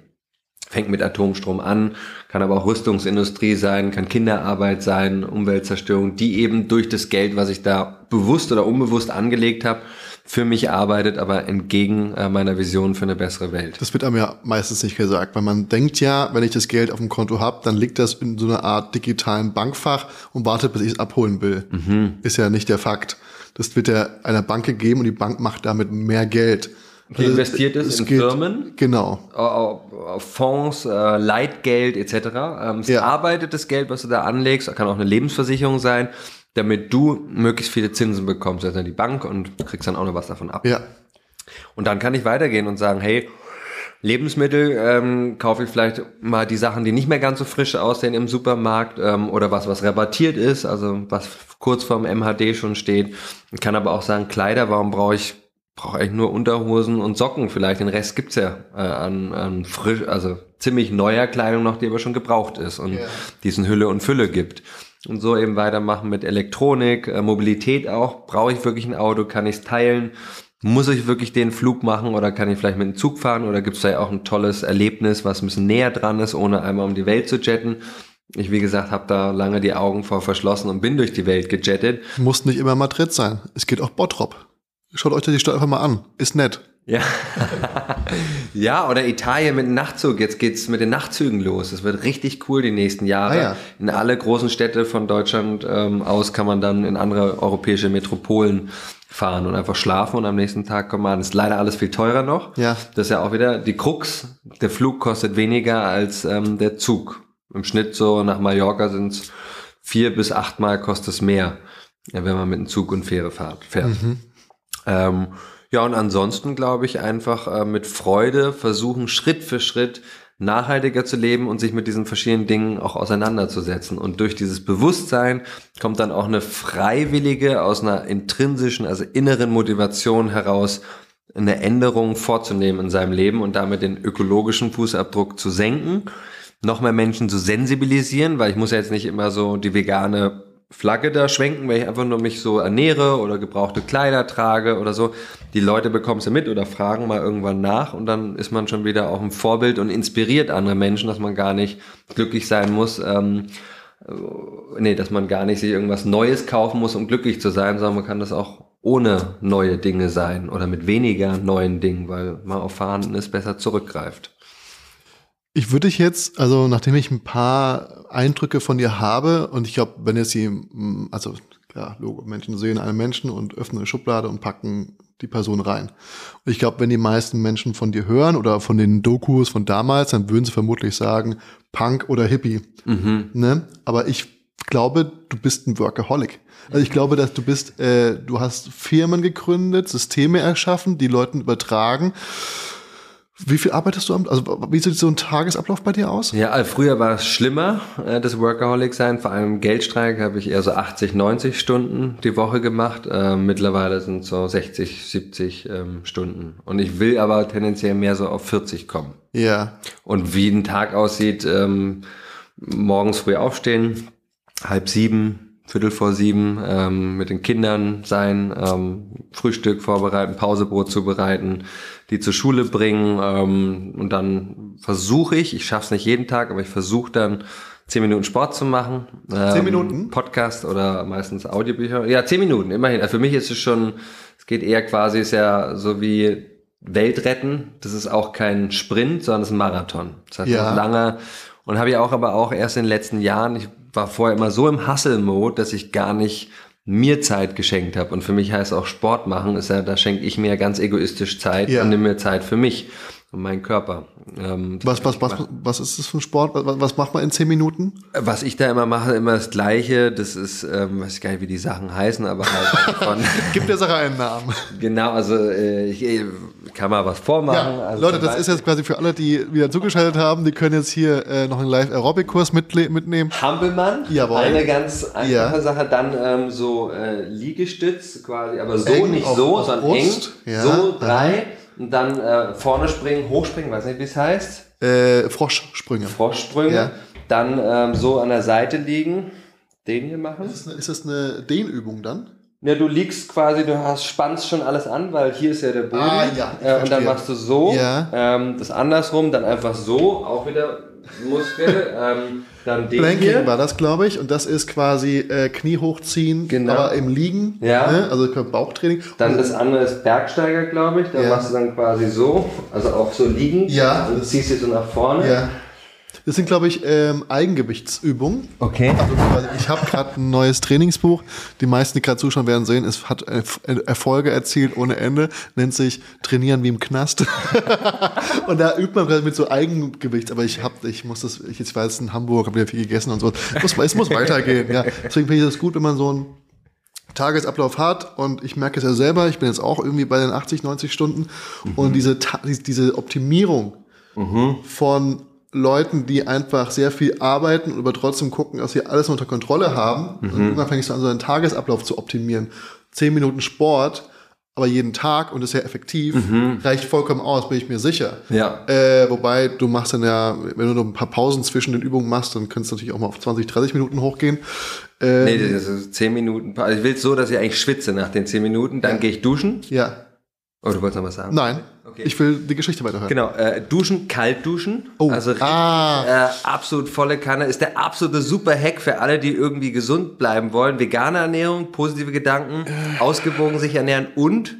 Speaker 2: Fängt mit Atomstrom an, kann aber auch Rüstungsindustrie sein, kann Kinderarbeit sein, Umweltzerstörung, die eben durch das Geld, was ich da bewusst oder unbewusst angelegt habe, für mich arbeitet, aber entgegen äh, meiner Vision für eine bessere Welt.
Speaker 3: Das wird einem ja meistens nicht gesagt, weil man denkt ja, wenn ich das Geld auf dem Konto habe, dann liegt das in so einer Art digitalen Bankfach und wartet, bis ich es abholen will. Mhm. Ist ja nicht der Fakt. Das wird ja einer Bank gegeben und die Bank macht damit mehr Geld.
Speaker 2: Die also investiert es, es in geht, Firmen,
Speaker 3: genau.
Speaker 2: auf, Fonds, äh, Leitgeld etc. Ähm, es ja. arbeitet das Geld, was du da anlegst, kann auch eine Lebensversicherung sein, damit du möglichst viele Zinsen bekommst, also die Bank und kriegst dann auch noch was davon ab.
Speaker 3: Ja.
Speaker 2: Und dann kann ich weitergehen und sagen, hey, Lebensmittel ähm, kaufe ich vielleicht mal die Sachen, die nicht mehr ganz so frisch aussehen im Supermarkt ähm, oder was, was rabattiert ist, also was kurz vorm MHD schon steht. Ich kann aber auch sagen, Kleider, warum brauche ich brauche eigentlich nur Unterhosen und Socken vielleicht. Den Rest gibt's ja äh, an, an frisch, also ziemlich neuer Kleidung noch, die aber schon gebraucht ist und yeah. diesen Hülle und Fülle gibt. Und so eben weitermachen mit Elektronik, äh, Mobilität auch. Brauche ich wirklich ein Auto? Kann ich es teilen? Muss ich wirklich den Flug machen oder kann ich vielleicht mit dem Zug fahren oder gibt es da ja auch ein tolles Erlebnis, was ein bisschen näher dran ist, ohne einmal um die Welt zu jetten? Ich, wie gesagt, habe da lange die Augen vor verschlossen und bin durch die Welt gejettet.
Speaker 3: Muss nicht immer Madrid sein. Es geht auch Bottrop. Schaut euch die Stadt einfach mal an. Ist nett.
Speaker 2: Ja. ja, oder Italien mit dem Nachtzug. Jetzt geht's mit den Nachtzügen los. Das wird richtig cool die nächsten Jahre. Ah, ja. In alle großen Städte von Deutschland ähm, aus kann man dann in andere europäische Metropolen fahren und einfach schlafen und am nächsten Tag kommen wir an. Ist leider alles viel teurer noch.
Speaker 3: Ja.
Speaker 2: Das ist ja auch wieder die Krux. Der Flug kostet weniger als ähm, der Zug. Im Schnitt so nach Mallorca sind es vier bis achtmal kostet es mehr, wenn man mit dem Zug und Fähre fährt. fährt. Mhm. Ähm, ja, und ansonsten glaube ich einfach äh, mit Freude versuchen, Schritt für Schritt nachhaltiger zu leben und sich mit diesen verschiedenen Dingen auch auseinanderzusetzen. Und durch dieses Bewusstsein kommt dann auch eine freiwillige, aus einer intrinsischen, also inneren Motivation heraus, eine Änderung vorzunehmen in seinem Leben und damit den ökologischen Fußabdruck zu senken, noch mehr Menschen zu sensibilisieren, weil ich muss ja jetzt nicht immer so die vegane Flagge da schwenken, weil ich einfach nur mich so ernähre oder gebrauchte Kleider trage oder so. Die Leute bekommen es ja mit oder fragen mal irgendwann nach und dann ist man schon wieder auch ein Vorbild und inspiriert andere Menschen, dass man gar nicht glücklich sein muss. Ähm, äh, nee, dass man gar nicht sich irgendwas Neues kaufen muss, um glücklich zu sein, sondern man kann das auch ohne neue Dinge sein oder mit weniger neuen Dingen, weil man auf Vorhandenes besser zurückgreift.
Speaker 3: Ich würde dich jetzt, also nachdem ich ein paar Eindrücke von dir habe und ich glaube, wenn jetzt die, mm, also klar, Logo, Menschen sehen einen Menschen und öffnen eine Schublade und packen die Person rein. Und ich glaube, wenn die meisten Menschen von dir hören oder von den Dokus von damals, dann würden sie vermutlich sagen, Punk oder Hippie. Mhm. Ne? Aber ich glaube, du bist ein Workaholic. Also ich glaube, dass du bist, äh, du hast Firmen gegründet, Systeme erschaffen, die Leuten übertragen wie viel arbeitest du am, also wie sieht so ein Tagesablauf bei dir aus?
Speaker 2: Ja, also früher war es schlimmer, äh, das Workaholic sein. Vor allem Geldstreik habe ich eher so 80, 90 Stunden die Woche gemacht. Äh, mittlerweile sind es so 60, 70 ähm, Stunden. Und ich will aber tendenziell mehr so auf 40 kommen.
Speaker 3: Ja.
Speaker 2: Und wie ein Tag aussieht, ähm, morgens früh aufstehen, halb sieben, Viertel vor sieben ähm, mit den Kindern sein, ähm, Frühstück vorbereiten, Pausebrot zubereiten, die zur Schule bringen ähm, und dann versuche ich, ich schaffe es nicht jeden Tag, aber ich versuche dann zehn Minuten Sport zu machen.
Speaker 3: Ähm, zehn Minuten?
Speaker 2: Podcast oder meistens Audiobücher. Ja, zehn Minuten, immerhin. Also für mich ist es schon, es geht eher quasi, ist ja so wie Welt retten. Das ist auch kein Sprint, sondern es ist ein Marathon. Das heißt, ja. lange und habe ich auch aber auch erst in den letzten Jahren, ich war vorher immer so im Hustle-Mode, dass ich gar nicht mir Zeit geschenkt habe. Und für mich heißt auch Sport machen, ist ja, da schenke ich mir ganz egoistisch Zeit ja. und nehme mir Zeit für mich und meinen Körper.
Speaker 3: Ähm, was, was, was, was ist das für ein Sport? Was, was macht man in zehn Minuten?
Speaker 2: Was ich da immer mache, immer das Gleiche. Das ist, ähm, weiß ich gar nicht, wie die Sachen heißen, aber halt
Speaker 3: von. Gib der Sache einen Namen.
Speaker 2: Genau, also äh, ich, ich kann mal was vormachen.
Speaker 3: Ja,
Speaker 2: also
Speaker 3: Leute, das ist jetzt quasi für alle, die wieder zugeschaltet haben, die können jetzt hier äh, noch einen Live-Aerobic-Kurs mitnehmen.
Speaker 2: Hampelmann,
Speaker 3: Jawohl.
Speaker 2: eine ganz einfache ja. Sache. Dann ähm, so äh, Liegestütz quasi, aber so eng nicht so, sondern Brust. eng. Ja. So drei. Aha und dann äh, vorne springen, hochspringen, weiß nicht, wie es heißt.
Speaker 3: Äh, Froschsprünge.
Speaker 2: Froschsprünge. Ja. Dann ähm, so an der Seite liegen, den hier machen.
Speaker 3: Ist das eine, ist das eine Dehnübung dann?
Speaker 2: Ja, du liegst quasi, du hast, spannst schon alles an, weil hier ist ja der Boden. Ah, ja, äh, und dann machst du so, ja. ähm, das andersrum, dann einfach so, auch wieder Muskel. ähm, dann den
Speaker 3: Planking hier. war das, glaube ich. Und das ist quasi äh, Knie hochziehen, genau. aber im Liegen.
Speaker 2: Ja.
Speaker 3: Ne? Also Bauchtraining.
Speaker 2: Dann und das andere ist Bergsteiger, glaube ich. Da ja. machst du dann quasi so, also auch so liegend.
Speaker 3: Ja.
Speaker 2: Und ziehst dich so nach vorne.
Speaker 3: Ja. Das sind, glaube ich, ähm, Eigengewichtsübungen.
Speaker 2: Okay.
Speaker 3: Also ich habe gerade ein neues Trainingsbuch. Die meisten, die gerade zuschauen werden, sehen, es hat Erfolge erzielt ohne Ende. Nennt sich Trainieren wie im Knast. und da übt man gerade mit so Eigengewicht. Aber ich habe, ich muss das, ich, ich weiß, in Hamburg habe ich ja viel gegessen und so. Es muss, es muss weitergehen. Ja. Deswegen finde ich das gut, wenn man so einen Tagesablauf hat und ich merke es ja selber, ich bin jetzt auch irgendwie bei den 80, 90 Stunden mhm. und diese, diese Optimierung mhm. von Leuten, die einfach sehr viel arbeiten und aber trotzdem gucken, dass sie alles unter Kontrolle haben. Mhm. Und irgendwann fängst du an, so einen Tagesablauf zu optimieren. Zehn Minuten Sport, aber jeden Tag und ist sehr effektiv, mhm. reicht vollkommen aus, bin ich mir sicher.
Speaker 2: Ja.
Speaker 3: Äh, wobei du machst dann ja, wenn du noch ein paar Pausen zwischen den Übungen machst, dann kannst du natürlich auch mal auf 20, 30 Minuten hochgehen.
Speaker 2: Ähm, nee, das ist 10 Minuten. Also ich will so, dass ich eigentlich schwitze nach den 10 Minuten, dann ja. gehe ich duschen.
Speaker 3: Ja.
Speaker 2: Oh, du wolltest noch was sagen?
Speaker 3: Nein. Okay. Ich will die Geschichte weiterhören.
Speaker 2: Genau, äh, duschen, kalt duschen.
Speaker 3: Oh.
Speaker 2: Also ah. äh, absolut volle Kanne. Ist der absolute Super-Hack für alle, die irgendwie gesund bleiben wollen. Vegane Ernährung, positive Gedanken, ausgewogen sich ernähren und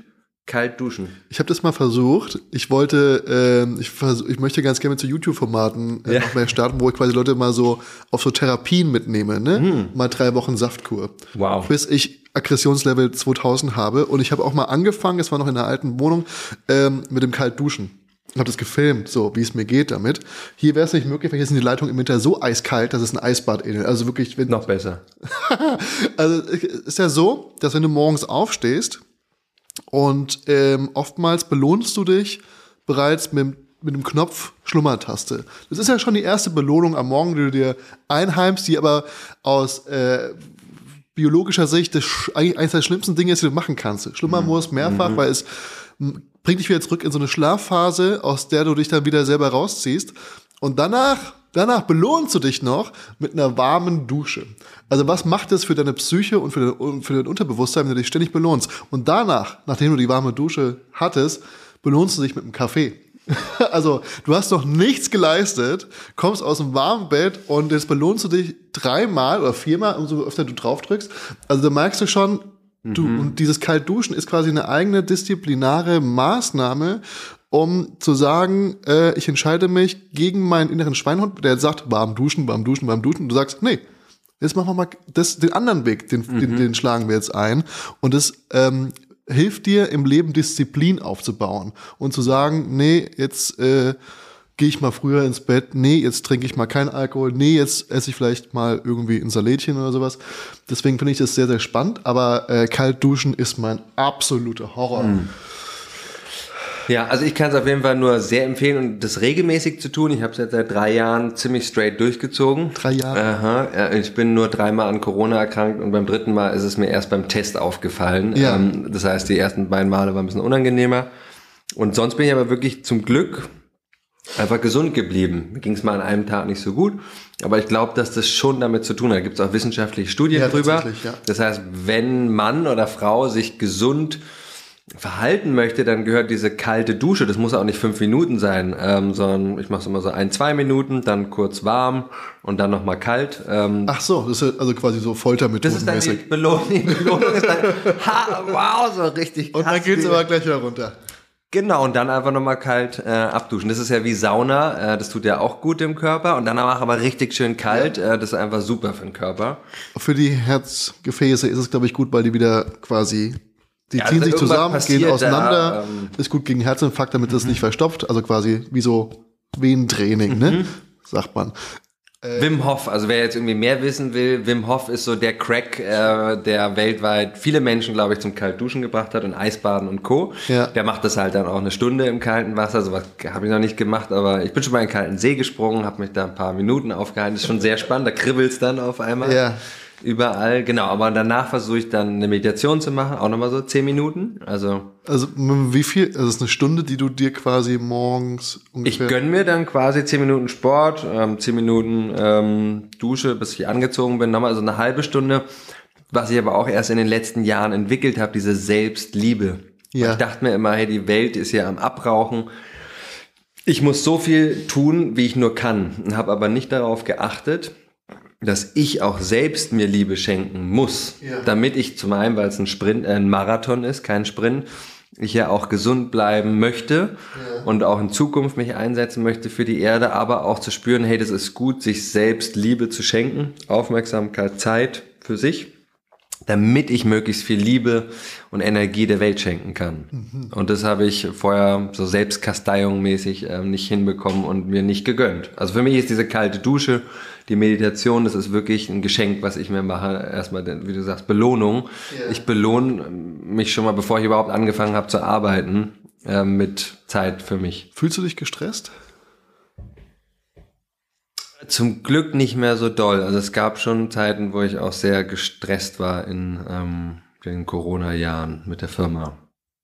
Speaker 2: kalt duschen.
Speaker 3: Ich habe das mal versucht. Ich wollte, äh, ich, vers ich möchte ganz gerne zu YouTube-Formaten äh, ja. noch mehr starten, wo ich quasi Leute mal so auf so Therapien mitnehme, ne? Hm. Mal drei Wochen Saftkur.
Speaker 2: Wow.
Speaker 3: Bis ich Aggressionslevel 2000 habe. Und ich habe auch mal angefangen, es war noch in der alten Wohnung, ähm, mit dem Kaltduschen. Ich habe das gefilmt, so wie es mir geht damit. Hier wäre es nicht möglich, weil hier sind die Leitungen im Winter so eiskalt, dass es ein Eisbad ähnelt. Also wirklich.
Speaker 2: Wenn, noch besser.
Speaker 3: also ist ja so, dass wenn du morgens aufstehst und ähm, oftmals belohnst du dich bereits mit, mit dem Knopf Schlummertaste. Das ist ja schon die erste Belohnung am Morgen, die du dir einheimst, die aber aus äh, biologischer Sicht das, eines der schlimmsten Dinge ist, die du machen kannst. Schlummern muss mehrfach, mhm. weil es bringt dich wieder zurück in so eine Schlafphase, aus der du dich dann wieder selber rausziehst. Und danach, danach belohnst du dich noch mit einer warmen Dusche. Also was macht es für deine Psyche und für dein, für dein Unterbewusstsein, wenn du dich ständig belohnst? Und danach, nachdem du die warme Dusche hattest, belohnst du dich mit einem Kaffee. Also, du hast noch nichts geleistet, kommst aus dem warmen Bett und jetzt belohnst du dich dreimal oder viermal, umso öfter du drauf drückst. Also, da merkst du schon, du, mhm. und dieses Kaltduschen ist quasi eine eigene disziplinare Maßnahme, um zu sagen, äh, ich entscheide mich gegen meinen inneren Schweinhund, der sagt, warm duschen, warm duschen, warm duschen. Und du sagst, nee, jetzt machen wir mal das, den anderen Weg, den, mhm. den, den schlagen wir jetzt ein. Und das ähm, hilft dir im Leben Disziplin aufzubauen und zu sagen, nee, jetzt äh, gehe ich mal früher ins Bett, nee, jetzt trinke ich mal keinen Alkohol, nee, jetzt esse ich vielleicht mal irgendwie ein Salätchen oder sowas. Deswegen finde ich das sehr, sehr spannend, aber äh, kalt duschen ist mein absoluter Horror. Mhm.
Speaker 2: Ja, also ich kann es auf jeden Fall nur sehr empfehlen und das regelmäßig zu tun. Ich habe es jetzt seit drei Jahren ziemlich straight durchgezogen.
Speaker 3: Drei Jahre?
Speaker 2: Aha. Ich bin nur dreimal an Corona erkrankt und beim dritten Mal ist es mir erst beim Test aufgefallen.
Speaker 3: Ja. Ähm,
Speaker 2: das heißt, die ersten beiden Male waren ein bisschen unangenehmer. Und sonst bin ich aber wirklich zum Glück einfach gesund geblieben. Mir ging es mal an einem Tag nicht so gut, aber ich glaube, dass das schon damit zu tun hat. Da gibt es auch wissenschaftliche Studien ja, drüber. Ja. Das heißt, wenn Mann oder Frau sich gesund verhalten möchte, dann gehört diese kalte Dusche, das muss auch nicht fünf Minuten sein, ähm, sondern ich mache es immer so ein, zwei Minuten, dann kurz warm und dann nochmal kalt. Ähm,
Speaker 3: Ach so, das ist also quasi so Foltermethoden.
Speaker 2: Das ist dann die Belohnung, die Belohnung ist dann, ha, wow, so richtig
Speaker 3: krass. Und dann geht's aber gleich wieder runter.
Speaker 2: Genau, und dann einfach nochmal kalt äh, abduschen. Das ist ja wie Sauna, äh, das tut ja auch gut dem Körper. Und dann aber richtig schön kalt, ja. äh, das ist einfach super für den Körper.
Speaker 3: Für die Herzgefäße ist es, glaube ich, gut, weil die wieder quasi die ja, ziehen sich zusammen, gehen auseinander. Da, ähm, ist gut gegen Herzinfarkt, damit das mhm. nicht verstopft. Also quasi wie so Venentraining, ne? mhm. ne? Sagt man.
Speaker 2: Äh, Wim Hof, also wer jetzt irgendwie mehr wissen will, Wim Hof ist so der Crack, äh, der weltweit viele Menschen, glaube ich, zum Kaltduschen gebracht hat und Eisbaden und Co.
Speaker 3: Ja.
Speaker 2: Der macht das halt dann auch eine Stunde im kalten Wasser. So was habe ich noch nicht gemacht, aber ich bin schon mal in den kalten See gesprungen, habe mich da ein paar Minuten aufgehalten. Das ist schon sehr spannend, da kribbelt's dann auf einmal.
Speaker 3: Ja
Speaker 2: überall, genau, aber danach versuche ich dann eine Meditation zu machen, auch nochmal so zehn Minuten. Also.
Speaker 3: Also wie viel? Also es ist eine Stunde, die du dir quasi morgens
Speaker 2: ungefähr. Ich gönn mir dann quasi zehn Minuten Sport, ähm, zehn Minuten ähm, Dusche, bis ich angezogen bin, nochmal, also eine halbe Stunde was ich aber auch erst in den letzten Jahren entwickelt habe, diese Selbstliebe. Ja. Ich dachte mir immer, hey, die Welt ist ja am Abrauchen. Ich muss so viel tun, wie ich nur kann, habe aber nicht darauf geachtet, dass ich auch selbst mir Liebe schenken muss, ja. damit ich zum einen, weil es ein Sprint, äh, ein Marathon ist, kein Sprint, ich ja auch gesund bleiben möchte ja. und auch in Zukunft mich einsetzen möchte für die Erde, aber auch zu spüren, hey, das ist gut, sich selbst Liebe zu schenken, Aufmerksamkeit, Zeit für sich damit ich möglichst viel Liebe und Energie der Welt schenken kann. Mhm. Und das habe ich vorher so selbstkasteiungmäßig äh, nicht hinbekommen und mir nicht gegönnt. Also für mich ist diese kalte Dusche, die Meditation, das ist wirklich ein Geschenk, was ich mir mache. Erstmal, wie du sagst, Belohnung. Yeah. Ich belohne mich schon mal, bevor ich überhaupt angefangen habe zu arbeiten, äh, mit Zeit für mich.
Speaker 3: Fühlst du dich gestresst?
Speaker 2: Zum Glück nicht mehr so doll. Also es gab schon Zeiten, wo ich auch sehr gestresst war in ähm, den Corona-Jahren mit der Firma.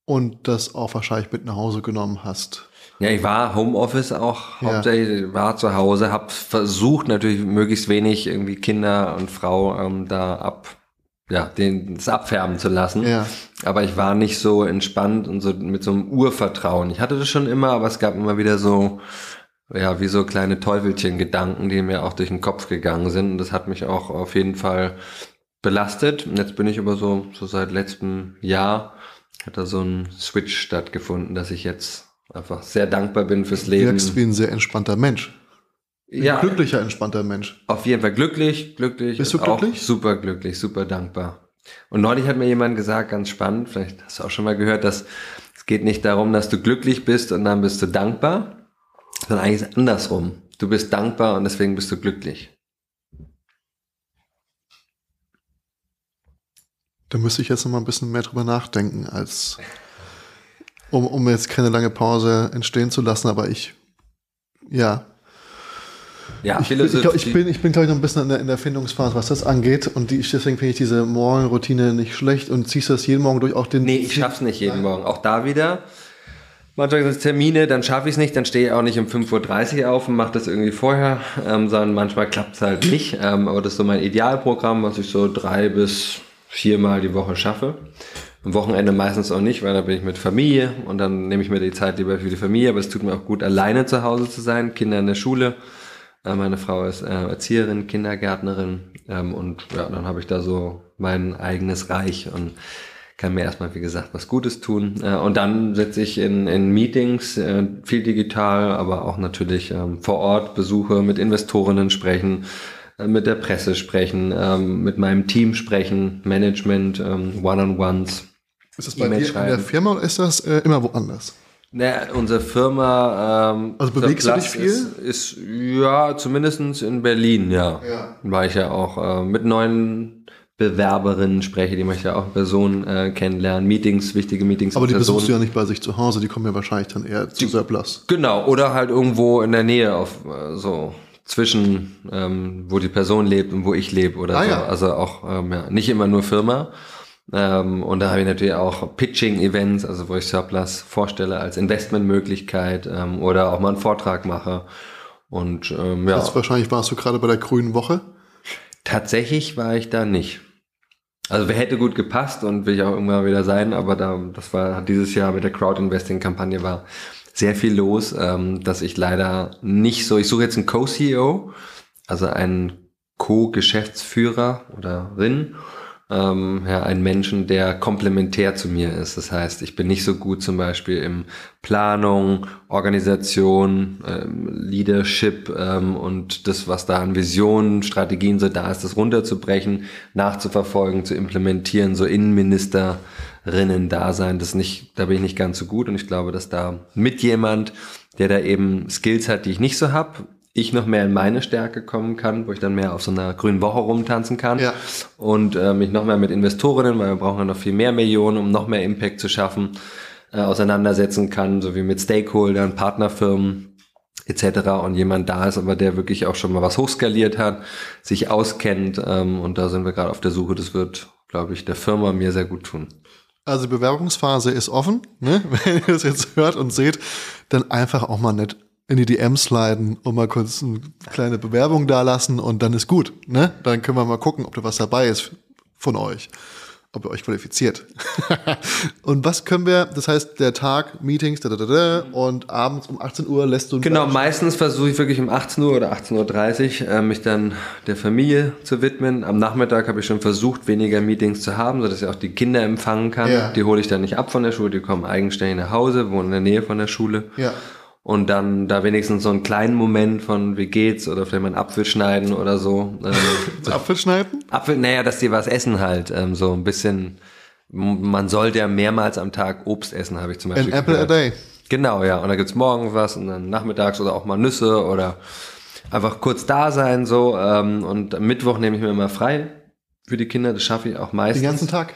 Speaker 3: Und das auch wahrscheinlich mit nach Hause genommen hast.
Speaker 2: Ja, ich war Homeoffice auch ja. hauptsächlich, war zu Hause, habe versucht natürlich möglichst wenig irgendwie Kinder und Frau ähm, da ab, ja, den, das abfärben zu lassen. Ja. Aber ich war nicht so entspannt und so mit so einem Urvertrauen. Ich hatte das schon immer, aber es gab immer wieder so ja, wie so kleine Teufelchen-Gedanken, die mir auch durch den Kopf gegangen sind. Und das hat mich auch auf jeden Fall belastet. Und jetzt bin ich aber so, so seit letztem Jahr hat da so ein Switch stattgefunden, dass ich jetzt einfach sehr dankbar bin fürs Leben. Du
Speaker 3: wirkst wie ein sehr entspannter Mensch. Ein ja. glücklicher, entspannter Mensch.
Speaker 2: Auf jeden Fall glücklich, glücklich.
Speaker 3: Bist du glücklich?
Speaker 2: super glücklich, super dankbar. Und neulich hat mir jemand gesagt, ganz spannend, vielleicht hast du auch schon mal gehört, dass es geht nicht darum, dass du glücklich bist und dann bist du dankbar, sondern eigentlich ist es andersrum. Du bist dankbar und deswegen bist du glücklich.
Speaker 3: Da müsste ich jetzt noch mal ein bisschen mehr drüber nachdenken, als um, um jetzt keine lange Pause entstehen zu lassen, aber ich, ja. Ja, ich, ich, ich, ich bin, ich bin glaube ich, noch ein bisschen in der, in der Findungsphase, was das angeht. Und die, deswegen finde ich diese Morgenroutine nicht schlecht und ziehst du das jeden Morgen durch auch den.
Speaker 2: Nee, ich schaff's nicht jeden Morgen. Auch da wieder Manchmal sind es Termine, dann schaffe ich es nicht, dann stehe ich auch nicht um 5.30 Uhr auf und mache das irgendwie vorher, ähm, sondern manchmal klappt es halt nicht. Ähm, aber das ist so mein Idealprogramm, was ich so drei bis viermal die Woche schaffe. Am Wochenende meistens auch nicht, weil da bin ich mit Familie und dann nehme ich mir die Zeit lieber für die Familie. Aber es tut mir auch gut, alleine zu Hause zu sein, Kinder in der Schule. Äh, meine Frau ist äh, Erzieherin, Kindergärtnerin ähm, und ja, dann habe ich da so mein eigenes Reich und kann mir erstmal, wie gesagt, was Gutes tun. Äh, und dann sitze ich in, in Meetings, viel digital, aber auch natürlich ähm, vor Ort Besuche mit Investorinnen sprechen, mit der Presse sprechen, ähm, mit meinem Team sprechen, Management, One-on-Ones.
Speaker 3: Ist das bei dir in der Firma oder ist das äh, immer woanders?
Speaker 2: Naja, unsere Firma. Ähm,
Speaker 3: also bewegst du dich viel?
Speaker 2: Ist, ist ja zumindestens in Berlin, ja. ja. War ich ja auch äh, mit neuen Bewerberinnen spreche, die möchte ja auch Personen äh, kennenlernen, Meetings, wichtige Meetings.
Speaker 3: Aber die besuchst du ja nicht bei sich zu Hause, die kommen ja wahrscheinlich dann eher zu Surplus.
Speaker 2: Genau, oder halt irgendwo in der Nähe auf äh, so zwischen, ähm, wo die Person lebt und wo ich lebe oder ah, so. Ja. Also auch ähm, ja, nicht immer nur Firma. Ähm, und da habe ich natürlich auch Pitching-Events, also wo ich Surplus vorstelle als Investmentmöglichkeit ähm, oder auch mal einen Vortrag mache. Und ähm, ja.
Speaker 3: Jetzt wahrscheinlich warst du gerade bei der Grünen Woche.
Speaker 2: Tatsächlich war ich da nicht. Also wer hätte gut gepasst und will ich auch irgendwann wieder sein, aber da, das war dieses Jahr mit der Crowd-Investing-Kampagne war sehr viel los, ähm, dass ich leider nicht so, ich suche jetzt einen Co-CEO, also einen Co-Geschäftsführer oder Rin ähm, ja, einen Menschen, der komplementär zu mir ist. Das heißt, ich bin nicht so gut zum Beispiel im Planung, Organisation, ähm, Leadership ähm, und das, was da an Visionen, Strategien so da ist, das runterzubrechen, nachzuverfolgen, zu implementieren, so Innenministerinnen da sein, das nicht, da bin ich nicht ganz so gut und ich glaube, dass da mit jemand, der da eben Skills hat, die ich nicht so hab, ich noch mehr in meine Stärke kommen kann, wo ich dann mehr auf so einer grünen Woche rumtanzen kann ja. und äh, mich noch mehr mit Investorinnen, weil wir brauchen ja noch viel mehr Millionen, um noch mehr Impact zu schaffen, äh, auseinandersetzen kann, sowie mit Stakeholdern, Partnerfirmen etc. und jemand da ist, aber der wirklich auch schon mal was hochskaliert hat, sich auskennt ähm, und da sind wir gerade auf der Suche. Das wird, glaube ich, der Firma mir sehr gut tun.
Speaker 3: Also die Bewerbungsphase ist offen. Ne? Wenn ihr das jetzt hört und seht, dann einfach auch mal nicht in die DMs sliden und mal kurz eine kleine Bewerbung da lassen und dann ist gut. Ne? Dann können wir mal gucken, ob da was dabei ist. von euch ob ihr euch qualifiziert. und was können wir, das heißt, der Tag, Meetings, da, da, da, da, und abends um 18 Uhr lässt du
Speaker 2: Genau, meistens versuche ich wirklich um 18 Uhr oder 18.30 Uhr äh, mich dann der Familie zu widmen. Am Nachmittag habe ich schon versucht, weniger Meetings zu haben, sodass ich auch die Kinder empfangen kann. Ja. Die hole ich dann nicht ab von der Schule, die kommen eigenständig nach Hause, wohnen in der Nähe von der Schule.
Speaker 3: Ja
Speaker 2: und dann da wenigstens so einen kleinen Moment von wie geht's oder vielleicht mal einen Apfel schneiden oder so.
Speaker 3: Ähm, Apfel schneiden?
Speaker 2: Apfel, naja, dass die was essen halt, ähm, so ein bisschen. Man sollte ja mehrmals am Tag Obst essen, habe ich zum Beispiel.
Speaker 3: An apple a day.
Speaker 2: Genau, ja. Und dann gibt's morgens was und dann nachmittags oder auch mal Nüsse oder einfach kurz da sein so. Ähm, und am Mittwoch nehme ich mir immer frei für die Kinder. Das schaffe ich auch meistens.
Speaker 3: Den ganzen Tag?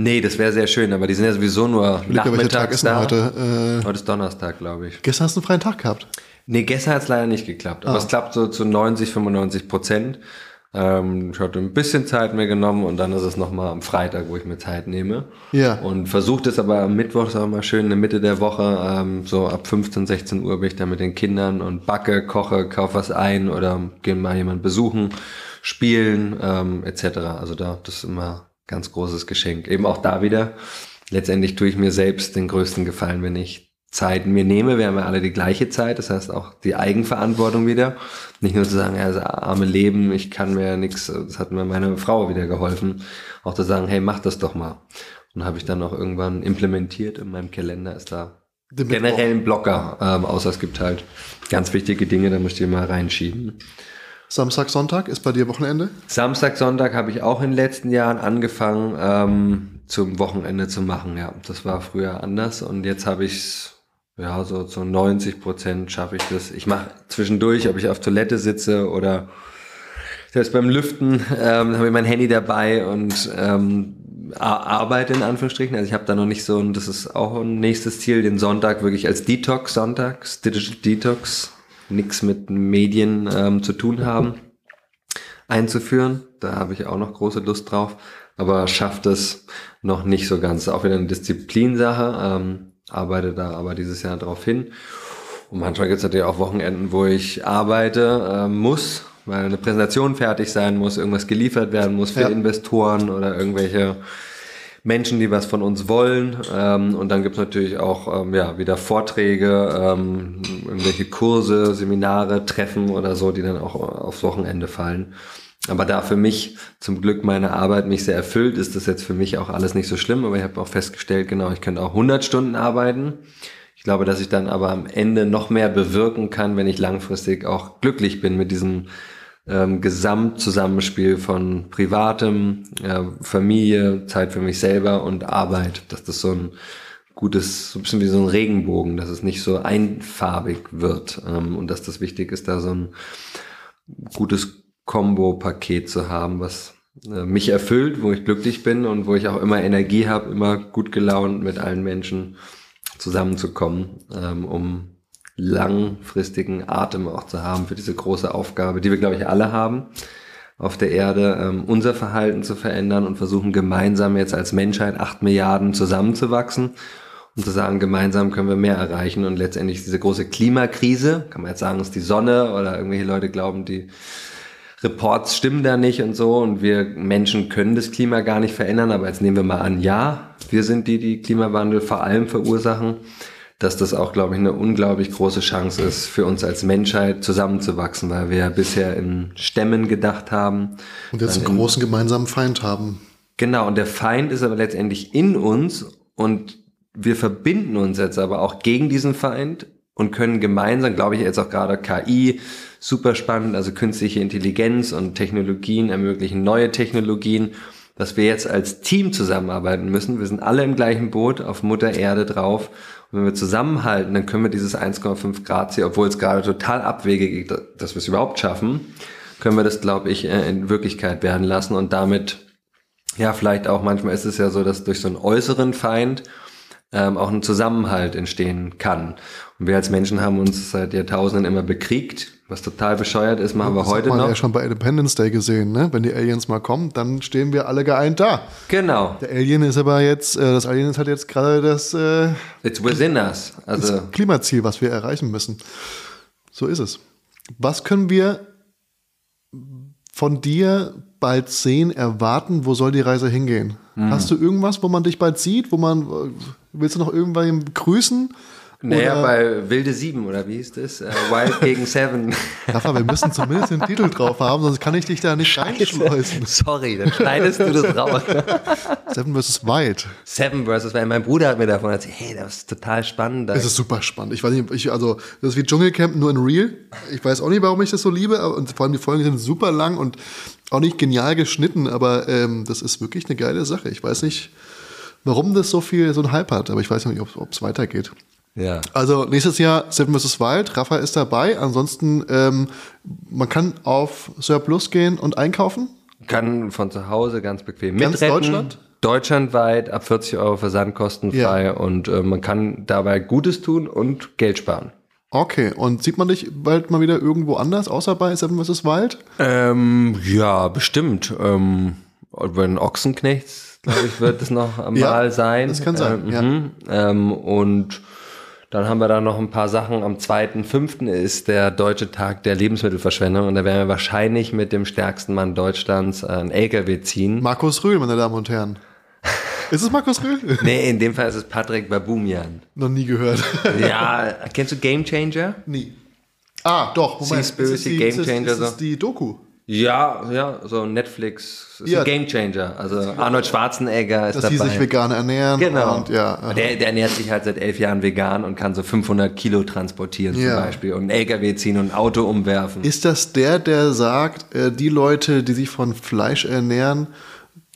Speaker 2: Nee, das wäre sehr schön, aber die sind ja sowieso nur
Speaker 3: nachmittags Tag ist da.
Speaker 2: Heute, äh, heute ist Donnerstag, glaube ich.
Speaker 3: Gestern hast du einen freien Tag gehabt?
Speaker 2: Nee, gestern hat es leider nicht geklappt. Aber ah. es klappt so zu 90, 95 Prozent. Ähm, ich hatte ein bisschen Zeit mir genommen und dann ist es nochmal am Freitag, wo ich mir Zeit nehme.
Speaker 3: Ja.
Speaker 2: Und versuche es aber am Mittwoch, sagen wir mal schön, in der Mitte der Woche, ähm, so ab 15, 16 Uhr bin ich da mit den Kindern und backe, koche, kaufe was ein oder gehe mal jemanden besuchen, spielen, ähm, etc. Also da, das ist immer ganz großes Geschenk. Eben auch da wieder. Letztendlich tue ich mir selbst den größten Gefallen, wenn ich Zeit mir nehme. Wir haben ja alle die gleiche Zeit, das heißt auch die Eigenverantwortung wieder. Nicht nur zu sagen, ja, das arme Leben, ich kann mir ja nichts, das hat mir meine Frau wieder geholfen. Auch zu sagen, hey, mach das doch mal. Und habe ich dann auch irgendwann implementiert in meinem Kalender ist da generell ein Blocker, ähm, außer es gibt halt ganz wichtige Dinge, da müsst ihr mal reinschieben.
Speaker 3: Samstag, Sonntag ist bei dir Wochenende?
Speaker 2: Samstag, Sonntag habe ich auch in den letzten Jahren angefangen, ähm, zum Wochenende zu machen. Ja, das war früher anders und jetzt habe ich es, ja, so zu 90 Prozent schaffe ich das. Ich mache zwischendurch, ob ich auf Toilette sitze oder selbst beim Lüften ähm, habe ich mein Handy dabei und ähm, arbeite in Anführungsstrichen. Also ich habe da noch nicht so, und das ist auch ein nächstes Ziel, den Sonntag wirklich als Detox-Sonntag, Digital Detox nichts mit Medien ähm, zu tun haben, einzuführen. Da habe ich auch noch große Lust drauf, aber schafft es noch nicht so ganz. Auch wieder eine Disziplinsache, ähm, arbeite da aber dieses Jahr drauf hin. Und manchmal gibt es natürlich auch Wochenenden, wo ich arbeite äh, muss, weil eine Präsentation fertig sein muss, irgendwas geliefert werden muss für ja. Investoren oder irgendwelche Menschen, die was von uns wollen. Ähm, und dann gibt es natürlich auch ähm, ja, wieder Vorträge, ähm, irgendwelche Kurse, Seminare, Treffen oder so, die dann auch aufs Wochenende fallen. Aber da für mich zum Glück meine Arbeit mich sehr erfüllt, ist das jetzt für mich auch alles nicht so schlimm. Aber ich habe auch festgestellt, genau, ich könnte auch 100 Stunden arbeiten. Ich glaube, dass ich dann aber am Ende noch mehr bewirken kann, wenn ich langfristig auch glücklich bin mit diesem ähm, Gesamtzusammenspiel von Privatem, äh, Familie, Zeit für mich selber und Arbeit, dass das so ein gutes, so ein bisschen wie so ein Regenbogen, dass es nicht so einfarbig wird. Ähm, und dass das wichtig ist, da so ein gutes Combo-Paket zu haben, was äh, mich erfüllt, wo ich glücklich bin und wo ich auch immer Energie habe, immer gut gelaunt mit allen Menschen zusammenzukommen, ähm, um langfristigen Atem auch zu haben für diese große Aufgabe, die wir, glaube ich, alle haben auf der Erde, ähm, unser Verhalten zu verändern und versuchen gemeinsam jetzt als Menschheit acht Milliarden zusammenzuwachsen und zu sagen, gemeinsam können wir mehr erreichen und letztendlich diese große Klimakrise, kann man jetzt sagen, ist die Sonne oder irgendwelche Leute glauben, die Reports stimmen da nicht und so und wir Menschen können das Klima gar nicht verändern, aber jetzt nehmen wir mal an, ja, wir sind die, die Klimawandel vor allem verursachen dass das auch, glaube ich, eine unglaublich große Chance ist für uns als Menschheit zusammenzuwachsen, weil wir ja bisher in Stämmen gedacht haben.
Speaker 3: Und jetzt einen großen gemeinsamen Feind haben.
Speaker 2: Genau, und der Feind ist aber letztendlich in uns und wir verbinden uns jetzt aber auch gegen diesen Feind und können gemeinsam, glaube ich, jetzt auch gerade KI, super spannend, also künstliche Intelligenz und Technologien ermöglichen neue Technologien, dass wir jetzt als Team zusammenarbeiten müssen. Wir sind alle im gleichen Boot auf Mutter Erde drauf und wenn wir zusammenhalten, dann können wir dieses 1,5 Grad Ziel, obwohl es gerade total abwegig ist, dass wir es überhaupt schaffen, können wir das, glaube ich, äh, in Wirklichkeit werden lassen und damit, ja, vielleicht auch manchmal ist es ja so, dass durch so einen äußeren Feind ähm, auch ein Zusammenhalt entstehen kann. Und wir als Menschen haben uns seit Jahrtausenden immer bekriegt, was total bescheuert ist, machen ja, wir heute noch. Das hat man
Speaker 3: ja schon bei Independence Day gesehen, ne? Wenn die Aliens mal kommen, dann stehen wir alle geeint da.
Speaker 2: Genau.
Speaker 3: Der Alien ist aber jetzt, äh, das Alien ist halt jetzt gerade das, äh,
Speaker 2: It's within us.
Speaker 3: Also das Klimaziel, was wir erreichen müssen. So ist es. Was können wir von dir bald sehen, erwarten? Wo soll die Reise hingehen? Mhm. Hast du irgendwas, wo man dich bald sieht? Wo man, äh, willst du noch irgendwann grüßen?
Speaker 2: Naja, oder? bei Wilde 7 oder wie hieß das? Äh, Wild gegen Seven.
Speaker 3: Rafa, wir müssen zumindest den Titel drauf haben, sonst kann ich dich da nicht reinschmeißen.
Speaker 2: Sorry, dann schneidest du das raus.
Speaker 3: Seven vs. Wild.
Speaker 2: Seven vs. Wild. Mein Bruder hat mir davon erzählt, hey, das ist total spannend.
Speaker 3: Das ist super spannend. Ich weiß nicht, ich, also, das ist wie Dschungelcamp nur in Real. Ich weiß auch nicht, warum ich das so liebe. Und vor allem die Folgen sind super lang und auch nicht genial geschnitten, aber ähm, das ist wirklich eine geile Sache. Ich weiß nicht, warum das so viel, so ein Hype hat, aber ich weiß nicht, ob es weitergeht.
Speaker 2: Ja.
Speaker 3: Also nächstes Jahr Seven vs. Wild, Rafa ist dabei. Ansonsten, ähm, man kann auf Surplus gehen und einkaufen.
Speaker 2: Kann von zu Hause ganz bequem
Speaker 3: ganz mitretten. Deutschland?
Speaker 2: Deutschlandweit ab 40 Euro versandkostenfrei ja. und äh, man kann dabei Gutes tun und Geld sparen.
Speaker 3: Okay, und sieht man dich bald mal wieder irgendwo anders, außer bei Seven vs. Wild?
Speaker 2: Ähm, ja, bestimmt. Ähm, wenn Ochsenknechts, glaube ich, wird es noch mal ja, sein.
Speaker 3: Das kann sein,
Speaker 2: ähm, ja. Mhm. Ähm, und dann haben wir da noch ein paar Sachen. Am 2.5. ist der Deutsche Tag der Lebensmittelverschwendung und da werden wir wahrscheinlich mit dem stärksten Mann Deutschlands einen LKW ziehen.
Speaker 3: Markus Rühl, meine Damen und Herren. Ist es Markus Rühl?
Speaker 2: nee, in dem Fall ist es Patrick Babumian.
Speaker 3: Noch nie gehört.
Speaker 2: ja, kennst du Game Changer?
Speaker 3: Nie. Ah, doch,
Speaker 2: Moment. Seaspiracy, Game Changer.
Speaker 3: Ist, ist die Doku?
Speaker 2: Ja, ja, so Netflix ist ja, ein Gamechanger. Also Arnold Schwarzenegger ist
Speaker 3: dass
Speaker 2: dabei.
Speaker 3: Dass die sich vegan ernähren.
Speaker 2: Genau.
Speaker 3: Und, ja,
Speaker 2: der, der, ernährt sich halt seit elf Jahren vegan und kann so 500 Kilo transportieren ja. zum Beispiel und einen LKW ziehen und ein Auto umwerfen.
Speaker 3: Ist das der, der sagt, äh, die Leute, die sich von Fleisch ernähren,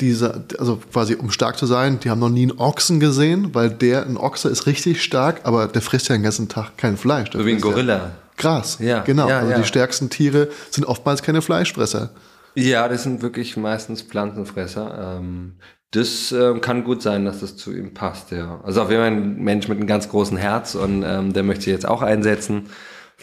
Speaker 3: diese, also quasi um stark zu sein, die haben noch nie einen Ochsen gesehen, weil der, ein Ochse ist richtig stark, aber der frisst ja den ganzen Tag kein Fleisch.
Speaker 2: So wie ein Gorilla.
Speaker 3: Gras. Ja, genau. Ja, also ja. die stärksten Tiere sind oftmals keine Fleischfresser.
Speaker 2: Ja, das sind wirklich meistens Pflanzenfresser. Ähm, das äh, kann gut sein, dass das zu ihm passt, ja. Also auf jeden Fall ein Mensch mit einem ganz großen Herz und ähm, der möchte sich jetzt auch einsetzen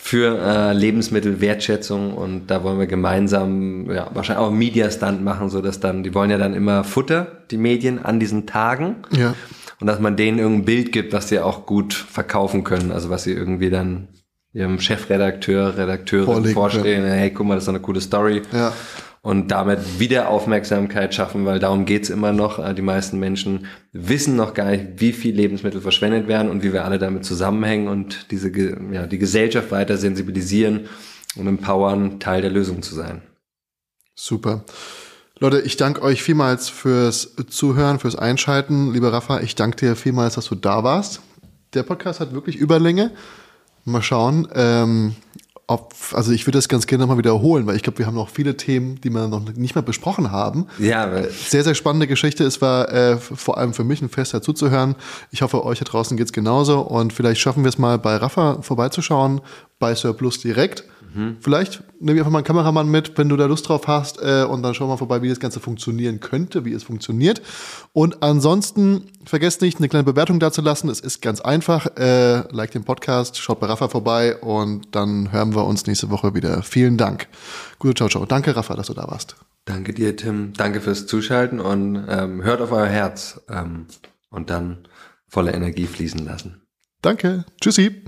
Speaker 2: für äh, Lebensmittelwertschätzung und da wollen wir gemeinsam ja, wahrscheinlich auch einen Mediastand machen, so dass dann, die wollen ja dann immer Futter, die Medien, an diesen Tagen.
Speaker 3: Ja.
Speaker 2: Und dass man denen irgendein Bild gibt, was sie auch gut verkaufen können, also was sie irgendwie dann ihrem Chefredakteur, Redakteurin Vorlegen vorstellen, hey, guck mal, das ist eine coole Story.
Speaker 3: Ja.
Speaker 2: Und damit wieder Aufmerksamkeit schaffen, weil darum geht's immer noch. Äh, die meisten Menschen wissen noch gar nicht, wie viel Lebensmittel verschwendet werden und wie wir alle damit zusammenhängen und diese, ja, die Gesellschaft weiter sensibilisieren und empowern, Teil der Lösung zu sein.
Speaker 3: Super. Leute, ich danke euch vielmals fürs Zuhören, fürs Einschalten. Lieber Rafa, ich danke dir vielmals, dass du da warst. Der Podcast hat wirklich Überlänge. Mal schauen. Ähm, ob, also ich würde das ganz gerne nochmal wiederholen, weil ich glaube, wir haben noch viele Themen, die wir noch nicht mehr besprochen haben.
Speaker 2: Ja,
Speaker 3: sehr, sehr spannende Geschichte. Es war äh, vor allem für mich ein Fest dazuzuhören. Ich hoffe, euch da draußen geht's genauso und vielleicht schaffen wir es mal bei Rafa vorbeizuschauen, bei Surplus direkt. Mhm. Vielleicht nehme ich einfach mal einen Kameramann mit, wenn du da Lust drauf hast, äh, und dann schauen wir vorbei, wie das Ganze funktionieren könnte, wie es funktioniert. Und ansonsten vergesst nicht, eine kleine Bewertung dazulassen. Es ist ganz einfach. Äh, like den Podcast, schaut bei Rafa vorbei und dann hören wir uns nächste Woche wieder. Vielen Dank. Gute Ciao, ciao. Danke, Rafa, dass du da warst.
Speaker 2: Danke dir, Tim. Danke fürs Zuschalten und ähm, hört auf euer Herz ähm, und dann volle Energie fließen lassen.
Speaker 3: Danke. Tschüssi.